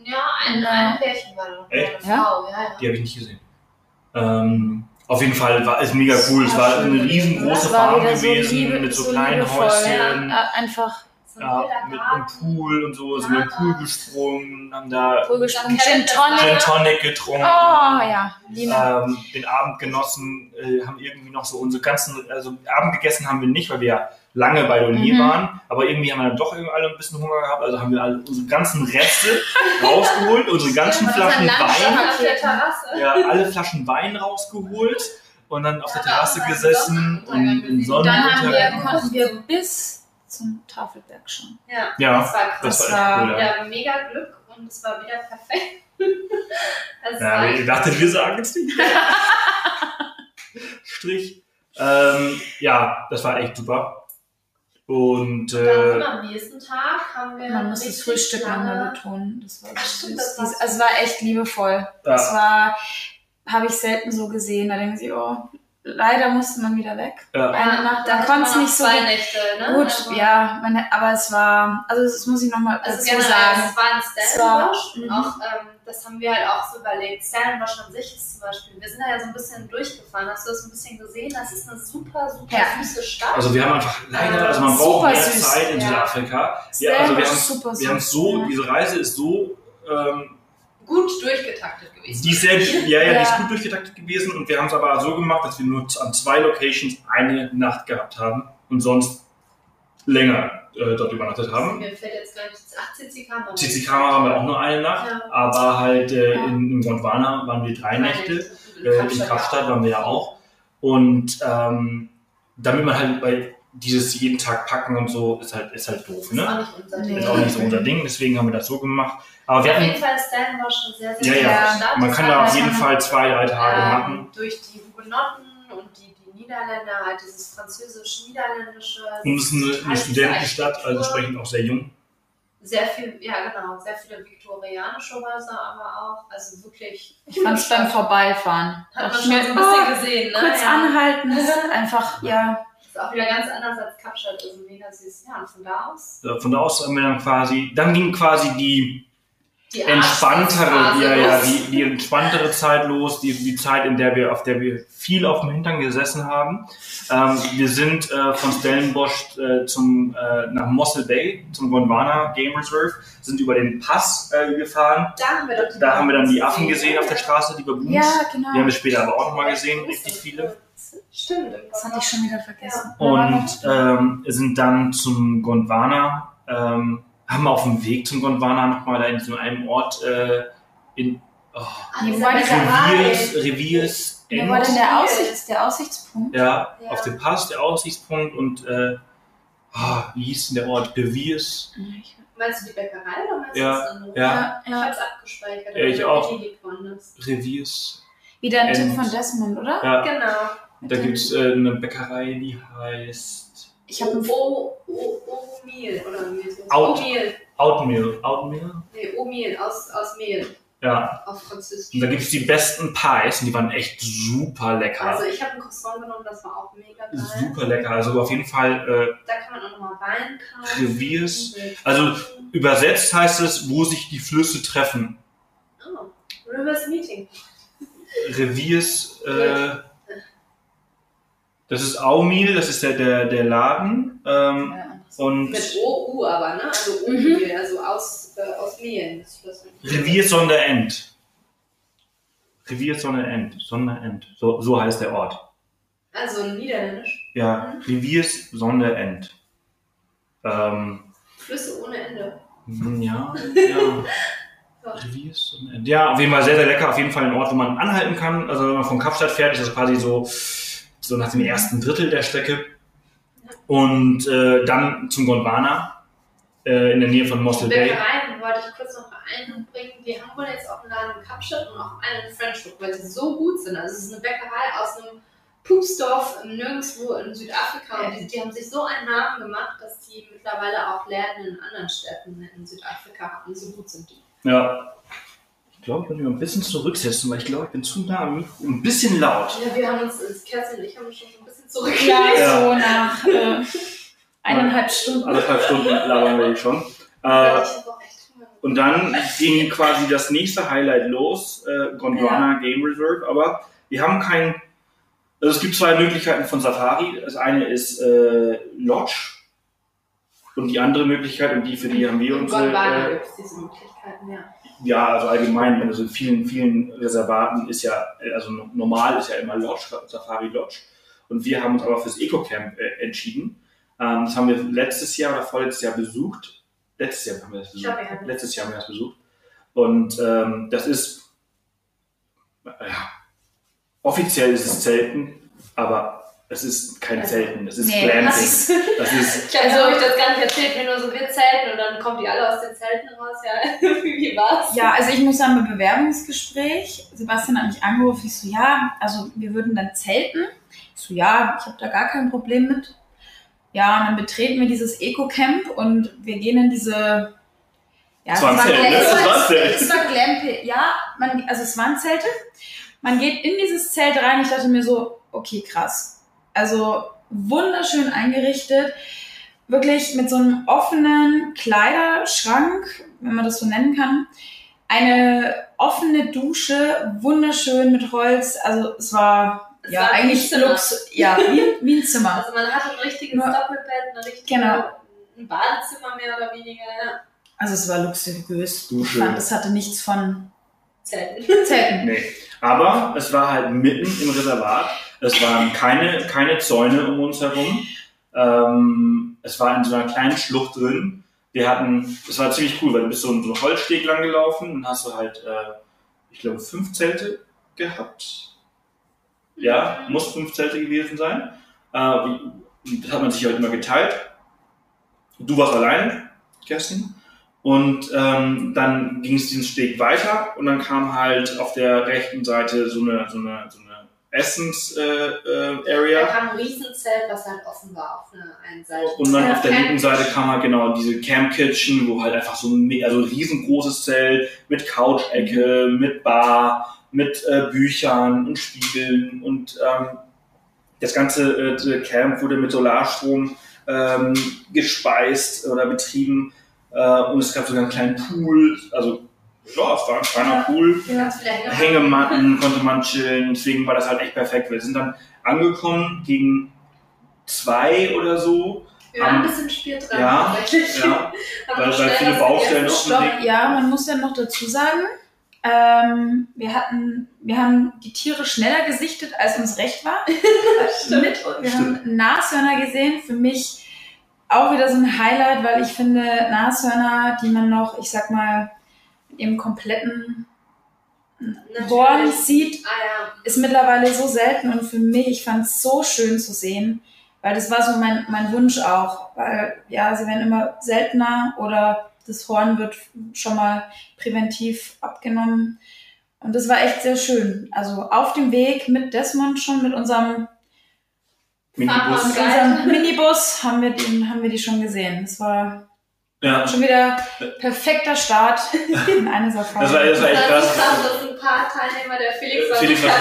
Ja, ein, Ja. ein Pärchen war da noch. Echt? Eine Frau, ja, ja. Die habe ich nicht gesehen. Ähm, auf jeden Fall war es mega cool. Es war eine riesengroße Farm wieder so gewesen liebe- mit so, so kleinen liebevoll, Häuschen. Ja, einfach So ein Ja, mit einem. Pool und so, sind wir im Pool gesprungen, haben da cool gesprungen. Gin Tonic. Gin Tonic getrunken. Oh ja. Ähm, den Abend genossen, äh, haben irgendwie noch so unsere ganzen, also Abend gegessen haben wir nicht, weil wir ja lange bei Donier Mhm. waren, aber irgendwie haben wir dann doch irgendwie alle ein bisschen Hunger gehabt, also haben wir alle unsere ganzen Reste rausgeholt, unsere ganzen Ja, Flaschen Wein, der Terrasse. ja, alle Flaschen Wein rausgeholt und dann auf der Ja, Terrasse aber auch gesessen Sonnenuntergang und in. Und dann haben wir, Sonnenuntergang. konnten wir bis zum Tafelberg schauen. Ja, Ja, das war krass. Das Das war cool, ja. Ja, mega Glück und es war wieder perfekt. Es Ja, war ihr dachtet, wir sagen es nicht. Strich. Ähm, ja, das war echt super. Und Und dann sind äh, wir am nächsten Tag haben wir Man muss das Frühstück nochmal betonen. Das war Ach, stimmt, süß. das Also es war echt liebevoll. Das ja, war, habe ich selten so gesehen. Da denken sie, oh, leider musste man wieder weg. ja, Eine Nacht, dann hatte konnte es man nicht so zwei gut. Nächte, ne? Gut, Also- ja, meine, aber es war, also das muss ich nochmal Also dazu generell, sagen. es war ein Stellenbosch und mhm. auch, ähm, das haben wir halt auch so überlegt. Stellenbosch an sich ist zum Beispiel, wir sind da ja so ein bisschen durchgefahren. Hast du das ein bisschen gesehen? Das ist eine super, super Ja. süße Stadt. also wir haben einfach leider, also man Super braucht mehr süß, Zeit in ja. Südafrika. Ja, also wir haben, super wir haben so, ja. diese Reise ist so ähm, gut durchgetaktet gewesen. Die ist sehr, ja, ja, die ist Ja. gut durchgetaktet gewesen und wir haben es aber so gemacht, dass wir nur an zwei Locations eine Nacht gehabt haben und sonst länger äh, dort übernachtet haben. Mir fällt jetzt gar nichts. Ach, CCK. Tizikama haben wir auch nur eine Nacht, Ja. aber halt äh, Ja. in, in Gondwana waren wir drei Nächte. In Äh, in Kapstadt waren wir ja auch. Und ähm, damit man halt bei dieses jeden Tag packen und so ist halt, ist halt doof, Das ist auch ne? nicht unser. Ding. Ist auch nicht so unser Ding, deswegen haben wir das so gemacht. Aber wir Auf jeden hatten, Fall, Stellenbosch schon sehr, ja, sehr ja, gute Stadt. man kann da auf jeden Ja. Fall zwei, drei Tage ähm, machen. Durch die Hugenotten und die, die Niederländer, halt dieses französisch-niederländische. Und es ist eine, eine Studentenstadt, also entsprechend auch sehr jung. Sehr viel, ja genau, sehr viele viktorianische Häuser, aber auch, also wirklich. Ich fand es beim Vorbeifahren. Hat man schon so ein bisschen oh, gesehen, ne? kurz ja. anhalten, das ist einfach, ja. Ist auch wieder ganz anders als Kapstadt, also mega süß. Ja, und von da aus. Von da aus haben wir dann quasi, dann ging quasi die Die entspanntere, ja, ja, die, die entspanntere Zeit los, die, die Zeit, in der wir, auf der wir viel auf dem Hintern gesessen haben. Ähm, wir sind äh, von Stellenbosch äh, zum, äh, nach Mossel Bay, zum Gondwana Game Reserve, sind über den Pass äh, gefahren. Da haben wir doch Da haben wir dann die Affen gesehen auf der Straße, die Baboons. Ja, Die haben genau. wir später aber auch nochmal gesehen, richtig viele. Stimmt. Das hatte ich schon wieder vergessen. Und ähm, sind dann zum Gondwana, ähm, haben auf dem Weg zum Gondwana nochmal da in so einem Ort äh, in oh, Ah, war dieser Reviers. Reviers Wo war denn End. der, Aussichts, der Aussichtspunkt? Ja, Ja. auf dem Pass, der Aussichtspunkt und äh, ah, wie hieß denn der Ort? Reviers. Meinst du die Bäckerei oder meinst Ja, du das andere? Ja, Ich hab's abgespeichert. Ja, ich auch. Reviers. Wieder ein Tipp End. von Desmond, oder? Ja, Genau. Da gibt's äh, eine Bäckerei, die heißt Ich habe ein O, O, O-Mehl oder? Out. O-Mehl. Nee, aus, aus Mehl. Ja, Auf Französisch. und da gibt's die besten Pies und die waren echt super lecker. Also ich habe ein Croissant genommen, das war auch mega geil. super lecker. Also auf jeden Fall äh, Da kann man auch nochmal Wein kaufen. Reviers. Also übersetzt heißt es, wo sich die Flüsse treffen. Oh. Rivers Meeting. Reviers, äh, das ist Aumil, das ist der, der, der Laden. Ähm, und Mit O-U aber, ne? Also Mhm. O-Mehl, also aus, äh, aus Mehlen. Reviers Sonderend. Reviers Sonderend. Sonderend. So, so heißt der Ort. Also niederländisch. Ja, Reviers Sonderend. Ähm, Flüsse ohne Ende. ja, ja. Reviers Sonderend. Ja, auf jeden Fall sehr, sehr lecker. Auf jeden Fall ein Ort, wo man anhalten kann. Also wenn man von Kapstadt fährt, ist das quasi so, so nach dem ersten Drittel der Strecke. Und äh, dann zum Gondwana, äh, in der Nähe von Mossel Bay. Bäckereien wollte ich kurz noch einbringen. Die haben wohl jetzt auch einen Laden in Kapstadt und auch einen in Frenchbrook, weil sie so gut sind. Also es ist eine Bäckerei aus einem Pupsdorf nirgendwo in Südafrika und die, die haben sich so einen Namen gemacht, dass die mittlerweile auch Läden in anderen Städten in Südafrika haben. So gut sind die. Ja. Ich glaube, ich muss mich mal ein bisschen zurücksetzen, weil ich glaube, ich bin zu nah am Mikro. Ein bisschen laut. Ja, wir haben uns, das Kerstin und ich haben uns schon so ein bisschen zurückgelegt. Ja, Ja. so nach äh, eineinhalb Stunden. Anderthalb Stunden labern wir schon. Äh, und dann ging quasi das nächste Highlight los, äh, Gondwana Game Reserve. Aber wir haben kein. Also es gibt zwei Möglichkeiten von Safari. Das eine ist äh, Lodge. Und die andere Möglichkeit, und die für die haben wir unsere. Gondwana Äh, gibt es diese Möglichkeiten, ja. Ja, also allgemein, wenn du so in vielen, vielen Reservaten ist ja, also no- normal ist ja immer Lodge, Safari Lodge. Und wir haben uns aber fürs Eco-Camp äh, entschieden. Ähm, das haben wir letztes Jahr oder vorletztes Jahr besucht. Letztes Jahr haben wir das besucht. wir haben Letztes Jahr haben wir das besucht. Und ähm, das ist, ja, offiziell ist es Zelten, aber es ist kein Also, Zelten, es ist nee, Glamping. Das Das ist, Ich habe also, euch das gar nicht erzählt, mir nur so, wir zelten und dann kommen die alle aus den Zelten raus. Ja, wie war's? Ja, also ich muss sagen, beim Bewerbungsgespräch, Sebastian hat mich angerufen, ich so, ja, also wir würden dann zelten. Ich so, ja, ich habe da gar kein Problem mit. Ja, und dann betreten wir dieses Eco-Camp und wir gehen in diese... Ja, Das war ein es Zelt, ne? es Das war. Es war Glampe, ja, man, also es waren Zelte. Man geht in dieses Zelt rein, ich dachte mir so, okay, krass. Also wunderschön eingerichtet, wirklich mit so einem offenen Kleiderschrank, wenn man das so nennen kann. Eine offene Dusche, wunderschön mit Holz. Also es war Es ja ein eigentlich. Lux, ja wie, wie ein Zimmer. Also man hatte ein richtiges Nur- Doppelbett, eine richtige, Genau. ein Badezimmer mehr oder weniger. Also es war luxuriös. Dusche. Ich fand, es hatte nichts von Zelten. Zelten. Nee. Aber es war halt mitten im Reservat. Es waren keine, keine Zäune um uns herum. Ähm, es war in so einer kleinen Schlucht drin. Wir hatten, es war ziemlich cool, weil du bist so einen so einen Holzsteg lang gelaufen und hast du halt, äh, ich glaube, fünf Zelte gehabt. Ja, muss fünf Zelte gewesen sein. Äh, das hat man sich halt immer geteilt. Du warst allein, Kerstin. Und ähm, dann ging es diesen Steg weiter und dann kam halt auf der rechten Seite so eine, so eine, so eine Essens-Area. Äh, Da Area. kam ein Riesenzelt, was halt offen war auf einer einen Seite. Und dann Ja, auf der linken Seite kam halt genau diese Camp Kitchen, wo halt einfach so ein, also ein riesengroßes Zelt mit Couch-Ecke, mit Bar, mit äh, Büchern und Spiegeln und ähm, das ganze äh, Camp wurde mit Solarstrom ähm, gespeist oder betrieben äh, und es gab sogar einen kleinen Pool, also ja, es war ein kleiner Pool. Hängematten. Konnte man chillen, deswegen war das halt echt perfekt. Wir sind dann angekommen gegen zwei oder so. Wir waren ein bisschen spät dran. Ja, tatsächlich. ja, weil, weil schnell viele Baustellen Stopp, ja, man muss ja noch dazu sagen, ähm, wir hatten, wir haben die Tiere schneller gesichtet, als uns recht war. Mit, wir haben Nashörner gesehen, für mich auch wieder so ein Highlight, weil ich finde, Nashörner, die man noch, ich sag mal, im kompletten Natürlich. Horn sieht, Ah ist mittlerweile so selten und für mich, ich fand es so schön zu sehen, weil das war so mein, mein Wunsch auch, weil ja, sie werden immer seltener oder das Horn wird schon mal präventiv abgenommen und das war echt sehr schön. Also auf dem Weg mit Desmond schon, mit unserem, Minibus. unserem Minibus haben wir, den, haben wir die schon gesehen. Das war Ja, schon wieder perfekter Start in eine Safari. das war, das war echt Das ist krass. krass, dass ein paar Teilnehmer der Felix war Felix war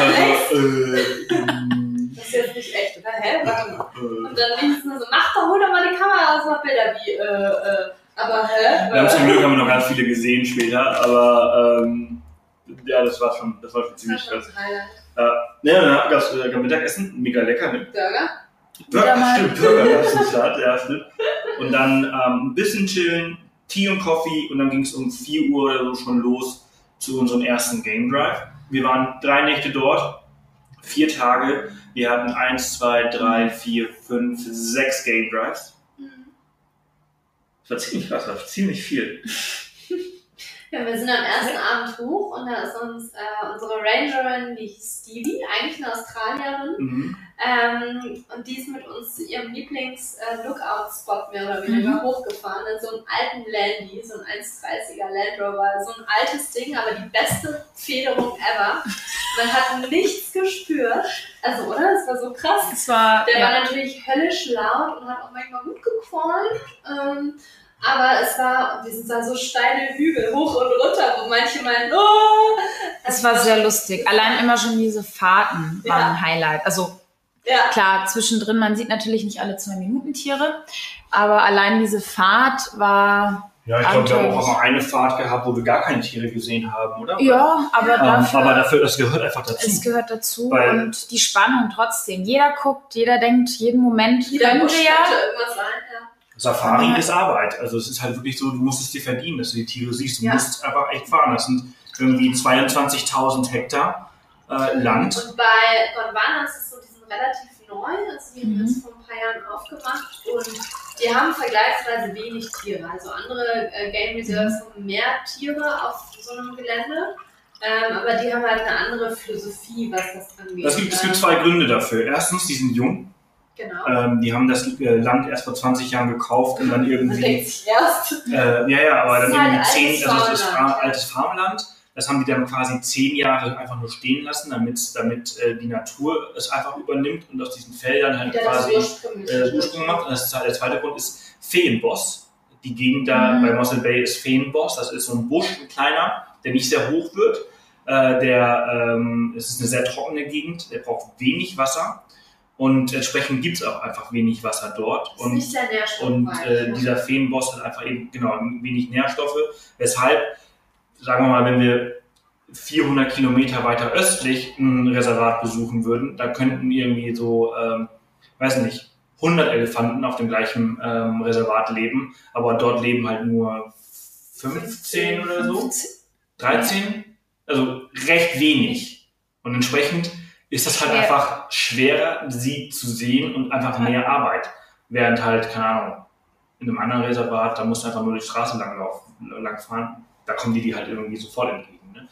so, äh, Das ist jetzt nicht echt, oder? Hä? Warte mal. äh, Und dann links nur so, mach doch, hol doch mal die Kamera aus, mach Bilder wie, äh, äh, aber hä? Wir haben zum Glück haben wir noch ganz viele gesehen später, aber ähm, ja, das war schon, das war schon Das ziemlich krass. Highlight. Ja, dann gab es äh, Mittagessen, mega lecker, ne? Burger? Mal- Stimmt, Burger gab es Start, ja, stimmt. Und dann ähm, ein bisschen chillen, Tea und Coffee und dann ging es um 4 Uhr oder so schon los zu unserem ersten Game Drive. Wir waren drei Nächte dort, vier Tage. Wir hatten eins, zwei, drei, vier, fünf, sechs Game Drives. Das war ziemlich krass, das war ziemlich viel. Ja, wir sind am ersten Abend hoch und da ist uns äh, unsere Rangerin, die hieß Stevie, eigentlich eine Australierin, Mhm. ähm, und die ist mit uns zu ihrem Lieblings-Lookout-Spot mehr oder weniger hochgefahren, in so einem alten Landy, so ein 1,30er Land Rover, so ein altes Ding, aber die beste Federung ever. Man hat nichts gespürt, also oder? Das war so krass. Es war, Der ja. war natürlich höllisch laut und hat auch manchmal gut gequalmt. Ähm, aber es war, wir sind da so steile Hügel hoch und runter, wo manche meinen, oh! Es war sehr lustig. Allein immer schon diese Fahrten waren Ja. ein Highlight. Also Ja, klar, zwischendrin, man sieht natürlich nicht alle zwei Minuten Tiere, aber allein diese Fahrt war, Ja, ich glaube, wir haben auch mal eine Fahrt gehabt, wo wir gar keine Tiere gesehen haben, oder? ja, aber Ähm, dafür, aber dafür, das gehört einfach dazu. es gehört dazu Weil- und die Spannung trotzdem. Jeder guckt, jeder denkt, jeden Moment jeder könnte ja. irgendwas sein. Safari Ja. ist Arbeit. Also es ist halt wirklich so, du musst es dir verdienen, dass du die Tiere siehst. Du Ja. musst einfach echt fahren. Das sind irgendwie 22.000 Hektar äh, Land. Und bei Gondwana ist es so, die sind relativ neu, also die haben Mhm. das vor ein paar Jahren aufgemacht und die haben vergleichsweise wenig Tiere. Also andere äh, Game Reserves haben mehr Tiere auf so einem Gelände, ähm, aber die haben halt eine andere Philosophie, was das angeht. Es gibt, es gibt Ähm, zwei Gründe dafür. Erstens, die sind jung. Genau. Ähm, die haben das äh, Land erst vor 20 Jahren gekauft und dann irgendwie erst. Äh, ja, ja, aber Das dann ist halt irgendwie zehn, altes also das ist Farmland, ja. altes Farmland. Das haben die dann quasi zehn Jahre einfach nur stehen lassen, damit, damit äh, die Natur es einfach übernimmt und aus diesen Feldern halt Wieder das quasi äh, Ursprung macht. Und das, der zweite Grund ist Feenboss. Die Gegend da Mhm. bei Mossel Bay ist Feenboss. Das ist so ein Busch, ein kleiner, der nicht sehr hoch wird. Äh, der, ähm, es ist eine sehr trockene Gegend, der braucht wenig Wasser. Und entsprechend gibt es auch einfach wenig Wasser dort. Ist Und nicht sehr und äh, ja. dieser Feenboss hat einfach eben genau wenig Nährstoffe, weshalb, sagen wir mal, wenn wir 400 Kilometer weiter östlich ein Reservat besuchen würden, da könnten irgendwie so, ähm, weiß nicht, 100 Elefanten auf dem gleichen ähm, Reservat leben, aber dort leben halt nur 15 oder so, 13. also recht wenig. Und entsprechend ist das halt Schwer. einfach schwerer, sie zu sehen und einfach mehr Arbeit. Während halt, keine Ahnung, in einem anderen Reservat, da musst du einfach nur die Straße lang, laufen, lang fahren, da kommen die die halt irgendwie sofort entgegen. Ne?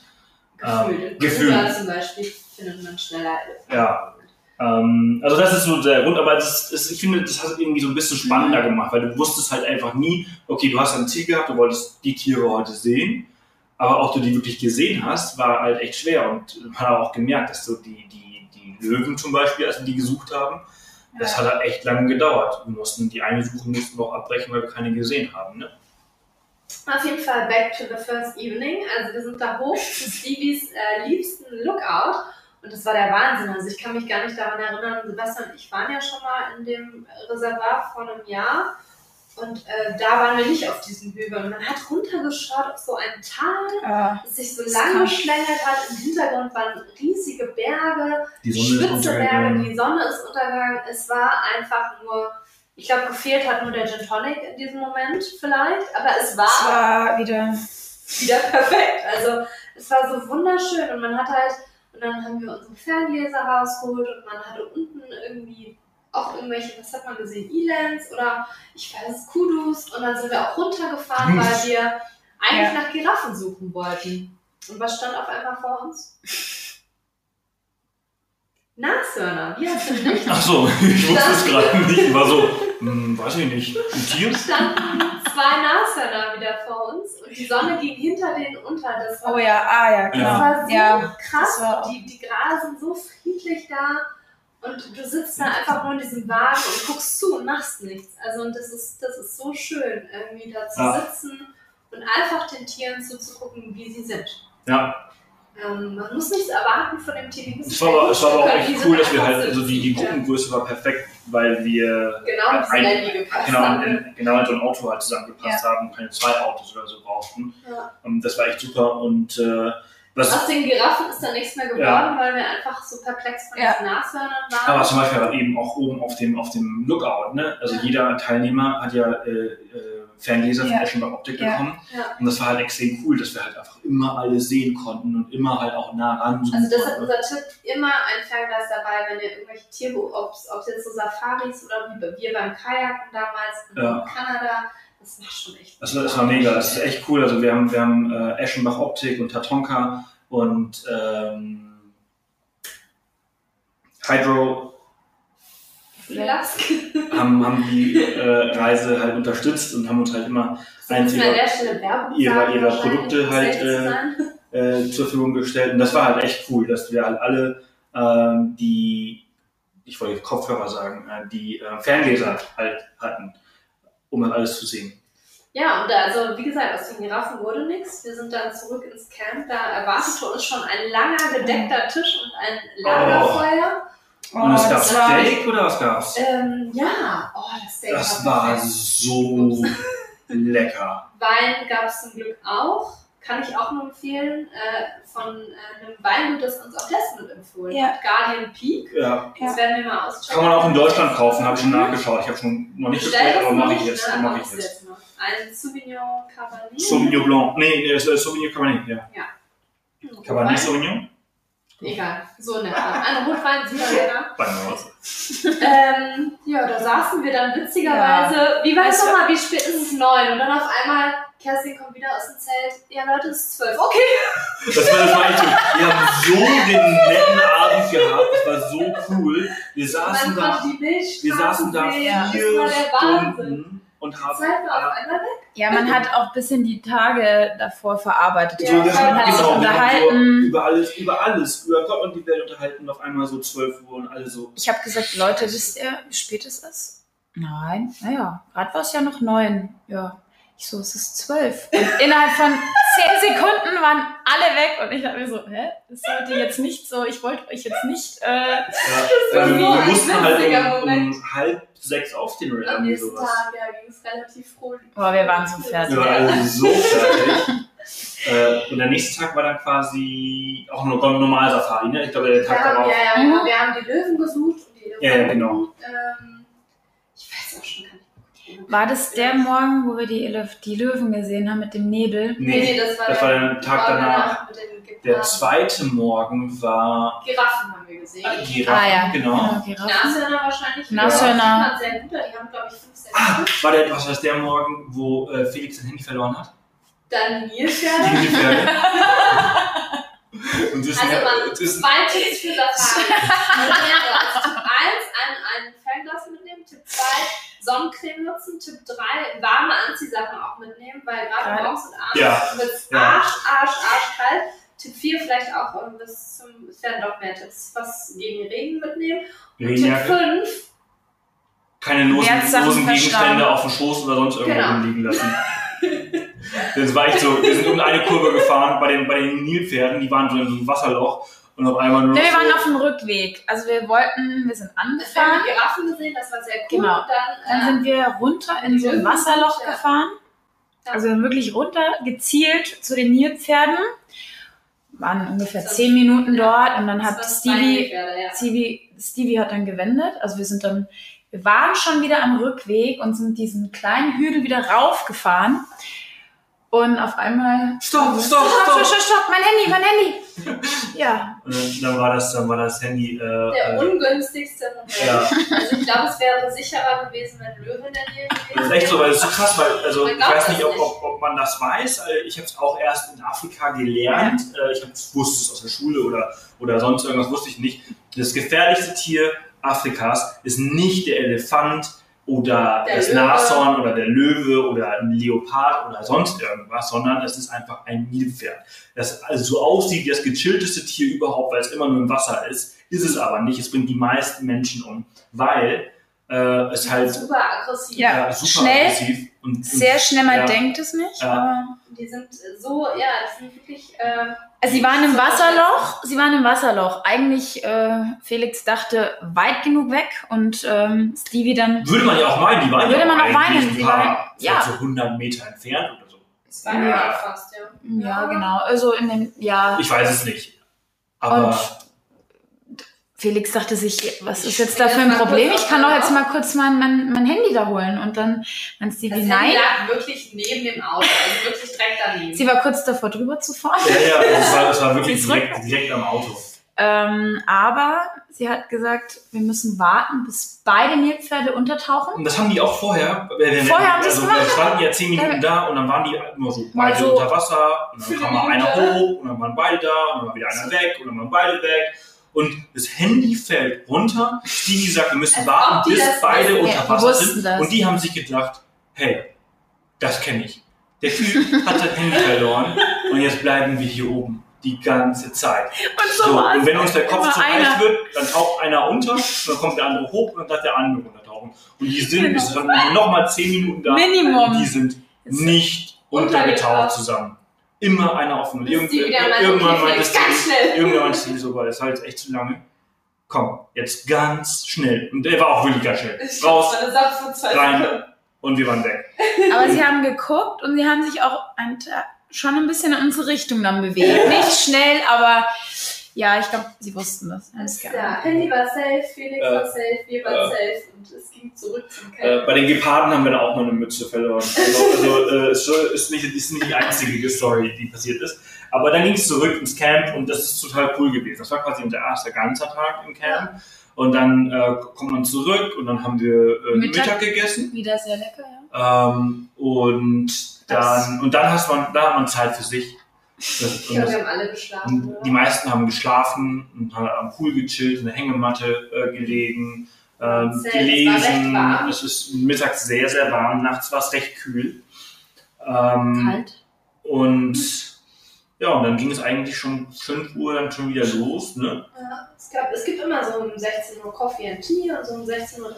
Ähm, gefühlt. Krüger zum Beispiel findet man schneller. Ja. Ähm, also das ist so der Grund, aber das ist, ich finde, das hat es irgendwie so ein bisschen spannender gemacht, weil du wusstest halt einfach nie, okay, du hast ein Ziel gehabt, du wolltest die Tiere heute sehen, aber auch du die wirklich gesehen hast, war halt echt schwer und man hat auch gemerkt, dass so die, die, die Löwen zum Beispiel, als wir die gesucht haben, das hat halt echt lange gedauert. Wir mussten die eine suchen, mussten wir auch abbrechen, weil wir keine gesehen haben. Ne? Auf jeden Fall back to the first evening. Also wir sind da hoch zu Stevies äh, liebsten Lookout und das war der Wahnsinn. Also ich kann mich gar nicht daran erinnern, Sebastian und ich waren ja schon mal in dem Reservat vor einem Jahr und äh, da waren wir nicht auf diesem Hügel. Und man hat runtergeschaut auf so ein Tal, Äh, das sich so lang geschlängelt hat. Im Hintergrund waren riesige Berge, Die spitze Berge, die Sonne ist untergegangen. Es war einfach nur, ich glaube, gefehlt hat nur der Gin Tonic in diesem Moment vielleicht, aber es war es war wieder. wieder perfekt. Also es war so wunderschön und man hat halt, und dann haben wir unsere Ferngläser rausgeholt und man hatte unten irgendwie auch irgendwelche, was hat man gesehen, Elands oder ich weiß, Kudus und dann sind wir auch runtergefahren, weil wir eigentlich Ja. nach Giraffen suchen wollten. Und was stand auf einmal vor uns? Nashörner. Wie hast du nicht? Ach so, ich wusste es gerade nicht. Ich war so, hm, weiß ich nicht, ein Tier? standen zwei Nashörner wieder vor uns und die Sonne ging hinter denen unter. Das war Oh ja, ah ja, Das genau. war so Ja, krass. das war die, die grasen so friedlich da und du sitzt da einfach nur in diesem Wagen und guckst zu und machst nichts. Also und das ist, das ist so schön, irgendwie da zu Ja. sitzen und einfach den Tieren zuzugucken, wie sie sind. Ja, Ähm, man muss nichts erwarten von dem Tier. Es war aber, es war aber auch echt cool, dass wir halt, also die, die Gruppengröße war perfekt, weil wir Genau, in ein- genau, haben. in, genau in so ein Auto halt zusammengepasst haben und keine zwei Autos oder so brauchten. Ja. Und das war echt super und äh, was, Aus den Giraffen ist dann nichts mehr geworden, Ja. weil wir einfach so perplex von Ja. diesen Nashörnern waren. aber zum Beispiel halt eben auch oben auf dem, auf dem Lookout, ne? Also jeder Teilnehmer hat ja äh, äh, Ferngläser von Ja. Eschenbach Optik Ja. bekommen. Ja. Und das war halt extrem cool, dass wir halt einfach immer alles sehen konnten und immer halt auch nah ran Also deshalb konnten. unser Tipp, immer ein Fernglas dabei, wenn ihr irgendwelche Tiere, ob es jetzt so Safaris oder wie wir beim Kajaken damals in Ja. Kanada, das macht schon echt Das war, das war mega, das ist echt cool. Also wir haben, wir haben äh, Eschenbach Optik und Tatonka und ähm, Hydro Flask. haben, haben die äh, Reise halt unterstützt und haben uns halt immer eins ihrer, ihrer- Produkte halt, äh, äh, zur Verfügung gestellt. Und das war halt echt cool, dass wir halt alle ähm, die, ich wollte Kopfhörer sagen, äh, die äh, Ferngläser halt hatten, um halt alles zu sehen. Ja, und da, also wie gesagt, aus den Giraffen wurde nichts. Wir sind dann zurück ins Camp. Da erwartete uns schon ein langer gedeckter Tisch und ein Lagerfeuer. Und es Oh, gab war- Steak oder was gab's? Ähm, ja, oh, das Steak Das war perfekt. so lecker. Wein gab es zum Glück auch. Kann ich auch nur empfehlen. Äh, von äh, einem Weingut, das uns auch Desmond empfohlen Ja. hat. Guardian Peak. Ja. Das werden wir mal auschecken. Kann man auch in Deutschland kaufen, habe ich schon nachgeschaut. Ich habe schon noch nicht Bestellt aber mache ich jetzt. ne? Mache ich jetzt. Ein Sauvignon Cabernet. Sauvignon Blanc. Nee, nee, das ist Sauvignon Cabernet, ja. Rotwein. Cabernet Sauvignon? Egal, so in der Art. Ein Rotwein, super lecker. Bei. Ähm, ja, da saßen wir dann witzigerweise. Wie war es Also- nochmal? Wie spät ist es? Neun. Und dann auf einmal, Kerstin kommt wieder aus dem Zelt. Ja, Leute, es ist zwölf. Okay. Das war, das so. Wir haben so den netten Abend gehabt. Das war so cool. Wir saßen da, wir saßen da vier. Stunden und haben. Zeit war auf einmal weg. Ja, man hat auch ein bisschen die Tage davor verarbeitet. Ja, So, wir man haben, hat sich genau, wir haben so unterhalten. über alles, über alles, über Gott und die Welt unterhalten. Und auf einmal so 12 Uhr und alle so. Ich habe gesagt, Leute, wisst ihr, wie spät es ist? Nein, naja, gerade war es ja noch neun. Ja, ich so, es ist zwölf. Und innerhalb von zehn Sekunden waren alle weg und ich dachte mir so, hä, das sollte jetzt nicht so, ich wollte euch jetzt nicht, äh, Ja, war also, so wir mussten halt um, um halb sechs aufstehen oder Am irgendwie nächsten sowas. Tag ja, ging es relativ froh. boah, wir waren so fertig. Wir waren alle so fertig. äh, und der nächste Tag war dann quasi auch nur normal Safari, ne? Ich glaube, der Tag haben, darauf. ja, ja, Mhm. wir haben die Löwen gesucht. Und die Ja, ja, genau. Ähm, ich weiß auch schon gar nicht. War das der Morgen, wo wir die, Elef die Löwen gesehen haben mit dem Nebel? Nee, nee, das war, das war der Tag danach. Der zweite Morgen war Giraffen haben wir gesehen. äh, Giraffen, ah ja, genau. Giraffen. Nashörner wahrscheinlich. Nashörner. Die waren sehr gut, die haben, glaube ich, fünf, sechs Ah, war der, was war das der Morgen, wo äh, Felix sein Handy verloren hat? Dann Nilpferde. Nilpferde. Und das Also man, das ist, zwei Tipps für Safari. Also Tipp 1, ein, ein Fernglas mitnehmen. Tipp 2, Sonnencreme nutzen. Tipp 3, warme Anziehsachen auch mitnehmen, weil gerade morgens und abends Ja. wird es Ja. arsch, arsch, arsch kalt. Tipp 4 vielleicht auch ähm, bis zum, es werden doch mehr Tipps, was gegen Regen mitnehmen. Und Tipp Regenjacke. 5, keine losen, losen. Gegenstände auf dem Schoß oder sonst irgendwo Genau. rumliegen lassen. Das war echt so, wir sind um eine Kurve gefahren bei den, bei den Nilpferden, die waren so in so einem Wasserloch und auf einmal nur Nee, wir waren so, auf dem Rückweg. Also wir wollten, wir sind angefahren, die Giraffen gesehen, das war sehr cool. Genau. Und dann, dann äh, sind wir runter in so ein Wasserloch Ja. gefahren. Ja. Also wirklich runter, gezielt zu den Nilpferden. Waren ungefähr Das- zehn Minuten dort und dann das hat Stevie ja. Stevie, Stevie hat dann gewendet. Also wir sind dann, wir waren schon wieder am Rückweg und sind diesen kleinen Hügel wieder raufgefahren. Und auf einmal. Stopp, stopp, stopp, stopp. stopp, stopp, mein Handy, mein Handy. Ja. Und dann, war das, dann war das Handy, äh, Der äh, ungünstigste Moment. ja. Also ich glaube, es wäre sicherer gewesen, wenn Löwe in der Nähe gewesen Das ist echt so, weil es ist so krass, weil, also ich weiß nicht, ob, nicht. ob, ob man das weiß. Äh, Ich habe es auch erst in Afrika gelernt. Äh, Ich hab, wusste es aus der Schule oder, oder sonst irgendwas, wusste ich nicht. Das gefährlichste Tier Afrikas ist nicht der Elefant oder Der das. Nashorn oder der Löwe oder ein Leopard oder sonst irgendwas, sondern es ist einfach ein Nilpferd. Das also so aussieht wie das gechillteste Tier überhaupt, weil es immer nur im Wasser ist, ist es aber nicht. Es bringt die meisten Menschen um, weil äh, es halt super aggressiv. Ja. ja, super schnell, aggressiv und, und Sehr schnell, man Ja. denkt es nicht. Ja. Aber Die sind so, ja, die sind wirklich. ähm, Also sie waren im Wasserloch. Sie waren im Wasserloch. Eigentlich, äh, Felix dachte, weit genug weg und ähm, Stevie dann. würde man ja auch meinen, die waren Würde ja man auch meinen, ein sie waren- ja. so 100 Meter entfernt oder so. Das war ja Ja. fast, ja. Ja, genau. Also in den, ja. Ich weiß es nicht. Aber Und Felix dachte sich, was ist jetzt da für ein Problem? Ich kann doch jetzt mal kurz mein, mein, mein Handy da holen. Und dann meint Das Stevie, Handy nein. lag wirklich neben dem Auto, also wirklich direkt daneben. Sie war kurz davor drüber zu fahren. ja, ja, es war, es war wirklich Sie direkt, direkt am Auto. Ähm, aber sie hat gesagt, wir müssen warten, bis beide Nilpferde untertauchen. Und das haben die auch vorher. äh, Vorher haben sie es also, gemacht. da standen ja 10 Minuten da und dann waren die nur so beide so unter Wasser und dann kam mal einer hoch und dann waren beide da und dann war wieder einer weg und dann waren beide weg. Und das Handy fällt runter. Stevie sagt, wir müssen Als warten, bis beide unter Wasser sind. das. Und die haben sich gedacht, hey, das kenne ich. Der Typ hat das Handy verloren und jetzt bleiben wir hier oben die ganze Zeit. Und So, war's. und wenn uns der Kopf zu heiß wird, dann taucht einer unter, dann kommt der andere hoch und dann darf der andere untertauchen. Und die sind Genau. bis nochmal 10 Minuten da. Minimum. Und die sind nicht untergetaucht zusammen. Immer einer offen. Irgend, irgendwann meinte schnell. irgendwann meinte so, weil das ist halt echt zu lange. Komm, jetzt ganz schnell. Und der war auch wirklich ganz schnell. Ich Raus, rein. Sekunden. und wir waren weg. Aber sie haben geguckt und sie haben sich auch ein, schon ein bisschen in unsere Richtung dann bewegt. Nicht schnell, aber ja, ich glaube, sie wussten das. Alles klar. Ja, Handy war safe, Felix Äh, war safe, wir waren äh, safe und es ging zurück zum Äh, Camp. bei den Geparden haben wir dann auch mal eine Mütze verloren. Also, also äh, ist, nicht, ist nicht die einzige Story, die passiert ist. Aber dann ging es zurück ins Camp und das ist total cool gewesen. Das war quasi unser erster ganzer Tag im Camp. Und dann äh, kommt man zurück und dann haben wir äh, Mittag. Mittag. gegessen. Wieder sehr lecker, ja. Ähm, und dann und dann hat man, da hat man Zeit für sich. Das, Ich glaube, wir haben alle geschlafen. die meisten haben geschlafen und haben am Pool gechillt, in der Hängematte äh, gelegen, war recht gelesen. warm. Es ist mittags sehr, sehr warm, nachts war es recht kühl. Ähm, Kalt. Und ja, und dann ging es eigentlich schon 5 Uhr dann schon wieder los. Ne? Ja, es, gab, es gibt immer so um 16 Uhr Coffee and Tea und so um 16.30 Uhr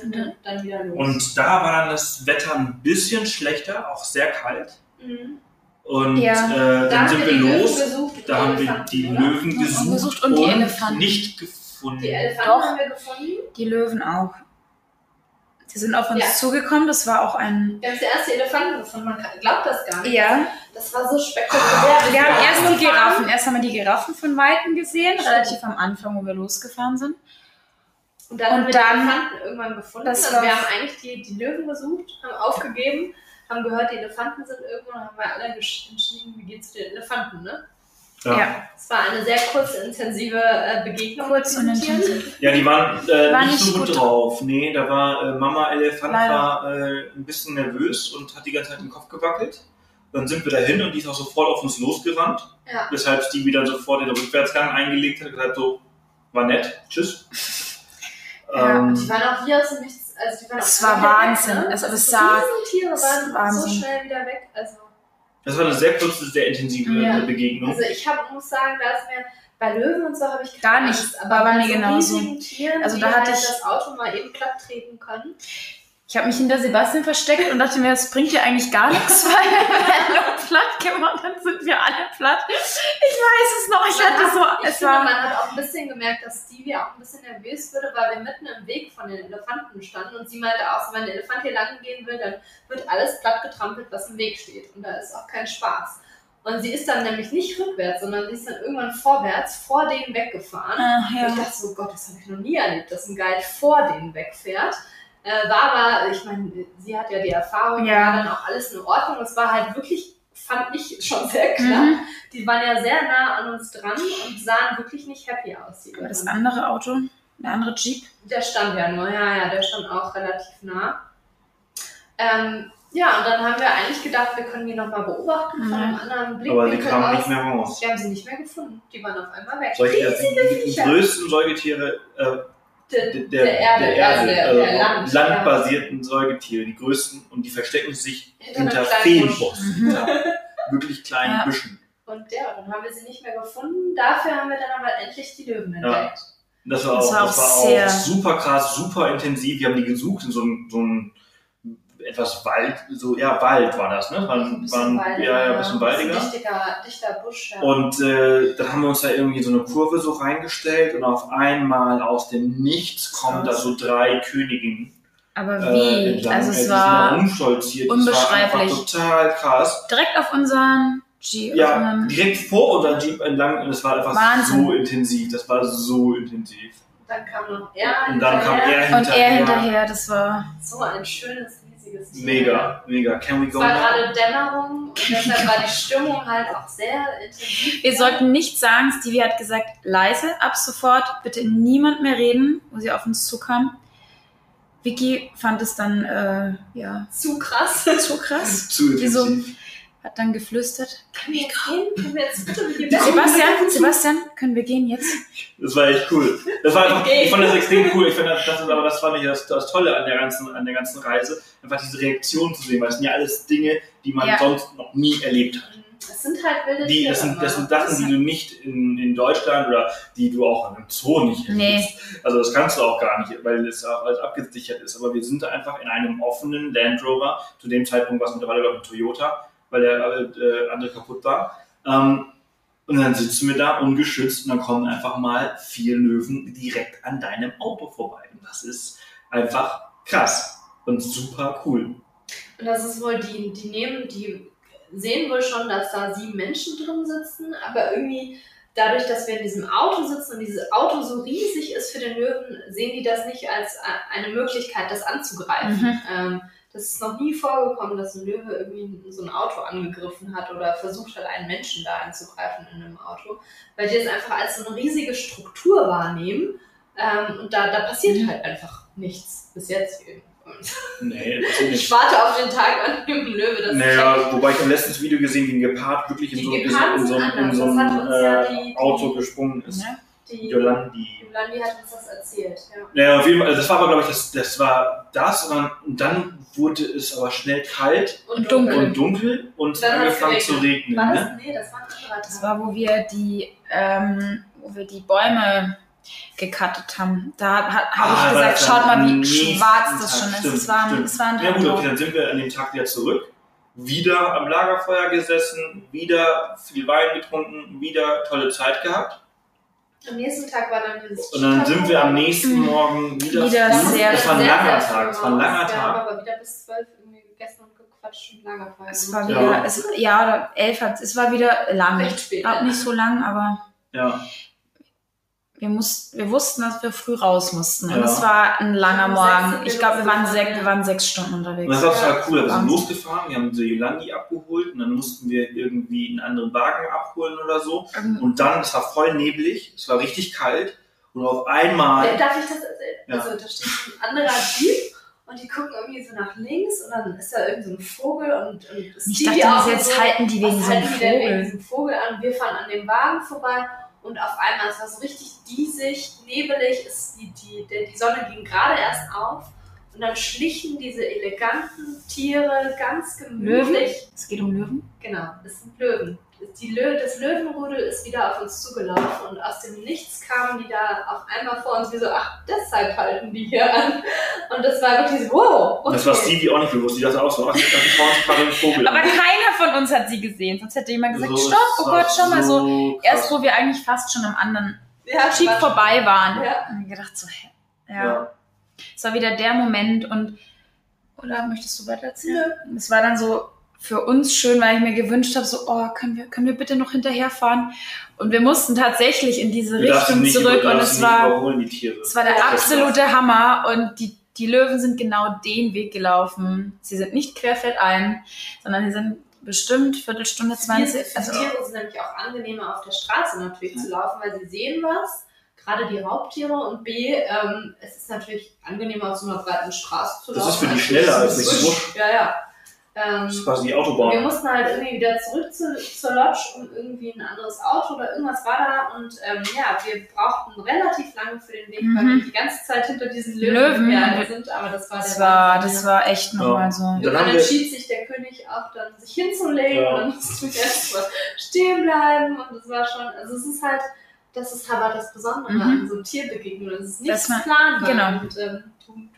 sind Mhm. dann wieder los. Und da war dann das Wetter ein bisschen schlechter, auch sehr kalt. mhm. Und Ja. äh, Da dann haben sind wir die los. gesucht und Da haben wir die oder? Löwen gesucht, gesucht und die Elefanten. nicht gefunden. Die Elefanten Doch. haben wir gefunden. Die Löwen auch. Sie sind auf uns Ja. zugekommen. Das war auch ein. Wir haben zuerst die Elefanten gefunden. Man kann- glaubt das gar nicht. Ja. Das war so spektakulär. Wir haben erst die. Giraffen. Erst haben wir die Giraffen von Weitem gesehen, relativ am Anfang, wo wir losgefahren sind. Und dann Und haben wir dann- die Elefanten irgendwann gefunden. Das Also wir haben eigentlich die, die Löwen gesucht, haben aufgegeben, haben gehört, die Elefanten sind irgendwo, und haben wir alle entschieden, wie geht's den Elefanten, ne? Ja. Es war eine sehr kurze, intensive äh, Begegnung. Kurz mit und intensiv. Ja, die waren, äh, War nicht, so gut gut. drauf. Nee, da war äh, Mama Elefant Leider. war äh, ein bisschen nervös und hat die ganze Zeit den Kopf gewackelt. Dann sind wir dahin und die ist auch sofort auf uns losgerannt. Ja. Weshalb Stevie dann sofort den Rückwärtsgang eingelegt hat und gesagt so, war nett, tschüss. Ja, ähm, Die waren auch wie aus dem Nichts. Also die waren Es war Wahnsinn. Weg, ne? Also das die sah- Tiere waren so Wahnsinn. schnell wieder weg. Also, das war eine sehr kurze, sehr intensive Ja. äh, Begegnung. also ich hab, muss sagen, da ist mir bei Löwen und so habe ich keine Gar nicht, Angst, war bei mir so genauso. riesigen Tieren, Also da hatte halt ich- das Auto mal eben platt treten können. Ich habe mich hinter Sebastian versteckt und dachte mir, das bringt ja eigentlich gar nichts, weil wir werden nur platt gemacht, dann sind wir alle platt. Ich weiß es noch, ich Man hatte hat- so, ich es finde, war, man hat auch ein bisschen gemerkt, dass Stevie auch ein bisschen nervös wurde, weil wir mitten im Weg von den Elefanten standen und sie meinte auch, wenn der Elefant hier lang gehen will, dann wird alles platt getrampelt, was im Weg steht. Und da ist auch kein Spaß. Und sie ist dann nämlich nicht rückwärts, sondern sie ist dann irgendwann vorwärts vor denen weggefahren. Ach, Und ja. ich dachte so, Gott, das habe ich noch nie erlebt, dass ein Guide vor denen wegfährt. Äh, war aber, ich meine, sie hat ja die Erfahrung, Ja. war dann auch alles in Ordnung. Es war halt wirklich, fand ich schon sehr klar. Mhm. Die waren ja sehr nah an uns dran und sahen wirklich nicht happy aus. Die Aber das andere Auto, der andere Jeep, der stand ja nur, ja, ja, der stand auch relativ nah. Ähm, ja, und dann haben wir eigentlich gedacht, wir können die nochmal beobachten von einem anderen Blickwinkel Aber sie kamen aus. nicht mehr raus. Wir haben sie nicht mehr gefunden. Die waren auf einmal weg. Solche, Riesige die, die Viecher. größten Säugetiere äh, Der, der, der Erde, der Erde, also der, also der Land. landbasierten Säugetiere, die größten, und die verstecken sich Hinter. Feenbossen, hinter wirklich kleinen Ja. Büschen. Und ja, dann haben wir sie nicht mehr gefunden. Dafür haben wir dann aber endlich die Löwen entdeckt. Und Das war, Das auch, war das auch war sehr- auch super krass, super intensiv. Wir haben die gesucht in so einem, so einem etwas Wald, so ja Wald war das, ne? War, Ein bisschen waren, waldiger, ja, ja, ein bisschen waldiger. Dichtiger, dichter Busch. Ja. Und äh, dann haben wir uns da irgendwie so eine Kurve so reingestellt und auf einmal aus dem Nichts kommen da so drei Königinnen. aber äh, wie? also es die sind da war unstolziert. Das war unbeschreiblich. einfach total krass. direkt auf unseren Jeep. Ja, direkt vor unserem Jeep entlang und es war einfach Wahnsinn. so intensiv. Das war so intensiv. dann kam noch er Und dann kam hinterher. er und er hinterher, das war, So ein schönes, riesiges Tier. Mega, mega. Can we Es go war now? gerade Dämmerung und deshalb war die Stimmung halt auch sehr intensiv. wir sollten nicht sagen, Stevie hat gesagt, leise, ab sofort, bitte niemand mehr reden, wo sie auf uns zukam. Vicky fand es dann, äh, ja, zu krass. zu krass. Zu intensiv. Hat dann geflüstert. Können wir jetzt gehen? Können wir jetzt bitte mit dir Sebastian, Sebastian, können wir gehen jetzt? Das war echt cool. Das war einfach, ich fand das extrem cool. Ich fand das, das ist aber das fand ich das, das Tolle an der ganzen, an der ganzen Reise, einfach diese Reaktion zu sehen, weil es sind ja alles Dinge, die man Ja. sonst noch nie erlebt hat. Es sind halt wilde Die, das, sind, das sind Sachen, die du nicht in, in Deutschland oder die du auch in einem Zoo nicht Nee. erlebst. Also das kannst du auch gar nicht, weil es auch alles abgesichert ist. Aber wir sind da einfach in einem offenen Land Rover, zu dem Zeitpunkt war es mittlerweile glaube ich ein Toyota, weil der äh, andere kaputt war. Ähm, und dann sitzen wir da ungeschützt und dann kommen einfach mal vier Löwen direkt an deinem Auto vorbei. Und das ist einfach krass und super cool. Und das ist wohl, die, die nehmen, die sehen wohl schon, dass da sieben Menschen drin sitzen, aber irgendwie dadurch, dass wir in diesem Auto sitzen und dieses Auto so riesig ist für den Löwen, sehen die das nicht als a- eine Möglichkeit, das anzugreifen. Mhm. Ähm, das ist noch nie vorgekommen, dass ein Löwe irgendwie so ein Auto angegriffen hat oder versucht hat, einen Menschen da anzugreifen in einem Auto, weil die es einfach als so eine riesige Struktur wahrnehmen ähm, und da, da passiert Mhm. halt einfach nichts bis jetzt jedenfalls. Nee, Ich warte auf den Tag, an dem ein Löwe das Naja, wobei ich habe letztes Video gesehen, wie ein Gepard wirklich in Die so, in so, in so, in so ein ja äh, die- Auto gesprungen ist. Ja. Die Jolandi. Jolandi hat uns das erzählt, ja. Naja, auf jeden Fall, also das war aber, glaube ich, das, das war das und dann, und dann wurde es aber schnell kalt Und dunkel. und dunkel und Dann angefangen zu regnen. War das? Ne? Nee, das war ein anderer Das war, wo wir die, ähm, wo wir die Bäume gecuttet haben. Da habe Ah, ich gesagt, schaut mal, wie schwarz das Tag. schon ist. Stimmt, Das war, das war ein Ja gut, okay, dann sind wir an dem Tag wieder zurück. Wieder am Lagerfeuer gesessen, wieder viel Wein getrunken, wieder tolle Zeit gehabt. Am nächsten Tag war dann dieses Und dann sind wir am nächsten Mhm. Morgen wieder, Wieder früh. sehr- Das war ein sehr, langer sehr Tag, es war ein langer raus. Wir haben Tag. aber wieder bis zwölf irgendwie gegessen und gequatscht und Lagerfeuer Es gemacht. war wieder, Ja. es, ja, oder elf hat, es war wieder lang. Recht spät, Auch ja. nicht so lang, aber Ja. Wir mussten, wir wussten, dass wir früh raus mussten. Und Ja. es war ein langer sechs Morgen. Ich glaube, wir waren sechs, ja. wir waren sechs Stunden unterwegs. Und das war total cool. Wir sind losgefahren, wir haben so Jolandi abgeholt und dann mussten wir irgendwie einen anderen Wagen abholen oder so. Irgend- Und dann, es war voll neblig, es war richtig kalt und auf einmal. Äh, Darf ich das erzählen? Ja. Also da steht ein anderer Jeep und die gucken irgendwie so nach links und dann ist da irgend so ein Vogel und, und Ich dachte, jetzt so, halten die wegen was so einem Vogel. Vogel an? Wir fahren an dem Wagen vorbei und auf einmal, es war so richtig diesig, nebelig, ist die, die, die Sonne ging gerade erst auf und dann schlichen diese eleganten Tiere ganz Löwen? gemütlich. Es geht um Löwen. Genau, es sind Löwen. Die Lö das Löwenrudel ist wieder auf uns zugelaufen und aus dem Nichts kamen die da auf einmal vor uns wie so, ach, deshalb halten die hier an. Und das war wirklich so, wow. Okay. Das war Stevie auch nicht bewusst. Die dachte auch so, ach, da schauen uns gerade einen Vogel Aber an. keiner von uns hat sie gesehen. Sonst hätte jemand gesagt, So, stopp, oh Gott, schau mal so. krass. Erst wo wir eigentlich fast schon am anderen ja, war- vorbei waren. Ja. Und wir gedacht so, hä? Ja. Ja. Es war wieder der Moment und oder möchtest du weiter erzählen? Es war dann so für uns schön, weil ich mir gewünscht habe, so, oh, können wir, können wir bitte noch hinterherfahren? Und wir mussten tatsächlich in diese Du darfst Richtung nicht zurück und es nicht war, es war der Ja, absolute Hammer und die, die Löwen sind genau den Weg gelaufen. Sie sind nicht querfeldein, sondern sie sind bestimmt Viertelstunde, Für 20, die also Tiere sind nämlich auch angenehmer auf der Straße natürlich zu laufen, weil sie sehen was, gerade die Raubtiere und B, ähm, es ist natürlich angenehmer auf so einer breiten Straße zu Das laufen. ist für die schneller als durch so. Ja, ja. Ähm, Das ist quasi die wir Autobahn. mussten halt irgendwie wieder zurück zu, zur Lodge und irgendwie ein anderes Auto oder irgendwas war da und ähm, ja, wir brauchten relativ lange für den Weg, weil Mhm. wir die ganze Zeit hinter diesen Löwen, Löwen. ja, sind, aber das war das der war, Wahnsinn, das ja. war echt nochmal so. Dann haben Irgendwann wir- entschied sich der König auch dann, sich hinzulegen Ja. und dann mussten wir erstmal stehen bleiben und das war schon, also es ist halt, das ist aber das Besondere Mhm. an so Tierbegegnungen. Es ist nichts planbar genau. und ähm,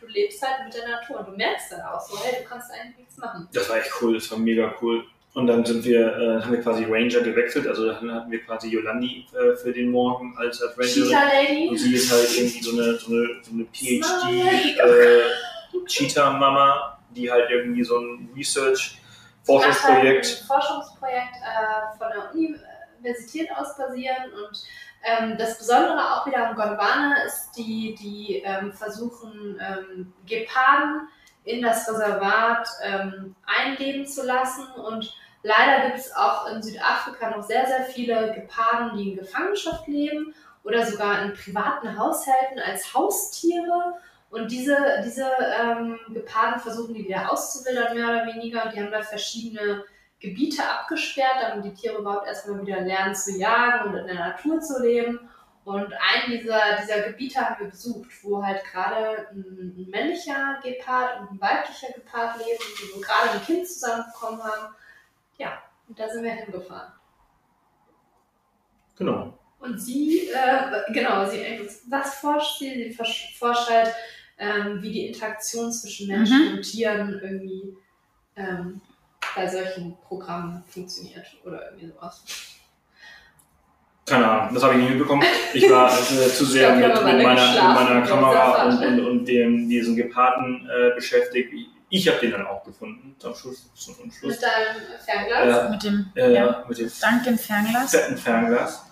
lebst halt mit der Natur und du merkst dann auch so, hey, du kannst eigentlich nichts machen. Das war echt cool, das war mega cool. Und dann sind wir, äh, haben wir quasi Ranger gewechselt, also dann hatten wir quasi Yolandi äh, für den Morgen als, als Ranger. Cheetah Und Lady. sie ist halt irgendwie so eine, so eine, so eine Smile. PhD-Cheetah-Mama, die halt irgendwie so ein macht halt Research-Forschungsprojekt. ein Forschungsprojekt äh, von der Universität aus basieren und ähm, das Besondere auch wieder am Gondwana ist, die, die ähm, versuchen, ähm, Geparden in das Reservat ähm, einleben zu lassen und leider gibt es auch in Südafrika noch sehr, sehr viele Geparden, die in Gefangenschaft leben oder sogar in privaten Haushalten als Haustiere und diese, diese ähm, Geparden versuchen die wieder auszuwildern, mehr oder weniger. Und die haben da verschiedene Gebiete abgesperrt, damit die Tiere überhaupt erstmal wieder lernen zu jagen und in der Natur zu leben. Und einen dieser, dieser Gebiete haben wir besucht, wo halt gerade ein, männlicher Gepard und ein weiblicher Gepard leben, die so gerade ein Kind zusammenbekommen haben. Ja, und da sind wir hingefahren. Genau. Und sie, äh, genau, sie, was forscht sie? Sie forsch- forscht halt, ähm, wie die Interaktion zwischen Menschen Mhm. und Tieren irgendwie ähm, bei solchen Programmen funktioniert oder irgendwie sowas. Keine Ahnung, das habe ich nicht mitbekommen. Ich war äh, zu sehr mit, mit, meiner, mit meiner Kamera und, und, und dem, diesem Geparden äh, beschäftigt. Ich, ich habe den dann auch gefunden, zum Schluss. Zum Schluss. Mit deinem Fernglas. Ja. Mit dem, Äh, ja, mit dem dank dem Fernglas. fetten Fernglas.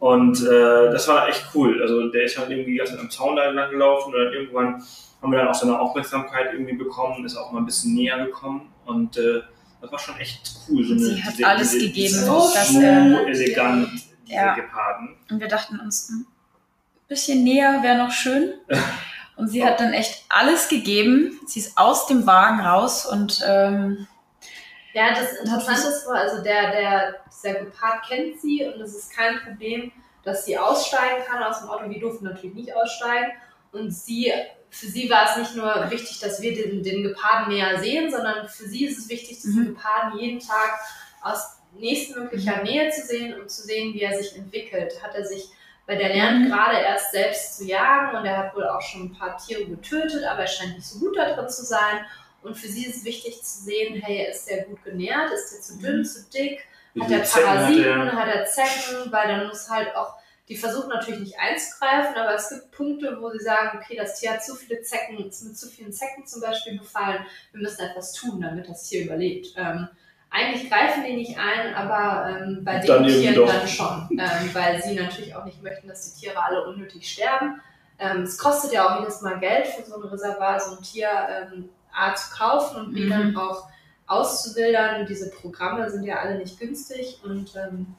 Und äh, das war echt cool. Also der ist halt irgendwie die ganze Zeit am Zaun da lang gelaufen und dann irgendwann haben wir dann auch seine Aufmerksamkeit irgendwie bekommen, ist auch mal ein bisschen näher gekommen und äh, das war schon echt cool. So Sie hat alles gegeben, diese dass, so äh, elegant, diese ja. Geparden. Und wir dachten uns, hm, ein bisschen näher wäre noch schön. Und sie hat dann echt alles gegeben. Sie ist aus dem Wagen raus und ähm, Ja, das Interessante ist, also der, der, dieser Gepard kennt sie und es ist kein Problem, dass sie aussteigen kann aus dem Auto. Wir durften natürlich nicht aussteigen. Und sie, für sie war es nicht nur wichtig, dass wir den, den Geparden näher sehen, sondern für sie ist es wichtig, diesen Mhm. Geparden jeden Tag aus nächstmöglicher Nähe zu sehen und zu sehen, wie er sich entwickelt. Hat er sich, weil der lernt Mhm. gerade erst selbst zu jagen und er hat wohl auch schon ein paar Tiere getötet, aber er scheint nicht so gut da drin zu sein. Und für sie ist es wichtig zu sehen, hey, ist der gut genährt, ist der zu dünn, Mhm. zu dick, hat er Parasiten, hat er Zecken, weil dann muss halt auch, die versuchen natürlich nicht einzugreifen, aber es gibt Punkte, wo sie sagen, okay, das Tier hat zu viele Zecken, ist mit zu vielen Zecken zum Beispiel befallen, wir müssen etwas tun, damit das Tier überlebt. Ähm, eigentlich greifen die nicht ein, aber ähm, bei den Tieren doch. dann schon, ähm, weil sie natürlich auch nicht möchten, dass die Tiere alle unnötig sterben. Ähm, es kostet ja auch jedes Mal Geld für so ein Reservat, so ein Tier ähm, A zu kaufen und B Mhm. dann auch auszuwildern. Diese Programme sind ja alle nicht günstig und ähm,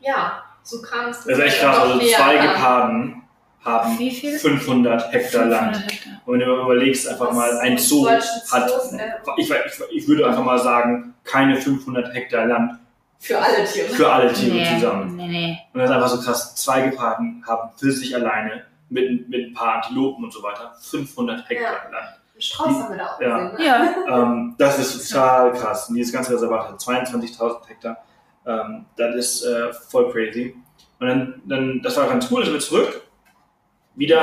ja, so es. Das ist echt krass. Also zwei. Geparden haben Wie viel? 500 Hektar Land. 500 Hektar. Und wenn du überlegst, einfach Was mal ein Zoo hat, Zoos, äh, ich, ich, ich würde einfach mal sagen, keine 500 Hektar Land Für alle Tiere. für alle Tiere Nee, zusammen. nee, nee. Und das ist einfach so krass. Zwei Geparden haben für sich alleine mit, mit ein paar Antilopen und so weiter 500 Hektar Land. Einen Strauß haben wir da auch Ja. gesehen. Ne? Ja, Ähm, das ist total krass. Und dieses ganze Reservat hat 22.000 Hektar. Ähm, das ist äh, voll crazy. Und dann, dann, das war ganz cool, dann sind wir zurück. Wieder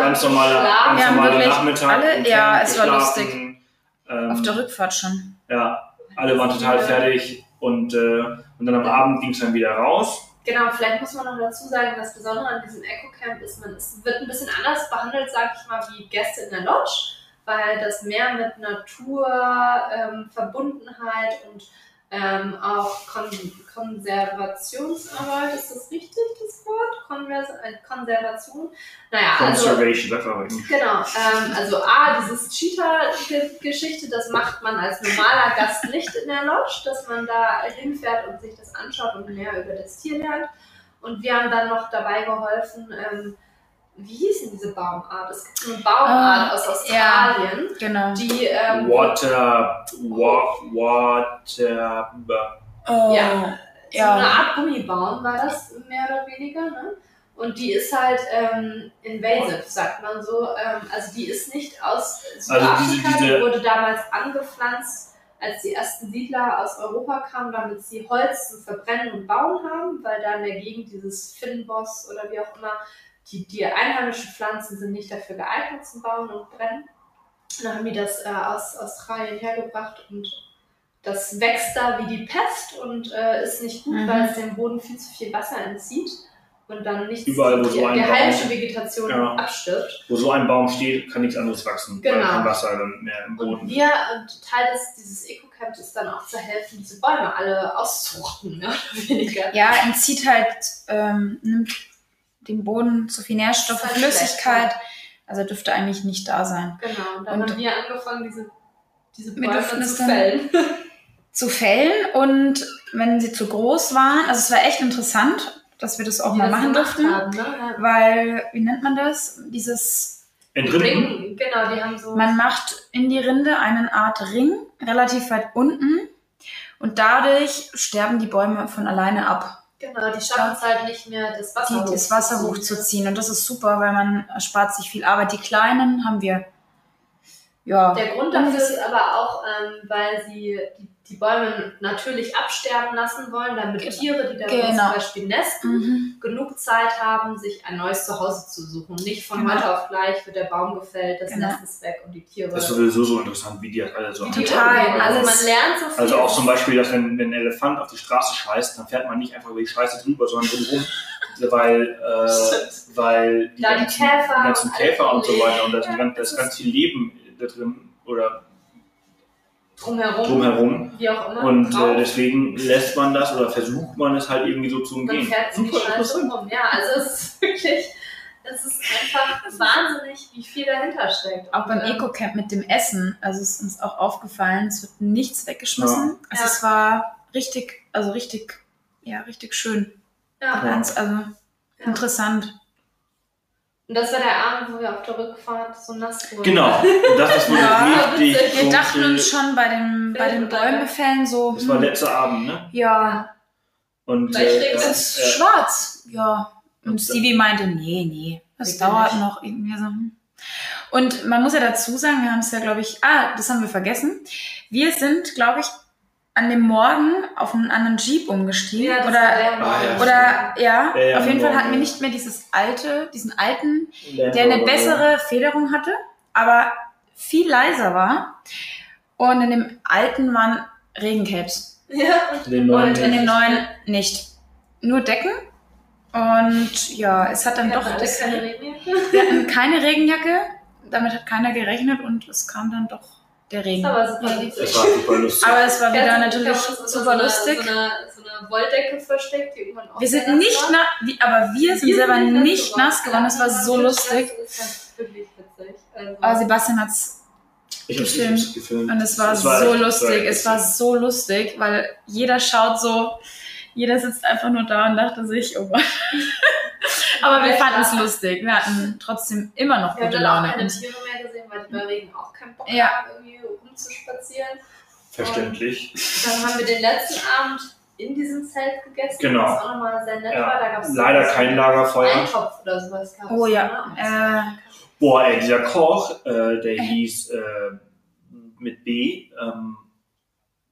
ganz normaler, schlafen. ganz normaler Nachmittag. alle- ja, Camp es war lustig. Ähm, auf der Rückfahrt schon. ja, alle waren total fertig und, äh, und dann am Abend ging es dann wieder raus. Genau, vielleicht muss man noch dazu sagen, das Besondere an diesem Eco-Camp ist, man ist, wird ein bisschen anders behandelt, sag ich mal, wie Gäste in der Lodge, weil das mehr mit Natur, ähm, Verbundenheit und ähm, auch Kon Konservationsarbeit, ist das richtig, das Wort? Konvers äh, Konservation? Naja, also Conservation, sagt man nicht. Genau, ähm, also A, dieses Cheetah-Geschichte, das macht man als normaler Gast nicht in der Lodge, dass man da hinfährt und sich das anschaut und mehr über das Tier lernt. Und wir haben dann noch dabei geholfen, ähm, wie hieß denn diese Baumart? Es gibt so eine Baumart Ah, aus ja. Australien, Genau. die ähm, Water, wa, water, Oh, Ja. so ja. eine Art Gummibaum war das mehr oder weniger, ne? Und die ist halt ähm, invasive, sagt man so. Ähm, also die ist nicht aus Südafrika, Also diese- diese- die wurde damals angepflanzt, als die ersten Siedler aus Europa kamen, damit sie Holz zum Verbrennen und Bauen haben, weil da in der Gegend dieses Finnboss oder wie auch immer, die, die einheimischen Pflanzen sind nicht dafür geeignet zum Bauen und Brennen. Und dann haben die das äh, aus Australien hergebracht und das wächst da wie die Pest und äh, ist nicht gut, Mhm. weil es dem Boden viel zu viel Wasser entzieht und dann nicht Überall, wo die, so ein Baum- heimische Vegetation Ja. abstirbt. Wo so ein Baum steht, kann nichts anderes wachsen, weil Genau. kein Wasser dann mehr im Und Boden. wir, und Teil des, dieses Eco-Camps ist dann auch zu helfen, diese Bäume alle auszurotten, mehr oder weniger. Ja, entzieht halt, ähm, nimmt dem Boden zu viel Nährstoffe, Flüssigkeit. Also dürfte eigentlich nicht da sein. Genau, und dann Und haben wir angefangen, diese, diese Wir Bäume zu fällen. Zu fällen und wenn sie zu groß waren, also es war echt interessant, dass wir das auch die mal das machen durften. Haben, ne? Weil, wie nennt man das? Dieses, Entrinden? Ring, genau, die haben so. man macht in die Rinde eine Art Ring, relativ weit unten. Und dadurch sterben die Bäume von alleine ab, genau, die schaffen es halt nicht mehr, das Wasser die, das Wasser hochzuziehen. hochzuziehen. Und das ist super, weil man spart sich viel Arbeit. Die kleinen haben wir, ja, Der Grund dafür ist aber auch, ähm, weil sie die, die Bäume natürlich absterben lassen wollen, damit Genau. Tiere, die da Genau. zum Beispiel nesten, mhm. genug Zeit haben, sich ein neues Zuhause zu suchen. Nicht von Genau. heute auf gleich wird der Baum gefällt, das Genau. Nest ist weg und die Tiere. Das ist sowieso so interessant, wie die das alle so die haben. Total, umgehen. Also alles- man lernt so viel. Also auch zum Beispiel, dass wenn, wenn ein Elefant auf die Straße scheißt, dann fährt man nicht einfach über die Scheiße drüber, sondern drumherum. weil, äh, weil die Da die ganzen, Käfer die ganzen und Käfer und so weiter und das, Ja, ganz- das das ganz viel Leben da drin oder drumherum, drumherum. wie auch immer. Und äh, drauf. deswegen lässt man das oder versucht man es halt irgendwie so zu dann umgehen. fährt sie die Super interessant. rum. Ja, also es ist wirklich, es ist einfach wahnsinnig, wie viel dahinter steckt. Auch beim ähm, Eco-Camp mit dem Essen, also es ist uns auch aufgefallen, es wird nichts weggeschmissen. Also Ja. es war richtig, also richtig, ja, richtig schön. Ja. Ganz, also interessant. Und das war der Abend, wo wir auf der Rückfahrt so nass wurden. Genau, das, das wurde Ja, richtig. Wir dachten uns schon bei dem, bei den Bäumefällen so, Das war hm, letzter Abend, ne? ja, Und äh, es ist äh, schwarz. Ja. Und Und- Stevie meinte, nee, nee, das dauert nicht. noch irgendwie so. hm. Und man muss ja dazu sagen, wir haben es ja, glaube ich, ah, das haben wir vergessen. Wir sind, glaube ich, an dem Morgen auf einen anderen Jeep umgestiegen. Ja, das oder war der Ah, ja. Oder ja, Ja, ja, auf jeden Fall hatten wir nicht mehr dieses alte, diesen alten, Land der eine bessere Federung hatte, aber viel leiser war. Und in dem alten waren Regencapes. Ja, Und in dem neuen nicht. Nur Decken. Und ja, es hat dann wir doch hatten das, keine Regenjacke. wir hatten keine Regenjacke. Damit hat keiner gerechnet und es kam dann doch der Regen. Aber super Ja, witzig. Das war super lustig. Aber es war wieder natürlich wir super so lustig. So eine, so eine Wolldecke versteckt, die irgendwann auch Wir sind nicht war. nass, wie- aber wir sind selber nicht nass geworden. Das war so lustig. Das war wirklich witzig. Also, Aber Sebastian hat's ich hab's gefilmt. nicht gefilmt. Und es war, Es so echt- lustig. Es war so lustig, weil jeder schaut so, jeder sitzt einfach nur da und dachte sich, oh Gott. Aber wir fanden es lustig. Wir hatten trotzdem immer noch wir haben gute dann auch Laune. keine Und Tiere mehr gesehen, weil die bei Regen auch keinen Bock Ja. haben, irgendwie rumzuspazieren. Verständlich. Dann haben wir den letzten Abend in diesem Zelt gegessen, Genau. was auch nochmal sehr nett Ja. war. Da gab's Leider so kein Lagerfeuer. Eintopf oder sowas. Gab's, Oh ja, ne? Boah, ey, dieser Koch, äh, der hieß äh, mit B. Ähm,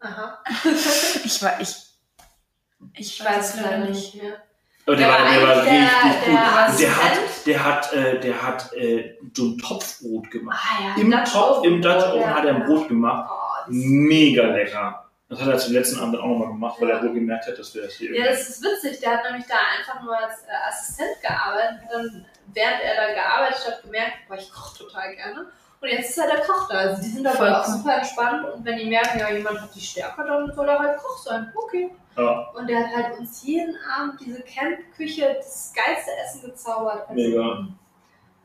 Aha. ich war, ich, ich weiß es leider nicht. mehr. oh, der, Der war, der war richtig der gut. Und der hat, der hat, äh, der hat äh, so ein Topfbrot gemacht. Ah ja, Im Dutch Topf, im Dutch Oven ja. hat er ein Brot gemacht. Oh, Mega lecker. Das hat er zum letzten Abend auch nochmal gemacht, weil er wohl gemerkt hat, dass wir das hier Ja, das ist witzig. Der hat nämlich da einfach nur als äh, Assistent gearbeitet. Hat dann, während er da gearbeitet hat, gemerkt, boah, ich koche total gerne. Und jetzt ist er der Koch da. Also die sind aber auch super entspannt. Und wenn die merken, ja, jemand hat die Stärke, dann soll er halt Koch sein. Okay. Ja. Und der hat halt uns jeden Abend diese Campküche, das geilste Essen gezaubert. Also, Mega.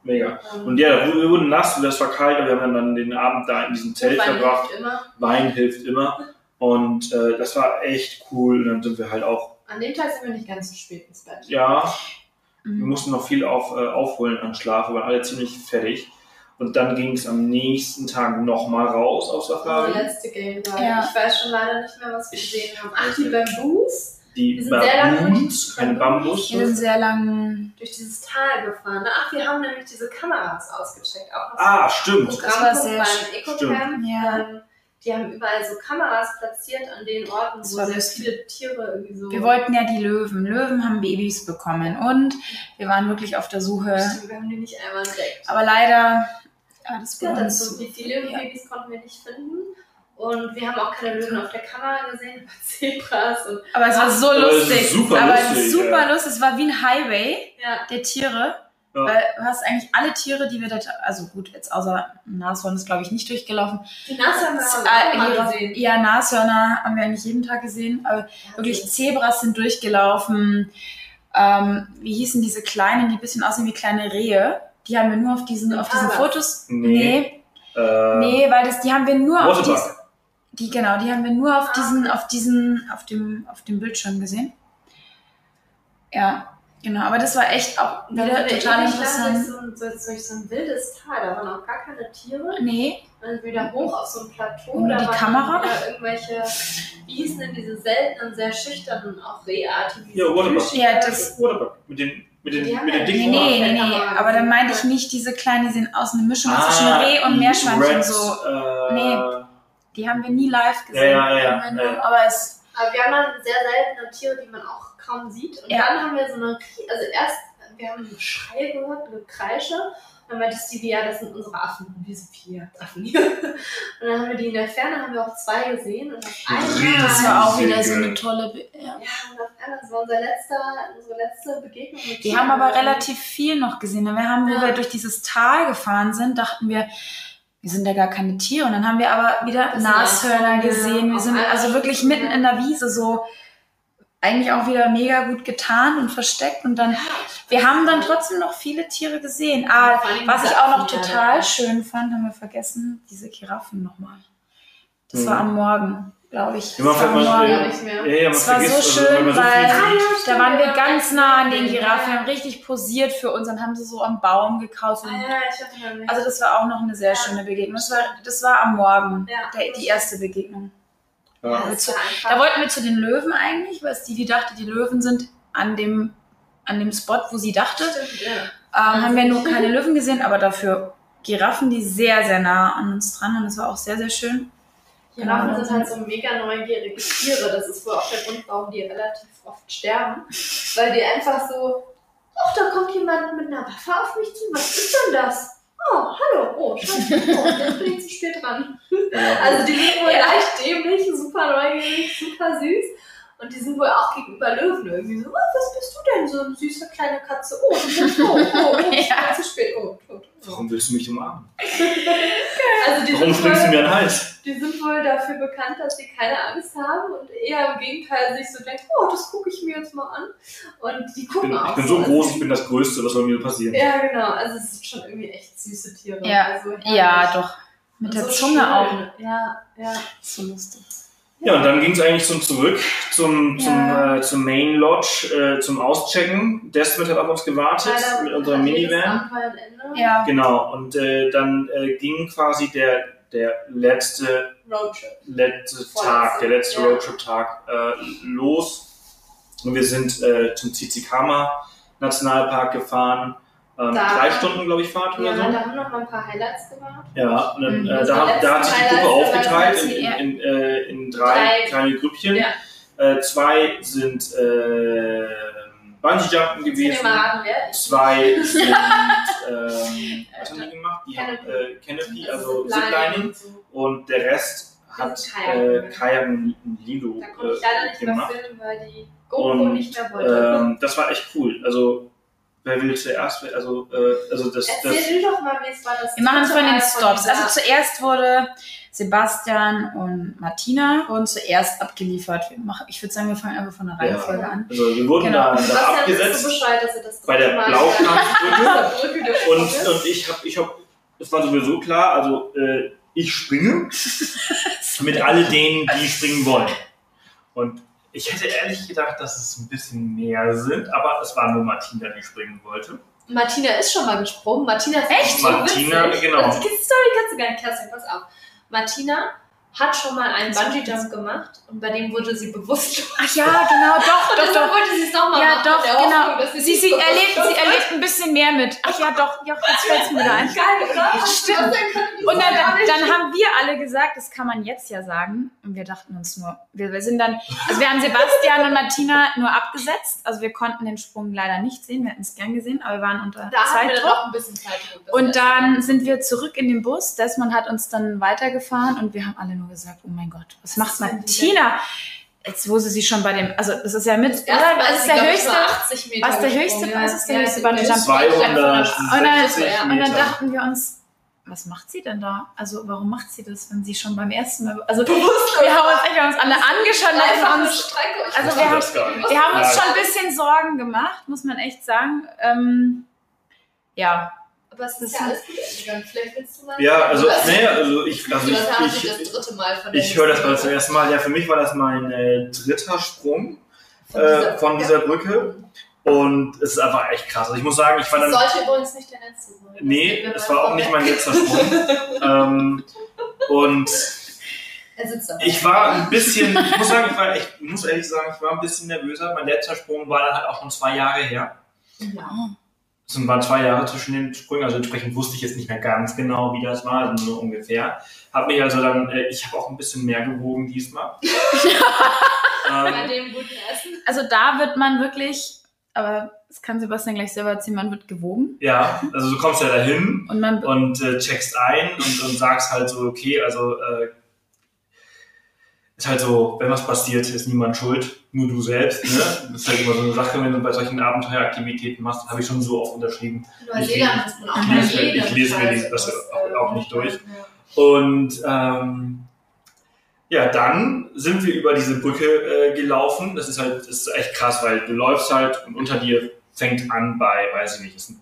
Mega. ähm, Und ja, wir wurden nass, das war kalt, aber wir haben dann den Abend da in diesem Zelt Wein verbracht. hilft immer. Wein hilft immer. Und äh, das war echt cool. Und dann sind wir halt auch, An dem Tag sind wir nicht ganz so spät ins Bett. ja, wir Mhm. mussten noch viel auf, äh, aufholen an Schlaf, wir waren alle ziemlich fertig. Und dann ging es am nächsten Tag nochmal raus auf Safari. letzte Game war. Ja. Ich weiß schon leider nicht mehr, was wir Ich- gesehen haben. Ach, die Bamboos. Die Wir sind sehr lange Baboons, keine Bambus. Wir sind sehr lang. durch dieses Tal gefahren. Ach, wir haben nämlich diese Kameras ausgecheckt. Auch Ah, stimmt. das war sehr beim Ecocamp. Ja. Ähm, die haben überall so Kameras platziert an den Orten, Das wo sehr lustig. viele Tiere irgendwie so. Wir wollten ja die Löwen. Löwen haben Babys bekommen und wir waren wirklich auf der Suche. Stimmt, wir haben die nicht einmal entdeckt. Aber leider, ja, das Ja, war dazu, uns. die die Löwenbabys konnten wir nicht finden. Und wir haben auch keine Löwen auf der Kamera gesehen, aber Zebras und Aber es war so Aber lustig. super aber lustig, super ja. lustig. Es war wie ein Highway ja. der Tiere. Ja. Weil du hast eigentlich alle Tiere, die wir da, also gut, jetzt außer Nashorn ist glaube ich nicht durchgelaufen. Die Nase haben wir äh, gesehen. Ja, Nashörner haben wir eigentlich jeden Tag gesehen. Aber wirklich Zebras sind durchgelaufen. Ähm, wie hießen diese kleinen, die ein bisschen aussehen wie kleine Rehe? Die haben wir nur auf diesen, auf diesen Impalas. Fotos. Nee. Nee, Äh, nee, weil das, die haben wir nur auf Waterbuck. diesen, die, genau, die haben wir nur auf Ah. diesen, auf diesen, auf dem, auf dem Bildschirm gesehen. Ja, genau. Aber das war echt auch wieder wir total interessant. Durch so, ein, durch, so ein wildes Tal, da waren auch gar keine Tiere. Nee, wir wieder hoch auf so ein Plateau. Und da die waren Kamera? irgendwelche, wie hießen denn diese seltenen, sehr schüchternen, auch reartigen. Ja, Waterbuck. Ja, das- Waterbuck. Mit den, mit den, Die haben mit ja den nee, dicken nee, nee, nee. Kamera Aber dann meinte ich nicht diese kleinen, die sehen aus, eine Mischung Ah, zwischen Reh und Meerschweinchen so. Äh, Nee. Die haben wir nie live gesehen. Ja, ja, ja, ja, ja. Aber es, Aber wir haben dann sehr seltene Tiere, die man auch kaum sieht. Und Ja. dann haben wir so eine, also erst, wir haben einen Schrei gehört, eine Kreische. Dann meinte Stevie, ja, das sind unsere Affen. Und wir so, vier Affen hier. Und dann haben wir die in der Ferne, haben wir auch zwei gesehen. Und auf einmal, das war auch wieder so eine tolle. Be ja. ja, und auf einmal, das war unser letzter, unsere letzte Begegnung mit Wir Tieren. haben aber relativ viel noch gesehen. Wir haben, wo Ja. wir durch dieses Tal gefahren sind, dachten wir, wir sind ja gar keine Tiere. Und dann haben wir aber wieder Das Nashörner gesehen. Wir sind also wirklich mitten in der Wiese so eigentlich auch wieder mega gut getan und versteckt. Und dann, wir haben dann trotzdem noch viele Tiere gesehen. Ah, was ich auch noch total ja. schön fand, haben wir vergessen, diese Giraffen nochmal. Das Mhm. war am Morgen, glaube ich. Immer Das war am fällt man- Morgen. Ja, nicht mehr. Ja, Es war so vergisst, schön, so weil- Da waren wir ganz nah an den. Giraffen, haben richtig posiert für uns und haben sie so am Baum gekaut. Ah. Also das war auch noch eine sehr schöne Begegnung. Das war, das war am Morgen, der, die erste Begegnung. Ja. war einfach- Da wollten wir zu den Löwen eigentlich, weil Stevie dachte, die Löwen sind an dem, an dem Spot, wo sie dachte. Stimmt, ja. Ähm, haben wir nur keine Löwen gesehen, aber dafür Giraffen, die sehr, sehr nah an uns dran und das war auch sehr, sehr schön. Giraffen Genau. sind halt so mega neugierige Tiere. Das ist wohl auch der Grund, warum die relativ oft sterben. Weil die einfach so, ach, da kommt jemand mit einer Waffe auf mich zu. Was ist denn das? Oh, hallo. Oh, scheiße. Oh, jetzt bin ich zu spät dran. Also die sind wohl Ja. leicht dämlich, super neugierig, super süß. Und die sind wohl auch gegenüber Löwen irgendwie so, oh, was bist du denn, so eine süße kleine Katze? Oh, du bist tot, oh, oh, ich Ja. bin zu spät, oh, tot. Warum willst du mich umarmen? Also die Warum springst du mir an den Hals? die sind wohl dafür bekannt, dass sie keine Angst haben und eher im Gegenteil sich so denken, oh, das gucke ich mir jetzt mal an. Und die Ich gucken bin, auch ich bin so also groß, ich bin das Größte, was soll mir passieren? Ja, genau. Also es sind schon irgendwie echt süße Tiere. Ja, also. Ja, doch. Mit Und der so Zunge schön. auch. Ja, ja. So lustig. Ja, und dann ging es eigentlich zum Zurück, zum, zum, Ja. äh, zum Main Lodge, äh, zum Auschecken. Desmond hat auf uns gewartet Leider mit unserer Minivan. Ja. Genau, und äh, dann äh, ging quasi der, der letzte, Roadtrip. letzte Tag, der letzte ja. Roadtrip-Tag äh, los. Und wir sind äh, zum Tizikama Nationalpark gefahren. Ähm, Da- drei Stunden, glaube ich, Fahrt Ja, oder so. da haben noch mal ein paar Highlights gemacht. Ja, und dann, Mhm. äh, Das da, hat- da hat sich die Gruppe aufgeteilt in, in, äh, in drei, Drei. kleine Grüppchen. Ja. Äh, zwei sind äh, Bungee-Jumpen gewesen. raten, Zwei sind, ähm, was haben die gemacht? Die haben Canopy. äh, Canopy, also Ziplining und der Rest hat Das ist Kajak. äh, Lilo Da konnte ich leider nicht äh, mehr gemacht. filmen, weil die GoPro nicht mehr wollte. Ähm, das war echt cool. Also, wer will zuerst? Also, äh, also das, das Erzähl du doch mal, wie es war. Das Wir machen es von den Stops. Also zuerst wurde Sebastian und Martina wurden zuerst abgeliefert. Machen, ich würde sagen, wir fangen einfach von der Reihenfolge an. Also, wir wurden Genau. da, da abgesetzt Bescheid, dass er das bei der dritte Mal Blaukranzbrücke. an dieser Brücke gesprungen Und, und ich habe, ich hab, es war sowieso klar, also äh, ich springe mit all denen, die springen wollen. Und ich hätte ehrlich gedacht, dass es ein bisschen mehr sind, aber es war nur Martina, die springen wollte. Martina ist schon mal gesprungen. Martina ist Echt? Martina, witzig. genau. Die Story kannst du gar nicht, Kerstin, pass auf. Martina hat schon mal einen Bungee-Jump gemacht und bei dem wurde sie bewusstlos. Ach ja, genau, doch, Und doch, doch. wollte sie es nochmal Ja, machen. doch, der Hoffnung, genau. dass Sie, nicht sie, erlebt, sie erlebt ein bisschen mehr mit. Ach ja, doch, doch jetzt fällt es mir wieder ein. Geil, oder? Stimmt. Und dann, dann, haben wir alle gesagt, das kann man jetzt ja sagen. Und wir dachten uns nur, wir, wir sind dann, also wir haben Sebastian und Martina nur abgesetzt. Also wir konnten den Sprung leider nicht sehen. Wir hätten es gern gesehen, aber wir waren unter da haben wir Zeitdruck. auch ein bisschen Zeitdruck. Und dann sind wir zurück in den Bus. Desmond hat uns dann weitergefahren und wir haben alle nur gesagt, oh mein Gott, was macht Martina? Jetzt wo sie sich schon bei dem, also das ist ja mit, Das oder? erste Mal Was ist sie, der glaub höchste? nur 80 Meter was der höchste? ja. Was ist der Ja, höchste der Bungee-Jump? höchste 260 Und dann- dachten wir uns, was macht sie denn da? Also warum macht sie das, wenn sie schon beim ersten Mal, also wir haben uns, wir haben uns alle angeschaut, Einfach uns Strecke. Also wir haben- das. Wir haben uns schon ein bisschen Sorgen gemacht, muss man echt sagen. Ähm, ja, Aber es ist ja alles gut gegangen. Vielleicht willst du mal. Ja, also, Was? nee, also ich, also hast ich, dich das ich, dritte Mal von ich höre das mal zum ersten Mal. Ja, für mich war das mein äh, dritter Sprung Von äh, von dieser Brücke. Und es ist einfach echt krass. Also ich muss sagen, ich war Das dann. sollte übrigens nicht der letzte sein. Nee, Das es war auch nicht mein letzter Sprung. ähm, und Er sitzt da. ich war ein bisschen, ich muss sagen, ich war echt, ich muss ehrlich sagen, ich war ein bisschen nervöser. Mein letzter Sprung war dann halt auch schon zwei Jahre her. Ja. Es waren zwei Jahre zwischen den Sprüngen, also entsprechend wusste ich jetzt nicht mehr ganz genau, wie das war, also nur ungefähr. Hab mich also dann, äh, ich habe auch ein bisschen mehr gewogen diesmal. Bei ähm, dem guten Essen. also da wird man wirklich, aber das kann Sebastian gleich selber erzählen, man wird gewogen ja, also du kommst ja dahin und man und äh, checkst ein und, und sagst halt so, okay, also äh, ist halt so, wenn was passiert, ist niemand schuld, nur du selbst. Ne? Das ist halt immer so eine Sache, wenn du bei solchen Abenteueraktivitäten machst, habe ich schon so oft unterschrieben. Ist auch Ich bei lese ich lese mir das auch- äh, nicht durch. Und ähm, ja, dann sind wir über diese Brücke äh, gelaufen. Das ist halt, das ist echt krass, weil du läufst halt und unter dir fängt an bei, weiß ich nicht, es sind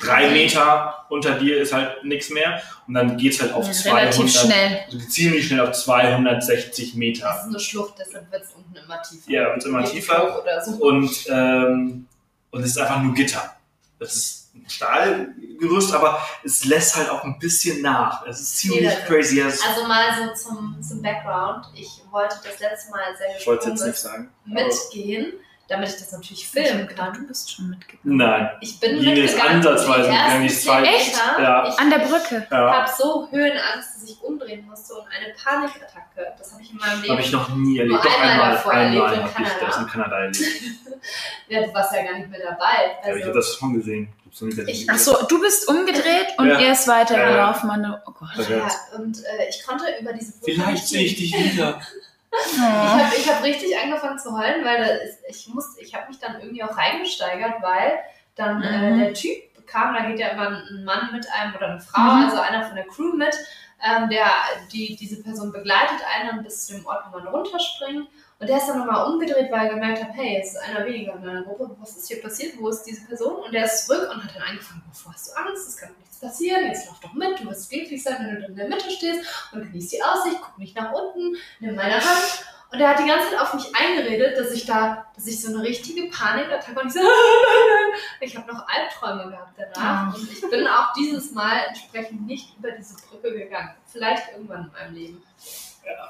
drei Meter unter dir ist halt nichts mehr und dann geht's halt auf Ja, 200, relativ schnell. also ziemlich schnell auf 260 Das Meter. ist eine Schlucht, deshalb wird es unten immer tiefer. Ja, wird's immer Geht tiefer. so. Und, ähm, und es ist einfach nur Gitter. Das ist ein Stahlgerüst, aber es lässt halt auch ein bisschen nach. Es ist ziemlich Jeder- crazy. Es- Also mal so zum, zum Background. Ich wollte das letzte Mal sehr ich wollte es jetzt nicht sagen. mitgehen, damit ich das natürlich filmen kann. Du bist schon mitgegangen. Nein. Ich bin Ines mitgegangen. ansatzweise die mitgegangen, ist zwei- Echt? Ja. Ich An der Brücke. Ja. habe so Höhenangst, dass ich umdrehen musste und eine Panikattacke. Das habe ich in meinem Leben. Habe ich noch nie erlebt. Doch einmal einmal, davor einmal erlebt in habe ich das Kanada. in Kanada erlebt. ja, du warst ja gar nicht mehr dabei. Aber ich habe Also, das schon gesehen. Ich. Ich- Ach so, du bist umgedreht und Ja. er ist weitergelaufen. Mann. Oh Gott. Ja, und äh, ich konnte über diese Brücke Vielleicht nicht sehe ich dich wieder. Ich habe ich hab richtig angefangen zu heulen, weil ist, ich muss, ich habe mich dann irgendwie auch reingesteigert, weil dann äh, Mhm. der Typ kam, da geht ja immer ein Mann mit einem oder eine Frau, Mhm. also einer von der Crew mit, ähm, der die diese Person begleitet einen bis zu dem Ort, wo man runterspringt. Und der ist dann nochmal umgedreht, weil er gemerkt hat, hey, es ist einer weniger in meiner Gruppe, was ist hier passiert, wo ist diese Person? Und der ist zurück und hat dann angefangen, wovor hast du Angst, es kann doch nichts passieren, jetzt lauf doch mit, du wirst glücklich sein, wenn du in der Mitte stehst und genießt die Aussicht, guck nicht nach unten, nimm meine Hand. Und er hat die ganze Zeit auf mich eingeredet, dass ich da, dass ich so eine richtige Panikattacke und ich so. Ich habe noch Albträume gehabt danach Oh. und ich bin auch dieses Mal entsprechend nicht über diese Brücke gegangen. Vielleicht irgendwann in meinem Leben.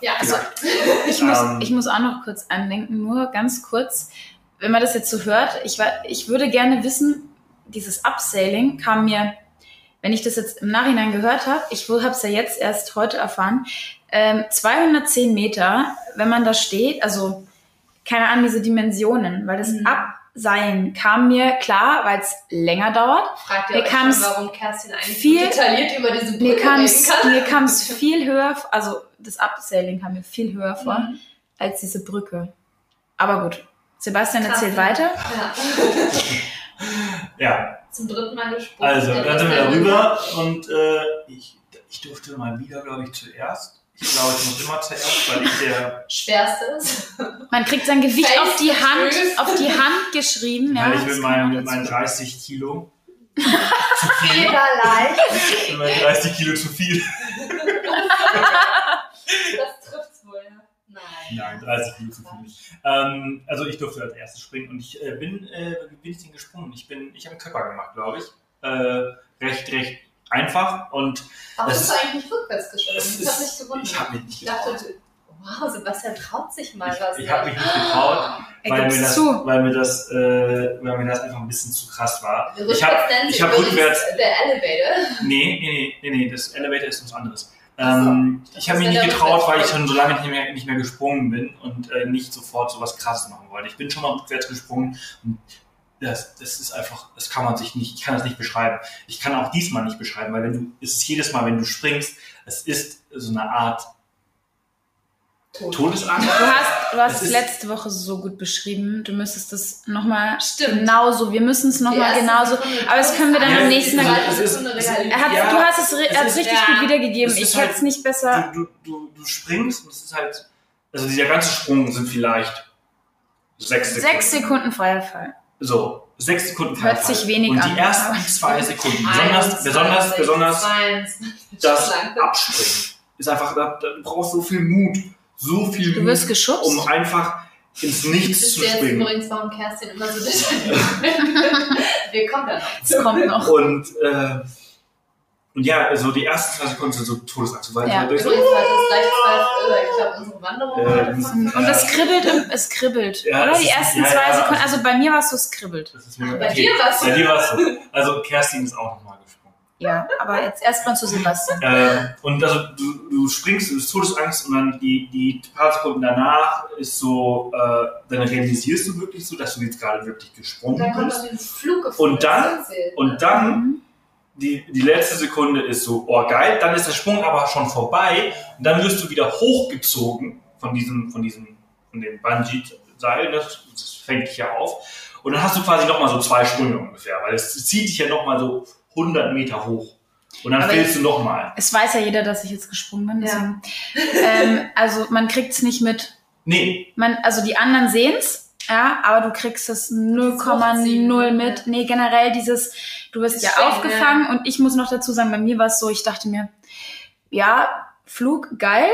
Ja, also, Ich muss, Ähm. ich muss auch noch kurz andenken, nur ganz kurz, wenn man das jetzt so hört, ich, war, ich würde gerne wissen, dieses Upsailing kam mir, wenn ich das jetzt im Nachhinein gehört habe, ich habe es ja jetzt erst heute erfahren, ähm, 210 Meter, wenn man da steht, also keine Ahnung, diese Dimensionen, weil das Mhm. Abseilen kam mir klar, weil es länger dauert. fragt Mir ihr euch schon, kam's warum Kerstin eigentlich viel- so detailliert über diese Brücke Mir kam es kann. mir kam's viel höher, also das Upsailing kam mir viel höher vor Mhm. als diese Brücke. Aber gut, Sebastian Krass, erzählt ja. weiter. Ja. Ja, Zum dritten Mal gesprungen. also dann sind wir darüber und äh, ich, ich durfte mal wieder, glaube ich, zuerst. Ich glaube, ich muss immer zuerst, weil ich der, Schwerstes. Man kriegt sein Gewicht Face auf die Hand, auf die Hand geschrieben. Ja, ich mit meinen, mit meinen dazu. 30 Kilo zu viel, Federleicht. mit meinen 30 Kilo zu viel. Das trifft's wohl, ja. Nein. Nein, 30 Kilo zu viel. Ähm, also ich durfte als erstes springen und ich äh, bin, äh, wie bin ich denn gesprungen? Ich bin, ich habe einen Körper gemacht, glaube ich. Äh, recht, recht einfach und Warum Das bist du eigentlich nicht rückwärts Das hat mich ist, gewundert. ich habe mich nicht Ich dachte, getraut. wow, Sebastian traut sich mal was. Ich, ich habe mich nicht getraut, Er weil mir, das, weil, mir das, äh, weil mir das einfach ein bisschen zu krass war. Ich Rückwärts habe nennt ich hab rückwärts, der Elevator. nee, nee, nee, nee, nee, das Elevator ist was anderes. So. Ähm, Das ich habe mich nicht getraut, weil ich schon so lange nicht mehr, nicht mehr gesprungen bin und äh, nicht sofort so was krasses machen wollte. Ich bin schon mal rückwärts gesprungen und das, das ist einfach, das kann man sich nicht, ich kann das nicht beschreiben. Ich kann auch diesmal nicht beschreiben, weil wenn du, es ist jedes Mal, wenn du springst, es ist so eine Art Tot. Todesangst. Du hast, du hast Es letzte Woche so gut beschrieben. Du müsstest das nochmal genauso. Wir müssen es nochmal erste genauso. Aber das können wir dann Ja, am nächsten Mal. Ja, du hast es, es ist- richtig ja. gut wiedergegeben. Ich hätte es halt- nicht besser. Du, du, du, du springst und es ist halt, also dieser ganze Sprung sind vielleicht sechs Sekunden. Sechs Sekunden freier Fall. So, sechs Sekunden Hört Freifahren. sich wenig Und an, die ersten zwei Sekunden, besonders, 21, besonders, besonders 22. das. Abspringen ist einfach, da, da, du brauchst so viel Mut, so viel Du Mut, geschubst. um einfach ins Nichts zu ihr jetzt springen. übrigens, warum Kerstin immer so detailliert Wir kommen da noch. Es kommt noch. Und, äh, und ja, also die ersten zwei Sekunden sind so Todesangst, weil Ja. du denkst, Übrigens heute ist gleich zwölf. Ich glaube, unsere Wanderung Äh, das- Und es kribbelt, im, es kribbelt. Ja, oder? es Die ist- ersten ja, zwei Sekunden. also- bei mir war es so, es kribbelt. das ist mega Bei dir war's so. Bei dir war's so. Also Kerstin ist auch nochmal gesprungen. Ja, aber jetzt erstmal zu Sebastian. Ähm, und also du, du springst, du bist Todesangst und dann die, die paar Sekunden danach ist so, äh, dann realisierst du wirklich so, dass du jetzt gerade wirklich Und gesprungen dann kommt bist. noch dieses Fluggefühl. Und dann- das? Und dann, Mhm. Die, die letzte Sekunde ist so, oh geil, dann ist der Sprung aber schon vorbei und dann wirst du wieder hochgezogen von diesem, von diesem, von dem Bungee-Seil, das, das fängt dich ja auf. Und dann hast du quasi nochmal so zwei Sprünge ungefähr, weil es zieht dich ja nochmal so 100 Meter hoch. Und dann fällst du nochmal. Es weiß ja jeder, dass ich jetzt gesprungen bin. Ja. Ähm, also man kriegt es nicht mit. Nee, Man, also die anderen sehen's, ja, aber du kriegst es 0,0 mit. Nee, generell dieses, du wirst ja aufgefangen und ich muss noch dazu sagen, bei mir war es so, ich dachte mir, ja, Flug, geil.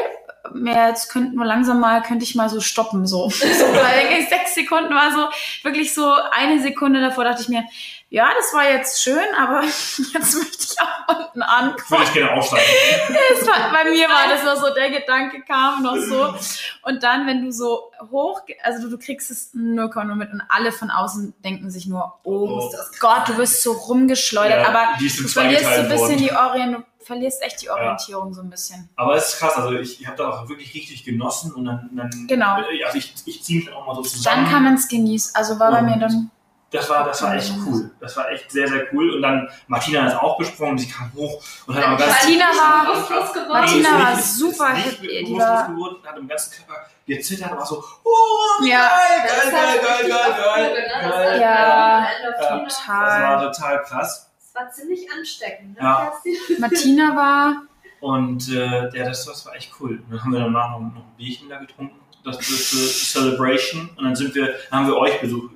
Mehr, jetzt könnten wir langsam mal, könnte ich mal so stoppen, so. so weil sechs Sekunden war so, wirklich so eine Sekunde davor dachte ich mir, ja, das war jetzt schön, aber jetzt möchte ich auch unten ankommen. würde ich gerne aufsteigen. War, bei mir war das noch so, der Gedanke kam noch so. Und dann, wenn du so hoch, also du, du kriegst es 0,0 mit und alle von außen denken sich nur, oh, Oh. Gott, du wirst so rumgeschleudert, Ja, aber du verlierst so ein bisschen die Orientierung, verlierst echt die Orientierung so ein bisschen. Aber es ist krass, also ich, ich habe da auch wirklich richtig genossen und dann, dann Genau. also ich, ich ziehe mich auch mal so zusammen. Dann kann man es genießen. Also war bei mir dann, das war, das war echt cool. Das war echt sehr, sehr cool. Und dann Martina ist auch gesprungen, sie kam hoch und hat am ganzen Martina war- bewusstlos geworden. Martina Nee, ist war ist- super ist happy. Die bewusstlos war- geworden, hat im ganzen Körper gezittert und war so, oh, Ja. geil, Das geil, ist geil, geil, geil, geil, ne? Das geil. ist Ja, Endorphine. Das total. war total krass. Das war ziemlich ansteckend, ne? Ja. Martina war, Und äh, ja, das, das war echt cool. Und dann haben wir danach noch, noch ein Bierchen da getrunken, das das für Celebration. Und dann sind wir, dann haben wir euch besucht,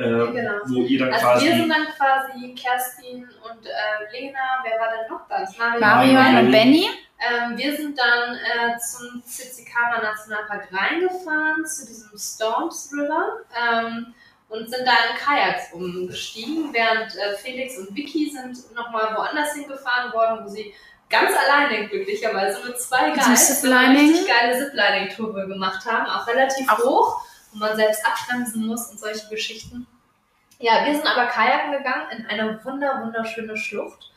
äh, Genau. wo ihr dann Also quasi. wir sind dann quasi Kerstin und äh, Lena, wer war denn noch da? Das Marion. Und Benny. Ähm, wir sind dann äh, zum Tsitsikama Nationalpark reingefahren, zu diesem Storms River ähm, und sind da in Kajaks umgestiegen, während äh, Felix und Vicky sind nochmal woanders hingefahren worden, wo sie ganz alleine glücklicherweise mit zwei so eine richtig geile Ziplining-Tour gemacht haben, auch relativ Auch- hoch, wo man selbst abbremsen muss und solche Geschichten. Ja, wir sind aber Kajaken gegangen in eine wunder wunderschöne Schlucht.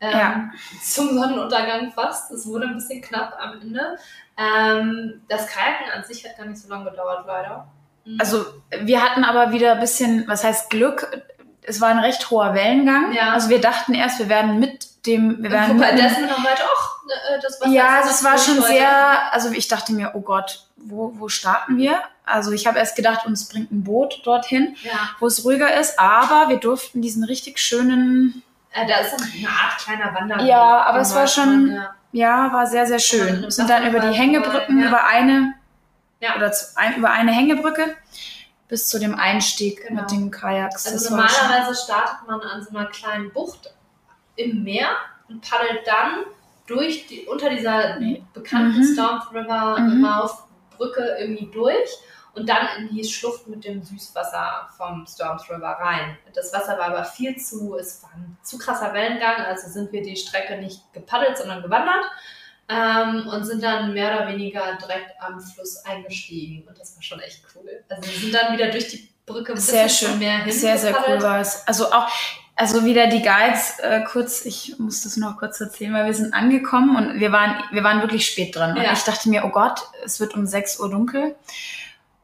Ähm, Ja. Zum Sonnenuntergang fast. Es wurde ein bisschen knapp am Ende. Ähm, das Kajaken an sich hat gar nicht so lange gedauert, leider. Mhm. Also wir hatten aber wieder ein bisschen, was heißt Glück? Es war ein recht hoher Wellengang. Ja. Also wir dachten erst, wir werden mit dem, wir werden Desmond noch meinte, ach, äh, das Wasser ja, das noch war schon heute. sehr, also ich dachte mir, oh Gott, wo, wo starten wir? Also ich habe erst gedacht, uns bringt ein Boot dorthin, Ja, wo es ruhiger ist, aber wir durften diesen richtig schönen, äh, da ist eine Art kleiner Wanderweg. Ja, aber es war schon- Ja. ja, war sehr, sehr schön. Ja, Wir sind dann über die Hängebrücken, ja. über eine, Ja. oder zu, ein, über eine Hängebrücke bis zu dem Einstieg Genau. mit den Kajaks. Also normalerweise startet man an so einer kleinen Bucht im Meer und paddelt dann durch die, unter dieser Nee. bekannten Mhm. Storm River Mhm. Maus-Brücke irgendwie durch und dann in die Schlucht mit dem Süßwasser vom Storms River rein. Das Wasser war aber viel zu, es war ein zu krasser Wellengang, also sind wir die Strecke nicht gepaddelt, sondern gewandert. Ähm, und sind dann mehr oder weniger direkt am Fluss eingestiegen. Und das war schon echt cool. Also wir sind dann wieder durch die Brücke ein Sehr schön. mehr hin. Sehr, sehr cool war es. Also auch, also wieder die Guides, äh, kurz, ich muss das noch kurz erzählen, weil wir sind angekommen und wir waren, wir waren wirklich spät dran. Und Ja. ich dachte mir, oh Gott, es wird um 6 Uhr dunkel.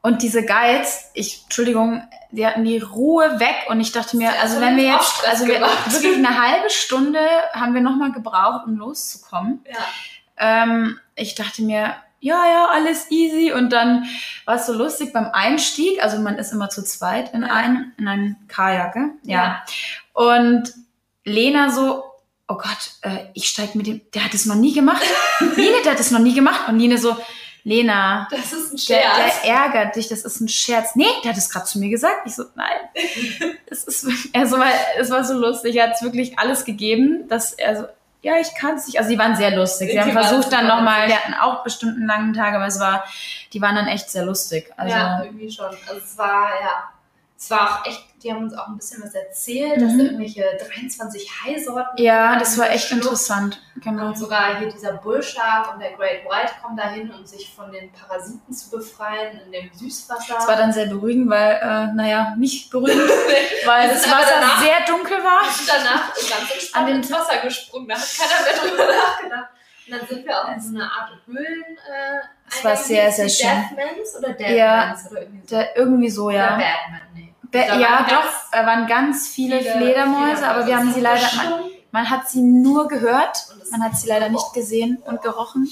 Und diese Guides, ich, Entschuldigung, die hatten die Ruhe weg und ich dachte mir, also so wenn wir jetzt also wir, wirklich eine halbe Stunde haben wir nochmal gebraucht, um loszukommen. Ja. Ähm, ich dachte mir, ja, ja, alles easy. Und dann war es so lustig beim Einstieg. Also man ist immer zu zweit in Ja. ein, in ein Kajak? Ja. Ja. Und Lena so, oh Gott, äh, ich steig mit dem, der hat es noch nie gemacht. Lene, der hat es noch nie gemacht. Und Lene so, Lena, Das ist ein der, Scherz. der ärgert dich, das ist ein Scherz. Nee, der hat es gerade zu mir gesagt. Ich so, nein. es ist, also, weil, es war so lustig. Er hat es wirklich alles gegeben, dass er so, ja, ich kann es nicht. Also, die waren sehr lustig. Sie Die haben versucht dann nochmal, die hatten auch bestimmt einen langen Tag, aber es war, die waren dann echt sehr lustig. Also, ja, irgendwie schon. Also es war, ja, es war auch echt, die haben uns auch ein bisschen was erzählt, dass Mhm. es irgendwelche 23 Haisorten ja, das war echt Schlucht. interessant. Genau. Und sogar hier dieser Bullshark und der Great White kommen dahin, um sich von den Parasiten zu befreien in dem Süßwasser. Es war dann sehr beruhigend, weil, äh, naja, nicht beruhigend, weil das Wasser danach- sehr dunkel war. Sind danach ganz entspannt An den- ins Wasser gesprungen, da hat keiner mehr drüber nachgedacht. Und dann sind wir auch in so eine Art Höhlen. Äh, Es war sehr, sehr schön. Deathmans oder Ja. Deadmans oder irgendwie so. Der, irgendwie so, Oder ja. Batman, nee. Be ja, doch, da waren ganz viele, Fledermäuse, aber wir haben sie leider, man, man hat sie nur gehört, man hat sie leider nicht gesehen und gerochen.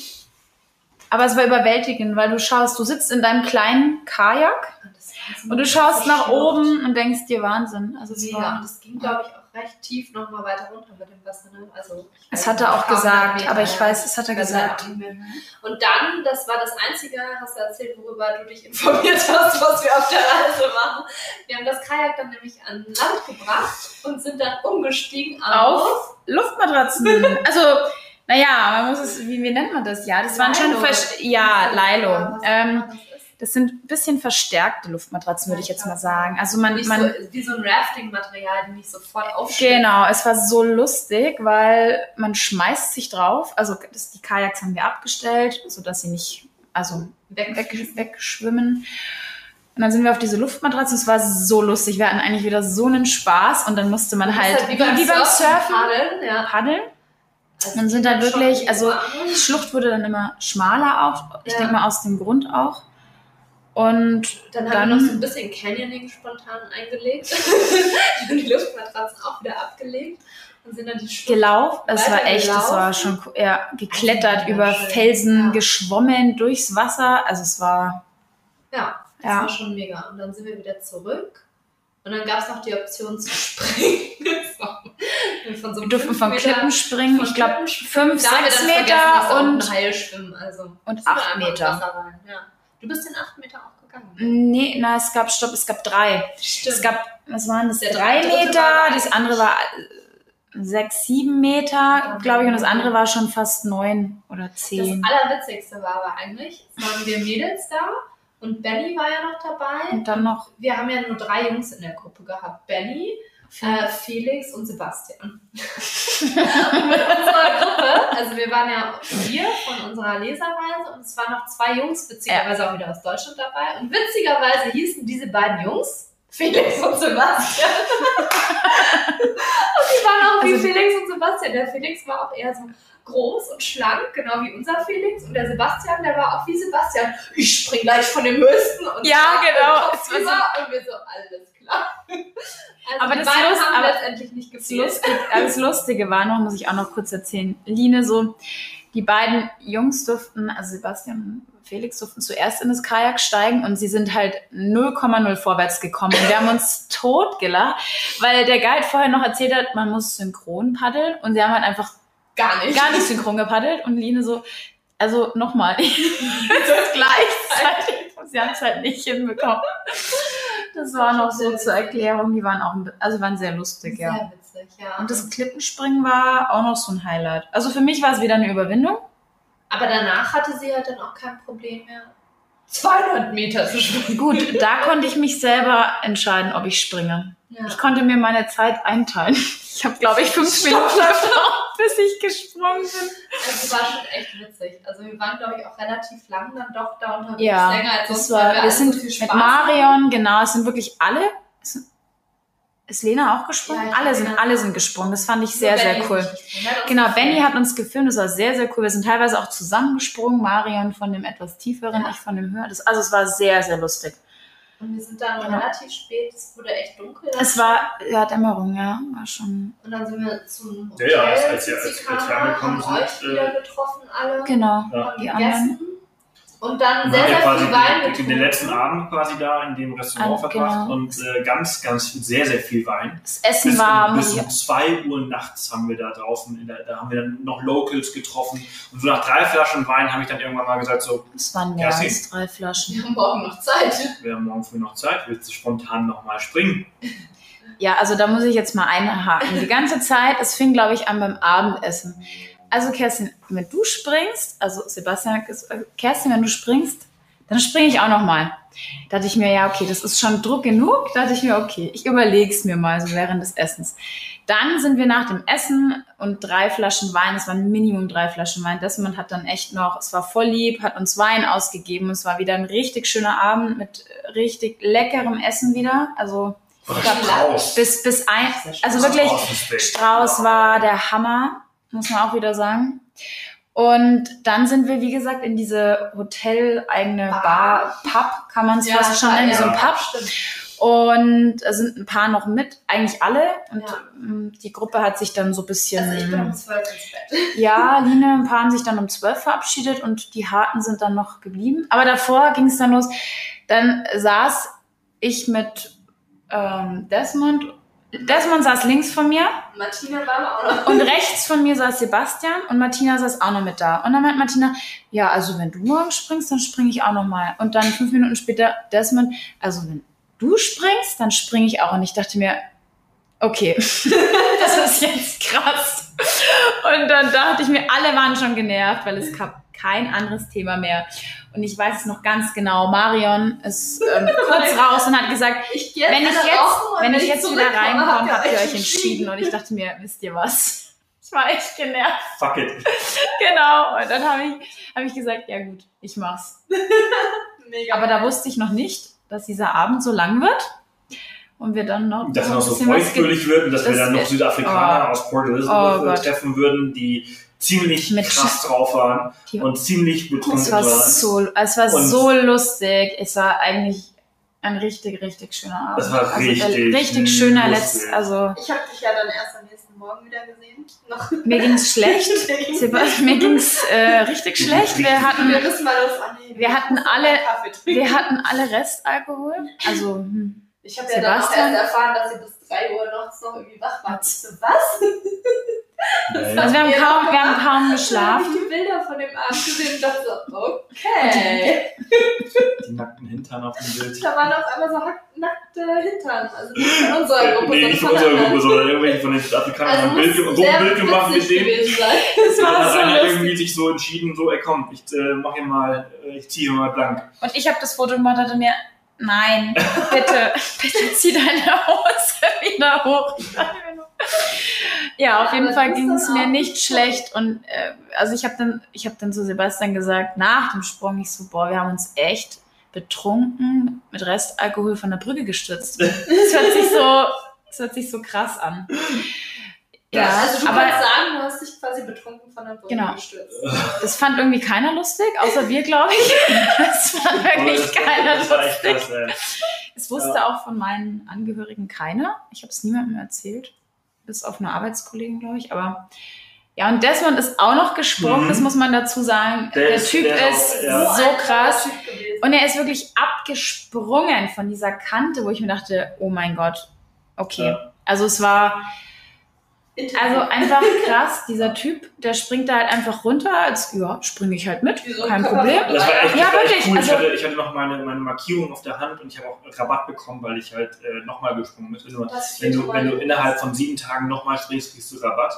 Aber es war überwältigend, weil du schaust, du sitzt in deinem kleinen Kajak Das und du schaust nach oben und denkst dir Wahnsinn. Also es war, Und es ging, glaube ich, auch recht tief nochmal weiter runter mit dem Wasser. Ne? Also, ich es weiß hat er auch gesagt, Meter, aber ich weiß, es hat er gesagt. Und dann, das war das Einzige, hast du erzählt, worüber du dich informiert hast, was wir auf der Reise machen. Wir haben das Kajak dann nämlich an Land gebracht und sind dann umgestiegen Auf Luftmatratzen. Also, naja, man muss es, wie, wie nennt man das? Ja, das waren schon, Lilo. vers ja, auch Ähm, das sind ein bisschen verstärkte Luftmatratzen, würde ich jetzt mal sagen. Also man, Nicht man, so, wie so ein Rafting-Material, die nicht sofort aufstehen. Genau, es war so lustig, weil man schmeißt sich drauf. Also das, die Kajaks haben wir abgestellt, sodass sie nicht also weg, wegschwimmen. Und dann sind wir auf diese Luftmatratze und es war so lustig. Wir hatten eigentlich wieder so einen Spaß und dann musste man ist halt, wie beim Surfen, paddeln, ja. paddeln. Also Man sind dann wirklich, also die die Schlucht wurde dann immer schmaler auch, ich Ja. denke mal aus dem Grund auch. Und Dann, Dann- haben wir noch so ein bisschen Canyoning spontan eingelegt. Die Luftmatratzen auch wieder abgelegt. Und sind dann die Schlucht gelaufen, es war echt, es war gelaufen. schon, ja, geklettert, Also, über schön. Felsen Ja. geschwommen, durchs Wasser. Also es war, Ja, das Ja. war schon mega. Und dann sind wir wieder zurück. Und dann gab es noch die Option zu springen. von so wir durften von Meter- Klippen springen, von ich glaube fünf, sechs Meter und, Heilschwimmen, also und acht Meter. Wasser rein. Ja. Du bist den acht Meter auch gegangen. Nee, na, es gab, stopp, es gab drei. Stimmt. Es gab, was waren das? Der drei Meter, das andere war äh, sechs, sieben Meter, glaube ich, und das andere war schon fast neun oder Das zehn. Allerwitzigste war aber eigentlich, es waren wir Mädels da und Benny war ja noch dabei. Und dann noch Wir haben ja nur drei Jungs in der Gruppe gehabt. Benny, äh, Felix und Sebastian. und mit unserer Gruppe, also wir waren ja wir von unserer Leserreise und es waren noch zwei Jungs, witzigerweise auch wieder aus Deutschland dabei. Und witzigerweise hießen diese beiden Jungs Felix und Sebastian. und die waren auch wie Also- Felix und Sebastian. Der Felix war auch eher so groß und schlank, genau wie unser Felix. Und der Sebastian, der war auch wie Sebastian. Ich spring gleich von dem höchsten und Ja, genau. Und, so- und wir so, alles. Also Aber das Lust- aber Das äh, das Lustige war noch, muss ich auch noch kurz erzählen. Line so, die beiden Jungs durften, also Sebastian und Felix durften zuerst in das Kajak steigen und sie sind halt 0,0 vorwärts gekommen. Und wir haben uns tot gelacht, weil der Guide vorher noch erzählt hat, man muss synchron paddeln und sie haben halt einfach Gar nicht. gar nicht synchron gepaddelt und Line so, also nochmal, gleichzeitig. Und sie haben es halt nicht hinbekommen. Das war noch so zur Erklärung, die waren auch, also waren sehr lustig, ja. Sehr witzig, ja. Und das Klippenspringen war auch noch so ein Highlight. Also für mich war es wieder eine Überwindung. Aber danach hatte sie halt dann auch kein Problem mehr. 200 Meter zu springen. Gut, da konnte ich mich selber entscheiden, ob ich springe. Ja. Ich konnte mir meine Zeit einteilen. Ich habe, glaube ich, fünf Minuten gebraucht, bis ich gesprungen bin. Also es war schon echt witzig. Also wir waren, glaube ich, auch relativ lang dann doch da unterwegs. Ja, länger als das war, wir sind so mit. Marion, genau, es sind wirklich alle. sind- Ist Lena auch gesprungen? Ja, alle sind, alle sind gesprungen. Das fand ich sehr, sehr cool. uns Genau. Benny hat uns gefilmt, das war sehr, sehr cool. Wir sind teilweise auch zusammengesprungen, Marion von dem etwas tieferen, ich von dem höheren. Das, also es war sehr, sehr lustig. Und wir sind dann Ja. relativ spät, es wurde echt dunkel. Es war, ja, Dämmerung, ja, war schon. Und dann sind wir zum Ja, Hotel, ja, als- als- als- als Tsikana, wir angekommen haben euch sind, wieder äh, getroffen alle, Genau. Ja. haben die gegessen und dann Wir sehr, sehr quasi viel Wein getrunken. den letzten Abend quasi da in dem Restaurant Ah, verbracht genau. und äh, ganz, ganz sehr, sehr viel Wein. Das Essen Bis, war, um, bis um 2 Uhr nachts haben wir da draußen, in der, da haben wir dann noch Locals getroffen. Und so nach drei Flaschen Wein habe ich dann irgendwann mal gesagt, so, es waren mehr Ja, als drei Flaschen. Wir haben morgen noch Zeit. wir haben morgen früh noch Zeit, willst du spontan nochmal springen? Ja, also da muss ich jetzt mal einhaken. Die ganze Zeit, es fing, glaube ich, an beim Abendessen. Also Kerstin, wenn du springst, also Sebastian, Kerstin, wenn du springst, dann springe ich auch noch mal. Da dachte ich mir, ja, okay, das ist schon Druck genug. Da dachte ich mir, okay, ich überlege es mir mal so während des Essens. Dann sind wir nach dem Essen und drei Flaschen Wein, es waren Minimum drei Flaschen Wein. Desmond hat dann echt noch, es war voll lieb, hat uns Wein ausgegeben. Es war wieder ein richtig schöner Abend mit richtig leckerem Essen wieder. Also. Strauß. bis, bis ein, also wirklich. Strauß war der Hammer, muss man auch wieder sagen. Und dann sind wir, wie gesagt, in diese hoteleigene Bar, Pub, kann man es fast schon nennen, wie so ein ja. Pub. Stimmt. Und da sind ein paar noch mit, eigentlich alle. Und Ja. ähm, die Gruppe hat sich dann so ein bisschen. Also ich bin um 12 ins Bett. Ja, Line, ein paar haben sich dann um zwölf verabschiedet und die Harten sind dann noch geblieben. Aber davor ging es dann los. Dann saß ich mit ähm, Desmond. Desmond saß links von mir Martina war auch noch. und rechts von mir saß Sebastian und Martina saß auch noch mit da. Und dann meint Martina, ja, also wenn du morgen springst, dann springe ich auch noch mal. Und dann fünf Minuten später Desmond, also wenn du springst, dann springe ich auch. Und ich dachte mir, okay, das ist jetzt krass. Und dann dachte ich mir, alle waren schon genervt, weil es gab kein anderes Thema mehr. Und ich weiß es noch ganz genau. Marion ist ähm, kurz raus und hat gesagt, Ich gehe wenn ich jetzt, wenn ich jetzt wieder reinkomme, habt ihr euch entschieden. entschieden. Und ich dachte mir, wisst ihr was? Ich war echt genervt. Fuck it. Genau. Und dann habe ich, hab ich gesagt, ja gut, ich mach's. Mega. Aber da wusste ich noch nicht, dass dieser Abend so lang wird. Und wir dann noch, Dass noch so feuchtfröhlich wird und dass wir das dann noch Südafrikaner Oh. aus Port Oh Elizabeth Gott. treffen würden, die ziemlich Mit krass drauf waren Die- und ziemlich betrunken Es war waren. so, es war Und- so lustig. Es war eigentlich ein richtig, richtig schöner Abend. Das war also, richtig äh, richtig schöner lustig. Letzt, also Ich habe dich ja dann erst am nächsten Morgen wieder gesehen. Noch. mir ging's schlecht. Sebastian, mir ging's äh, richtig schlecht. Wir hatten, Wir. Wir hatten alle- wir hatten alle Restalkohol. Also, hm. Ich habe ja dann auch erst erfahren, dass sie bis 3 Uhr nachts noch irgendwie wach so, was? Naja. also wir haben kaum, wir haben kaum Dann habe geschlafen. ich die Bilder von dem Abend gesehen und dachte so, okay. die nackten Hintern auf dem Bild. Da waren auf einmal so nackte Hintern. Also nicht von unserer Gruppe, nee, nicht von unserer. Gruppe, sondern irgendwelche von den Afrikanern Also haben ein Bild, so ein sehr Bild gemacht mit sein. Das Da war hat so einer lustig. irgendwie sich so entschieden, so, ey komm, ich äh, mach hier mal, äh, ich ziehe hier mal blank. Und ich habe das Foto gemacht dachte mir, nein, bitte, bitte zieh deine Hose wieder hoch. Ja, auf jeden Fall ging es mir nicht schlecht. Und äh, also ich habe dann, ich habe dann zu Sebastian gesagt, nach dem Sprung, ich so, boah, wir haben uns echt betrunken mit Restalkohol von der Brücke gestürzt. Das hört sich so, das hört sich so krass an. Ja, also du aber kannst sagen, du hast dich quasi betrunken von der Brücke Genau. gestürzt. das fand irgendwie keiner lustig, außer wir, glaube ich. Das fand Aber wirklich das keiner das war echt lustig. krass, ey. Es wusste auch von meinen Angehörigen keiner. Ich habe es niemandem erzählt. Bis auf eine Arbeitskollegen, glaube ich. Aber ja, und Desmond ist auch noch gesprungen, Mhm. das muss man dazu sagen. Der Der, ist- Typ der ist auch, ja. so ein krass. toller Typ gewesen. Und er ist wirklich abgesprungen von dieser Kante, wo ich mir dachte, oh mein Gott, okay. Ja. Also es war. Also einfach krass, dieser Typ, der springt da halt einfach runter, als ja, springe ich halt mit, kein Problem. Das war echt, Ja, das war echt wirklich, cool. also- ich, hatte, ich hatte noch meine, meine Markierung auf der Hand und ich habe auch Rabatt bekommen, weil ich halt äh, nochmal gesprungen bin. Also, Das wenn, du, wenn du innerhalb von sieben Tagen nochmal springst, kriegst du Rabatt.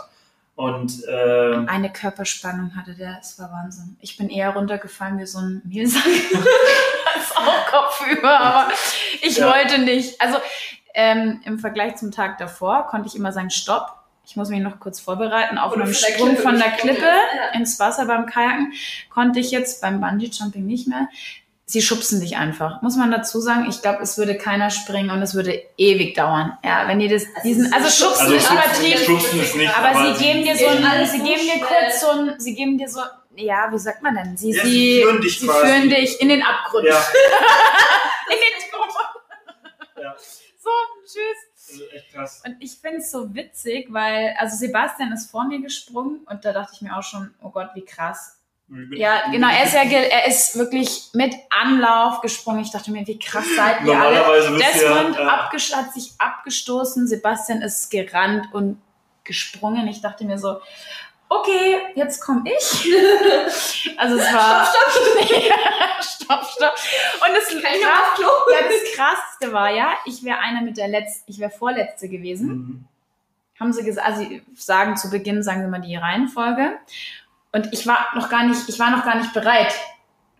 Und ähm, Eine Körperspannung hatte der, es war Wahnsinn. Ich bin eher runtergefallen wie so ein Mehlsack. als auch kopfüber, aber ich Ja. wollte nicht. Also ähm, im Vergleich zum Tag davor konnte ich immer sagen, stopp. Ich muss mich noch kurz vorbereiten auf Oder einen von der Sprung Klippe von der Klippe ja. ins Wasser beim Kajaken. Konnte ich jetzt beim Bungee-Jumping nicht mehr. Sie schubsen dich einfach. Muss man dazu sagen, ich glaube, es würde keiner springen und es würde ewig dauern. Ja, wenn ihr das, diesen, also schubsen also ist übertrieben. schubsen ist nicht. Aber sie geben dir so geht ein, alles sie geben dir kurz so ein, sie geben dir so, ja, wie sagt man denn? Sie, Ja, sie, sie führen dich sie quasi. führen dich in den Abgrund. Ja, In den Grund. ja. So, tschüss. Also echt krass. Und ich finde es so witzig, weil, also Sebastian ist vor mir gesprungen und da dachte ich mir auch schon, oh Gott, wie krass. Ja, genau, er ist ja, er ist wirklich mit Anlauf gesprungen. Ich dachte mir, wie krass seid ihr alle. Desmond ja, abgesch- hat sich abgestoßen, Sebastian ist gerannt und gesprungen. Ich dachte mir so, okay, jetzt komme ich. Also es war. Stopp, stopp. ja, stopp, stopp. Und das, krass, ja, das krasseste war ja, ich wäre einer mit der letzten, ich wäre vorletzte gewesen. Mhm. Haben sie gesagt, also sie sagen zu Beginn, sagen sie mal die Reihenfolge. Und ich war noch gar nicht, ich war noch gar nicht bereit.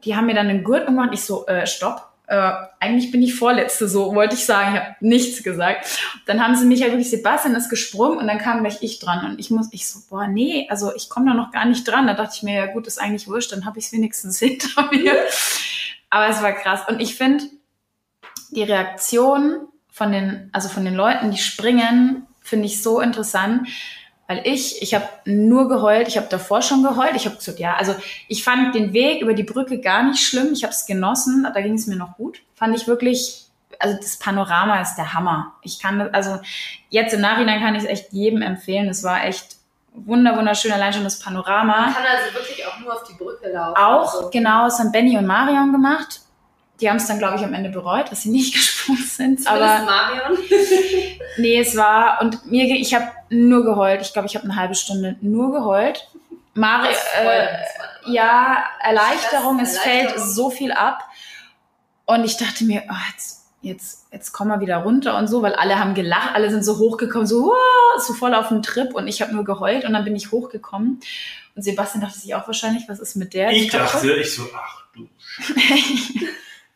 Die haben mir dann einen Gurt umgemacht. Ich so, äh, stopp. Äh, eigentlich bin ich Vorletzte, so wollte ich sagen. Ich habe nichts gesagt. Dann haben sie mich ja wirklich, Sebastian ist gesprungen und dann kam gleich ich dran. Und ich muss, ich so, boah, nee, also ich komme da noch gar nicht dran. Da dachte ich mir, ja gut, ist eigentlich wurscht, dann habe ich es wenigstens hinter mir. Aber es war krass. Und ich finde, die Reaktion von den, also von den Leuten, die springen, finde ich so interessant. Weil ich, ich habe nur geheult, ich habe davor schon geheult. Ich habe gesagt, ja, also ich fand den Weg über die Brücke gar nicht schlimm. Ich habe es genossen, da ging es mir noch gut. Fand ich wirklich, also das Panorama ist der Hammer. Ich kann, das- also jetzt im Nachhinein kann ich es echt jedem empfehlen. Es war echt wunder, wunderschön, allein schon das Panorama. Man kann also wirklich auch nur auf die Brücke laufen. Auch, Also, genau, das haben Benny und Marion gemacht. Die haben es dann, glaube ich, am Ende bereut, dass sie nicht gesprungen sind. Aber Marion. nee, es war, und mir, ich habe nur geheult. Ich glaube, ich habe eine halbe Stunde nur geheult. Mari, äh, ja, Erleichterung, es fällt so viel ab. Und ich dachte mir, oh, jetzt, jetzt, jetzt kommen wir wieder runter und so, weil alle haben gelacht, alle sind so hochgekommen, so, wow, so voll auf den Trip und ich habe nur geheult und dann bin ich hochgekommen. Und Sebastian dachte sich auch wahrscheinlich, was ist mit der? Ich dachte, ich so, ach du.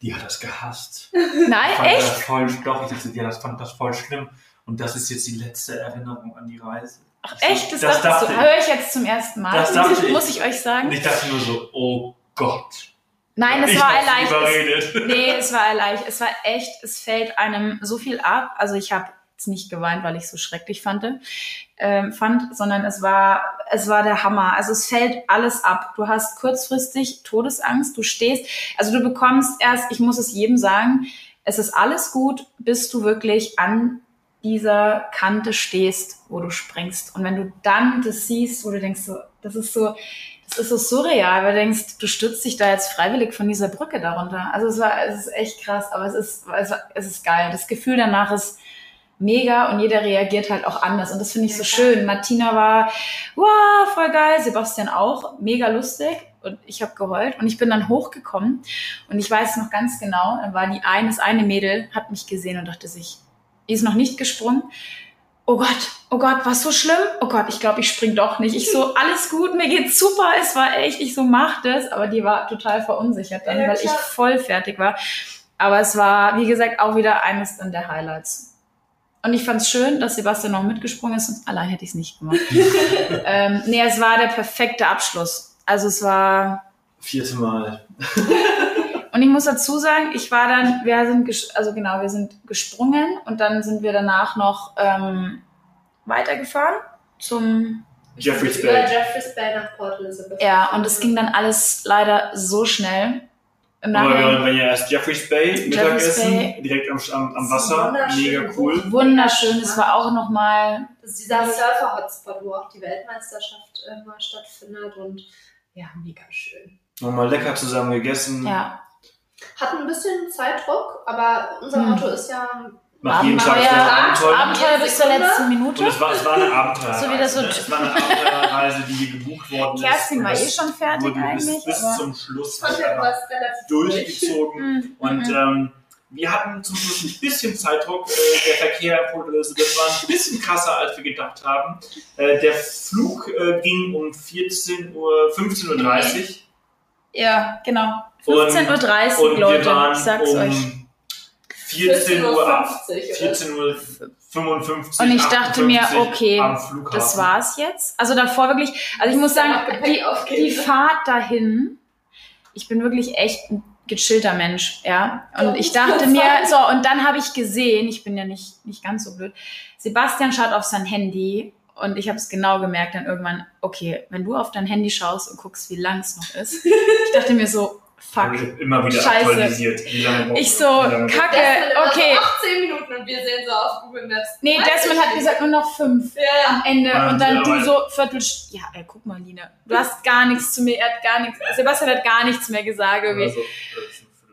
Die hat das gehasst. Nein, fand echt? Das voll, doch, ich dachte, ja, das fand das voll schlimm. Und das ist jetzt die letzte Erinnerung an die Reise. Ach, Ich echt? Das, das dachte ich. höre ich jetzt zum ersten Mal. Das muss, dachte ich. muss ich euch sagen? Und ich dachte nur so, oh Gott. Nein, es ich war erleichtert. überredet. Nee, es war erleichtert. Es war echt, es fällt einem so viel ab. Also ich habe jetzt nicht geweint, weil ich so schrecklich fand, ähm, fand, sondern es war, es war der Hammer. Also es fällt alles ab. Du hast kurzfristig Todesangst, du stehst, also du bekommst erst, ich muss es jedem sagen, es ist alles gut, bis du wirklich an dieser Kante stehst, wo du springst. Und wenn du dann das siehst, wo du denkst, so, das ist so, das ist so surreal, weil du denkst, du stürzt dich da jetzt freiwillig von dieser Brücke darunter. Also es war, es ist echt krass, aber es ist, es, es ist geil. Das Gefühl danach ist mega und jeder reagiert halt auch anders und das finde ich so schön. Martina war, wow, voll geil, Sebastian auch, mega lustig und ich habe geheult und ich bin dann hochgekommen und ich weiß noch ganz genau, dann war die eine, das eine Mädel hat mich gesehen und dachte sich, die ist noch nicht gesprungen. Oh Gott, oh Gott, war so schlimm? Oh Gott, ich glaube, ich spring doch nicht. Ich so, alles gut, mir geht's super, es war echt, ich so, mach das. Aber die war total verunsichert dann, weil ich voll fertig war. Aber es war, wie gesagt, auch wieder eines der Highlights. Und ich fand's schön, dass Sebastian noch mitgesprungen ist, sonst allein hätte ich's nicht gemacht. ähm, nee, es war der perfekte Abschluss. Also es war, Vierte Mal. und ich muss dazu sagen, ich war dann, wir sind, also genau, wir sind gesprungen und dann sind wir danach noch ähm, weitergefahren zum, Jeffreys Über Bay. Jeffreys Bay nach Port Elizabeth. ja, und es ging dann alles leider so schnell. Aber waren ja erst Jeffreys Bay, Mittagessen, Bay. direkt am, am, am Das Wasser. wunderschön. Mega cool. wunderschön, es war auch nochmal, Das ist dieser Surfer-Hotspot, wo auch die Weltmeisterschaft äh, mal stattfindet und ja, mega schön. Nochmal lecker zusammen gegessen. ja, Hat ein bisschen Zeitdruck, aber unser Hm. Auto ist ja Nach jedem Tag ein Abenteuer. Abenteuer bis zur letzten Und Minute. es war, es war eine Abenteuerreise. So wie das so- ne? Es war eine Abenteuerreise, die gebucht worden ist. Kerstin Und war das eh schon fertig wurde bis, eigentlich, Bis aber- zum Schluss relativ durch. durchgezogen. Mhm. Und Mhm. ähm, wir hatten zum Schluss ein bisschen Zeitdruck. Äh, der Verkehr in Port Elizabeth war ein bisschen krasser, als wir gedacht haben. Äh, der Flug äh, ging um 14 Uhr, 15.30 Uhr. Ja, genau. Und- 15.30 Uhr, Und Leute, ich sag's um euch. 14 Uhr ab. 14.50 oder 14.55 Und ich dachte mir, 58 okay. Das war's jetzt. Also davor wirklich, also ich muss sagen, die, die Fahrt dahin, ich bin wirklich echt ein gechillter Mensch, ja. Und ich dachte mir, so, und dann habe ich gesehen, ich bin ja nicht, nicht ganz so blöd, Sebastian schaut auf sein Handy und ich habe es genau gemerkt dann irgendwann, okay, wenn du auf dein Handy schaust und guckst, wie lang es noch ist, ich dachte mir so, fuck. Immer wieder Scheiße. aktualisiert. Wie lange braucht Ich so, Wie lange braucht kacke, okay. So 18 Minuten und wir sehen so auf Google Maps. Nee, 30 Desmond hat gesagt, nur noch fünf. Ja, ja. am Ende Ja, und dann du so Viertel. Ja, ey, guck mal, Lina. Du hast gar nichts zu mir, er hat gar nichts. Sebastian hat gar nichts mehr gesagt. Irgendwie. Also,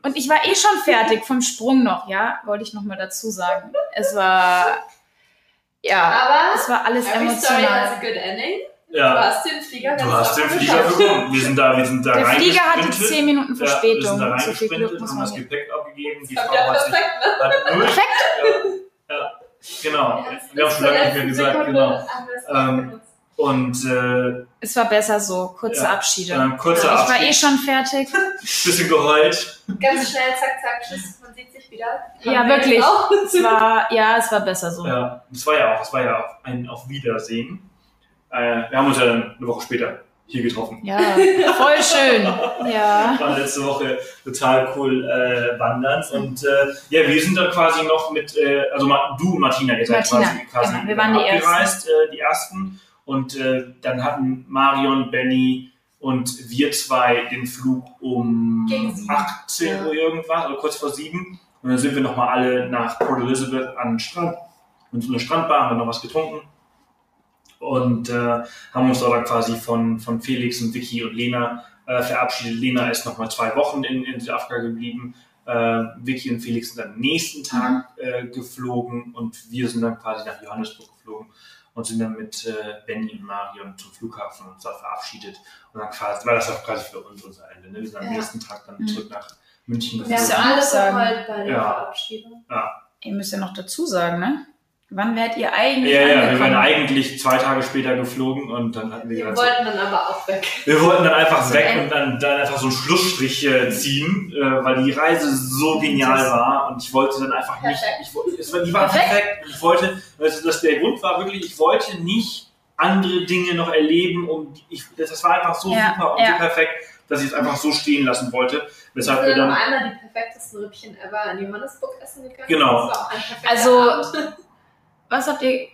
Und ich war eh schon fertig vom Sprung noch, ja, wollte ich noch mal dazu sagen. Es war, ja, Aber es war alles every story has emotional. a good ending. Du ja, hast den Flieger ganz du hast den Flieger geschafft. bekommen. Wir sind da, wir sind da Der Flieger hatte reingesprintet. zehn Minuten Ja, wir Verspätung. sind da so viel Glück muss haben man das. Gepäck abgegeben. Die Das Frau war ja hat sich perfekt, ne? null. Ja, ja, genau. Wir haben schon lange nicht mehr gesagt, genau. Ähm, Und äh, Es war besser so, kurze Ja. Abschiede. ähm, kurzer ich war Abschied, eh schon fertig. bisschen geheult. Ganz schnell, zack, zack, tschüss, man sieht sich wieder. Ja, Haben wir wirklich. Es war, ja, es war besser so. Ja, es war ja auch, es war ja auch ein Auf Wiedersehen. Äh, wir haben uns ja dann eine Woche später hier getroffen. Ja, voll schön. Ja. war letzte Woche total cool äh, wandern. Und äh, ja, wir sind dann quasi noch mit, äh, also du und Martina, ihr seid Martina, quasi, quasi genau, wir waren die abgereist, äh, die ersten. Und äh, dann hatten Marion, Benny und wir zwei den Flug um Gegen sieben. 18 Uhr irgendwas, oder kurz vor sieben. Und dann sind wir nochmal alle nach Port Elizabeth an den Strand. Und so eine Strandbar, haben wir noch was getrunken. Und äh, haben uns aber quasi von, von Felix und Vicky und Lena äh, verabschiedet. Lena ist nochmal zwei Wochen in, in Südafrika geblieben. Äh, Vicky und Felix sind am nächsten Tag äh, geflogen und wir sind dann quasi nach Johannesburg geflogen und sind dann mit äh, Benny und Marion zum Flughafen und uns da verabschiedet. Und dann quasi, war das auch quasi für uns unser Ende. Ne? Wir sind am Ja. nächsten Tag dann Mhm. zurück nach München Wir Das ist geflogen. ja haben auch geheult bei der Ja. Verabschiedung. Ihr müsst ja noch dazu sagen, ne? Wann wärt ihr eigentlich Ja, ja, wir angekommen? wären eigentlich zwei Tage später geflogen und dann hatten wir Wir so, wollten dann aber auch weg. Wir wollten dann einfach weg und dann, dann einfach so einen Schlussstrich äh, ziehen, äh, weil die Reise so genial Das- war und ich wollte dann einfach nicht, Perfekt. ich, wollte- es war, die war Perfekt. perfekt. Und ich wollte, also das, der Grund war wirklich, ich wollte nicht andere Dinge noch erleben und ich, das, das war einfach so Ja, super und ja. so perfekt, dass ich es einfach so stehen lassen wollte, Wir weshalb wir dann, einmal die perfektesten Rippchen ever in Johannesburg essen gegangen. Genau. Das war auch ein perfekter Also- Abend. was habt ihr,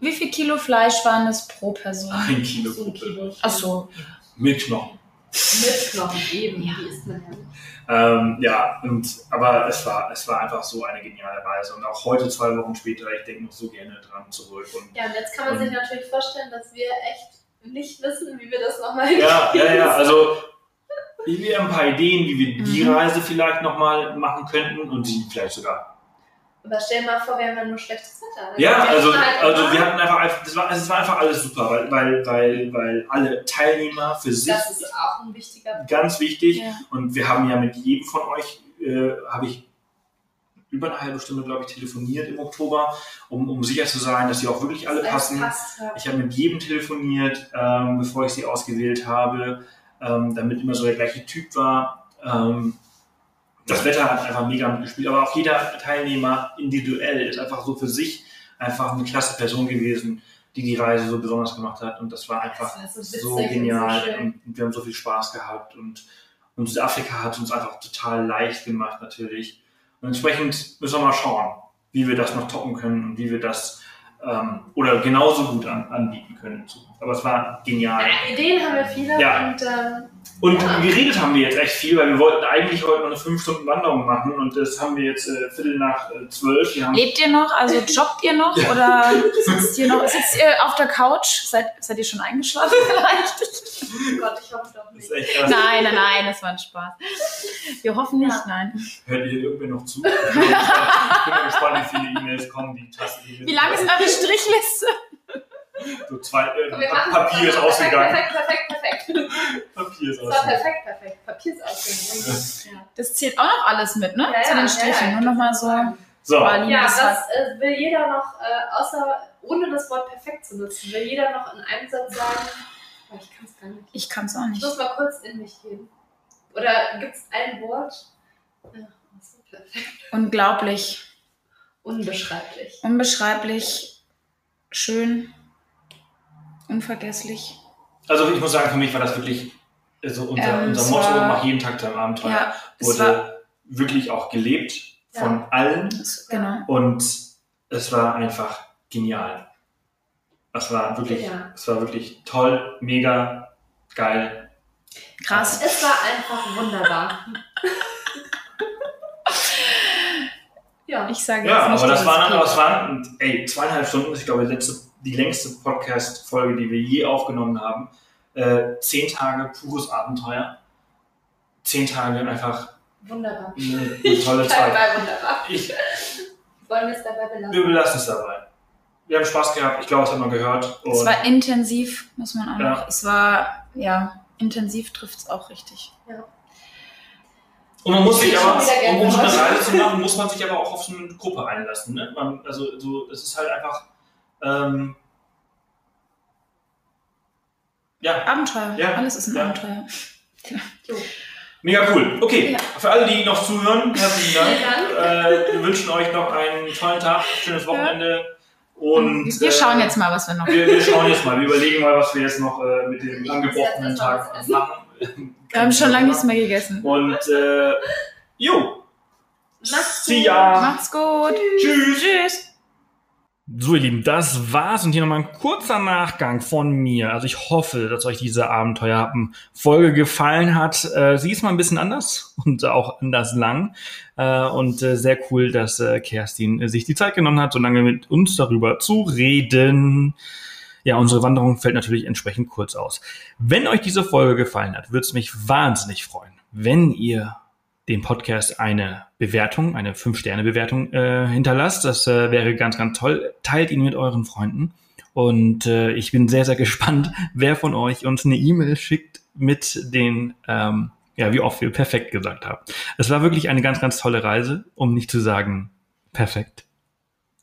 wie viel Kilo Fleisch waren das pro Person? Ein Kilo So ein Puppe. Kilo. Ach so. Mit Knochen. Mit Knochen eben. Ja. Die isst man ja nicht. Ähm, ja, und, aber es war, es war einfach so eine geniale Reise. Und auch heute, zwei Wochen später, ich denke noch so gerne dran zurück. Und Ja, und jetzt kann man sich Und- natürlich vorstellen, dass wir echt nicht wissen, wie wir das nochmal ja, ja, ja, also wir haben ein paar Ideen, wie wir die Mhm. Reise vielleicht nochmal machen könnten und die vielleicht sogar. Aber stell dir mal vor, wir haben ja nur schlechtes Wetter. Dann Ja, also, halt also wir hatten einfach, das war, es war einfach alles super, weil, weil, weil, weil alle Teilnehmer für sich Das ist auch ein wichtiger Punkt. ganz wichtig Ja. und wir haben ja mit jedem von euch, äh, habe ich über eine halbe Stunde, glaube ich, telefoniert im Oktober, um, um sicher zu sein, dass sie auch wirklich alle passen. passt, ja. Ich habe mit jedem telefoniert, ähm, bevor ich sie ausgewählt habe, ähm, damit immer so der gleiche Typ war. Ähm, das Wetter hat einfach mega mitgespielt, aber auch jeder Teilnehmer individuell ist einfach so für sich einfach eine klasse Person gewesen, die die Reise so besonders gemacht hat. Und das war einfach Das war so so genial und, und wir haben so viel Spaß gehabt und, und Südafrika hat uns einfach total leicht gemacht natürlich. Und entsprechend müssen wir mal schauen, wie wir das noch toppen können und wie wir das ähm, oder genauso gut an, anbieten können. Aber es war genial. Ja, Ideen haben wir viele Ja. und ähm, Und Ja. geredet haben wir jetzt echt viel, weil wir wollten eigentlich heute noch eine 5-Stunden-Wanderung machen und das haben wir jetzt äh, Viertel nach äh, 12. Wir haben Lebt ihr noch? Also jobbt ihr noch? Oder sitzt ihr noch? Sitzt ihr auf der Couch? Seid, seid ihr schon eingeschlafen vielleicht? oh Gott, ich hoffe doch nicht. Nein, nein, nein, das war ein Spaß. Wir hoffen nicht, Ja. nein. Hört ihr irgendwer noch zu? Ich bin mal gespannt, wie viele E-Mails kommen. Die Taste, die Wie lang ist eure Strichliste? So zwei, äh, Papier ist ausgegangen. Perfekt, perfekt, perfekt. Papier ist Das war ausgegangen. perfekt, perfekt. Papier ist ausgegangen. Ja. Das zählt auch noch alles mit, ne? Ja, Zu den Strichen. ja. Nur noch mal so. So. Ja, Das äh, will jeder noch, äh, außer ohne das Wort perfekt zu nutzen, will jeder noch in einem Satz sagen, oh, ich kann es gar nicht. Ich kann es auch Ich nicht. muss mal kurz in mich gehen. Oder gibt es ein Wort? Ja, so perfekt. Unglaublich. Unbeschreiblich. Unbeschreiblich. Schön. Unvergesslich. also ich muss sagen, für mich war das wirklich so unser, Ähm, unser Motto, war- mach jeden Tag einem Abenteuer. Ja, wurde war. wirklich auch gelebt von Ja. allen Es, genau. und es war einfach genial. Es war wirklich, Ja. es war wirklich toll, mega geil. Krass. Es war einfach wunderbar. ja. Ich sage Ja, jetzt nicht, aber das waren, es aber es geht. waren, ey, zweieinhalb Stunden ist, ich glaube, die, letzte, die längste Podcast-Folge, die wir je aufgenommen haben. Äh, zehn Tage pures Abenteuer. Zehn Tage einfach Wunderbar. eine, eine tolle Zeit. Wunderbar. Ich, Wollen wir es dabei belassen? wir belassen es dabei. Wir haben Spaß gehabt, ich glaube, es hat man gehört. Es Und war intensiv, muss man auch Ja. noch. Es war, ja, intensiv trifft es auch richtig. Und man muss sich Ich aber, um, um so eine. Reise zu machen, muss man sich aber auch auf so eine Gruppe einlassen. Ne? Man, also so, es ist halt einfach, ähm, ja, Abenteuer. Ja, Alles ist ein ja. Abenteuer. mega cool. Okay, Ja. für alle, die noch zuhören, herzlichen Dank. Vielen Äh, wir wünschen euch noch einen tollen Tag, schönes Wochenende. Und wir äh, schauen jetzt mal, was wir noch. Wir, wir schauen jetzt mal, wir überlegen mal, was wir jetzt noch äh, mit dem angebrochenen Tag machen. Wir haben schon lange nichts mehr gegessen. Und äh, jo, Macht's see gut. ya. Macht's gut. Tschüss. Tschüss. So, ihr Lieben, das war's und hier nochmal ein kurzer Nachgang von mir. Also ich hoffe, dass euch diese Abenteuerhappen-Folge gefallen hat. Äh, sie ist mal ein bisschen anders und auch anders lang. Äh, und äh, sehr cool, dass äh, Kerstin sich die Zeit genommen hat, so lange mit uns darüber zu reden. Ja, unsere Wanderung fällt natürlich entsprechend kurz aus. Wenn euch diese Folge gefallen hat, würde es mich wahnsinnig freuen, wenn ihr dem Podcast eine Bewertung, eine 5-Sterne-Bewertung äh, hinterlasst. Das äh, wäre ganz, ganz toll. Teilt ihn mit euren Freunden. Und äh, ich bin sehr, sehr gespannt, wer von euch uns eine E-Mail schickt mit den, ähm, ja, wie oft wir perfekt gesagt haben. Es war wirklich eine ganz, ganz tolle Reise, um nicht zu sagen perfekt.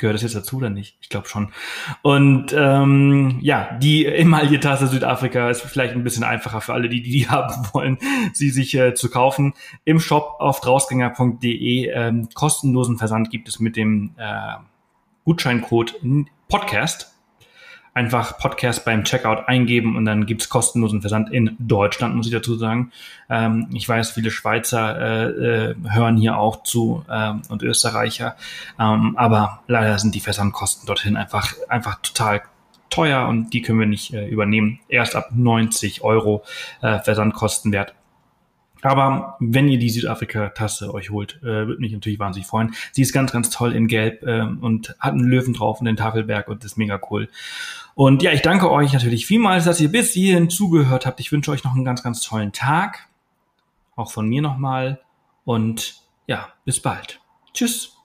Gehört das jetzt dazu oder nicht? Ich glaube schon. Und ähm, ja, die Emaille-Tasse Südafrika ist vielleicht ein bisschen einfacher für alle, die die haben wollen, sie sich äh, zu kaufen. Im Shop auf drausgänger.de ähm, kostenlosen Versand gibt es mit dem äh, Gutscheincode Podcast. Einfach Podcast beim Checkout eingeben und dann gibt's kostenlosen Versand in Deutschland, muss ich dazu sagen. Ähm, ich weiß, viele Schweizer äh, äh, hören hier auch zu ähm, und Österreicher, ähm, aber leider sind die Versandkosten dorthin einfach, einfach total teuer und die können wir nicht äh, übernehmen. Erst ab 90 Euro äh, Versandkostenwert. Aber wenn ihr die Südafrika-Tasse euch holt, äh, würde mich natürlich wahnsinnig freuen. Sie ist ganz, ganz toll in Gelb äh, und hat einen Löwen drauf und den Tafelberg und ist mega cool. Und ja, ich danke euch natürlich vielmals, dass ihr bis hierhin zugehört habt. Ich wünsche euch noch einen ganz, ganz tollen Tag. Auch von mir nochmal. Und ja, bis bald. Tschüss.